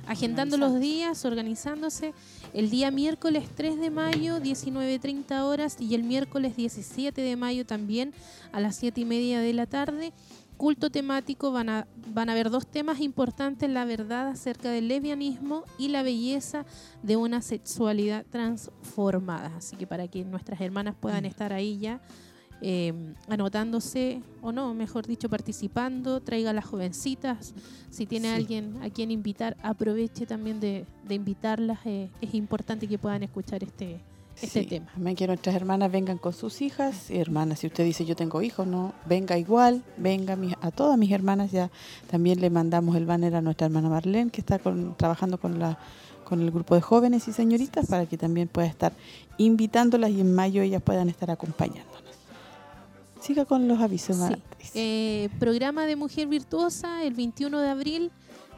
agendando los días, organizándose. El día miércoles 3 de mayo, 19.30 horas, y el miércoles 17 de mayo también a las 7 y media de la tarde culto temático van a, van a haber dos temas importantes, la verdad acerca del lesbianismo y la belleza de una sexualidad transformada. Así que para que nuestras hermanas puedan mm. estar ahí ya eh, anotándose o no, mejor dicho, participando, traiga a las jovencitas. Si tiene alguien a quien invitar, aproveche también de, invitarlas. Eh, es importante que puedan escuchar este, este tema. También que nuestras hermanas vengan con sus hijas. Hermanas, si usted dice yo tengo hijos, no, venga igual, venga a todas mis hermanas. Ya también le mandamos el banner a nuestra hermana Marlene, que está trabajando con la con el grupo de jóvenes y señoritas para que también pueda estar invitándolas y en mayo ellas puedan estar acompañándonos. Siga con los avisos. Eh, programa de Mujer Virtuosa el 21 de abril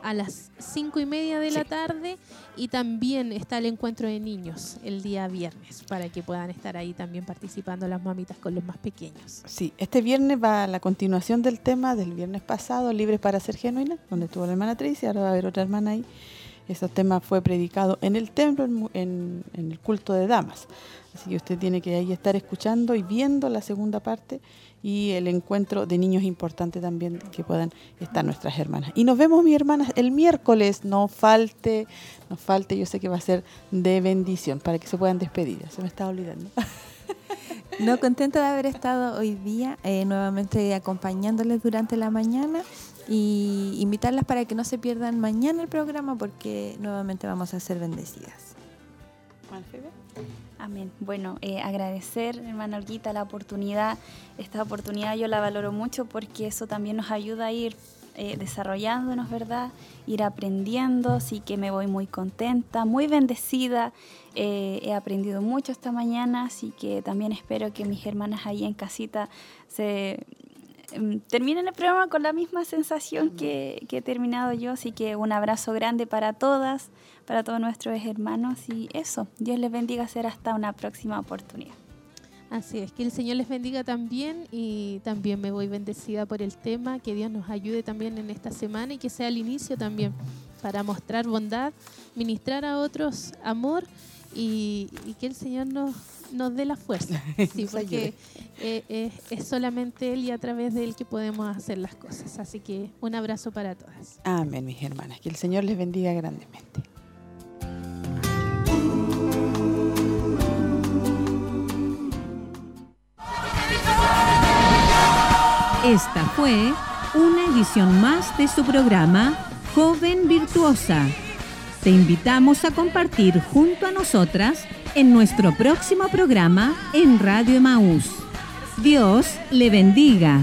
a las cinco y media de la tarde y también está el encuentro de niños el día viernes para que puedan estar ahí también participando las mamitas con los más pequeños. Sí, este viernes va a la continuación del tema del viernes pasado, Libres para ser genuina, donde estuvo la hermana Tracy, ahora va a haber otra hermana ahí Ese tema fue predicado en el templo, en, en el culto de damas. Así que usted tiene que ahí estar escuchando y viendo la segunda parte y el encuentro de niños importante también que puedan estar nuestras hermanas. Y nos vemos, mis hermanas, el miércoles. No falte, no falte, yo sé que va a ser de bendición para que se puedan despedir. Se me estaba olvidando. No, contenta de haber estado hoy día eh, nuevamente acompañándoles durante la mañana y invitarlas para que no se pierdan mañana el programa porque nuevamente vamos a ser bendecidas. Amén. Bueno, eh, agradecer, hermana Olguita, la oportunidad. Esta oportunidad yo la valoro mucho porque eso también nos ayuda a ir eh, desarrollándonos, ¿verdad? Ir aprendiendo, así que me voy muy contenta, muy bendecida. Eh, he aprendido mucho esta mañana, así que también espero que mis hermanas ahí en casita se em, terminen el programa con la misma sensación que, que he terminado yo, así que un abrazo grande para todas para todos nuestros hermanos y eso, Dios les bendiga, ser hasta una próxima oportunidad. Así es, que el Señor les bendiga también y también me voy bendecida por el tema, que Dios nos ayude también en esta semana y que sea el inicio también para mostrar bondad, ministrar a otros amor y, que el Señor nos, nos dé la fuerza, sí, porque eh, eh, es solamente Él y a través de Él que podemos hacer las cosas. Así que un abrazo para todas. Amén, mis hermanas, que el Señor les bendiga grandemente. Esta fue una edición más de su programa Joven Virtuosa. Te invitamos a compartir junto a nosotras en nuestro próximo programa en Radio Emaús. Dios le bendiga.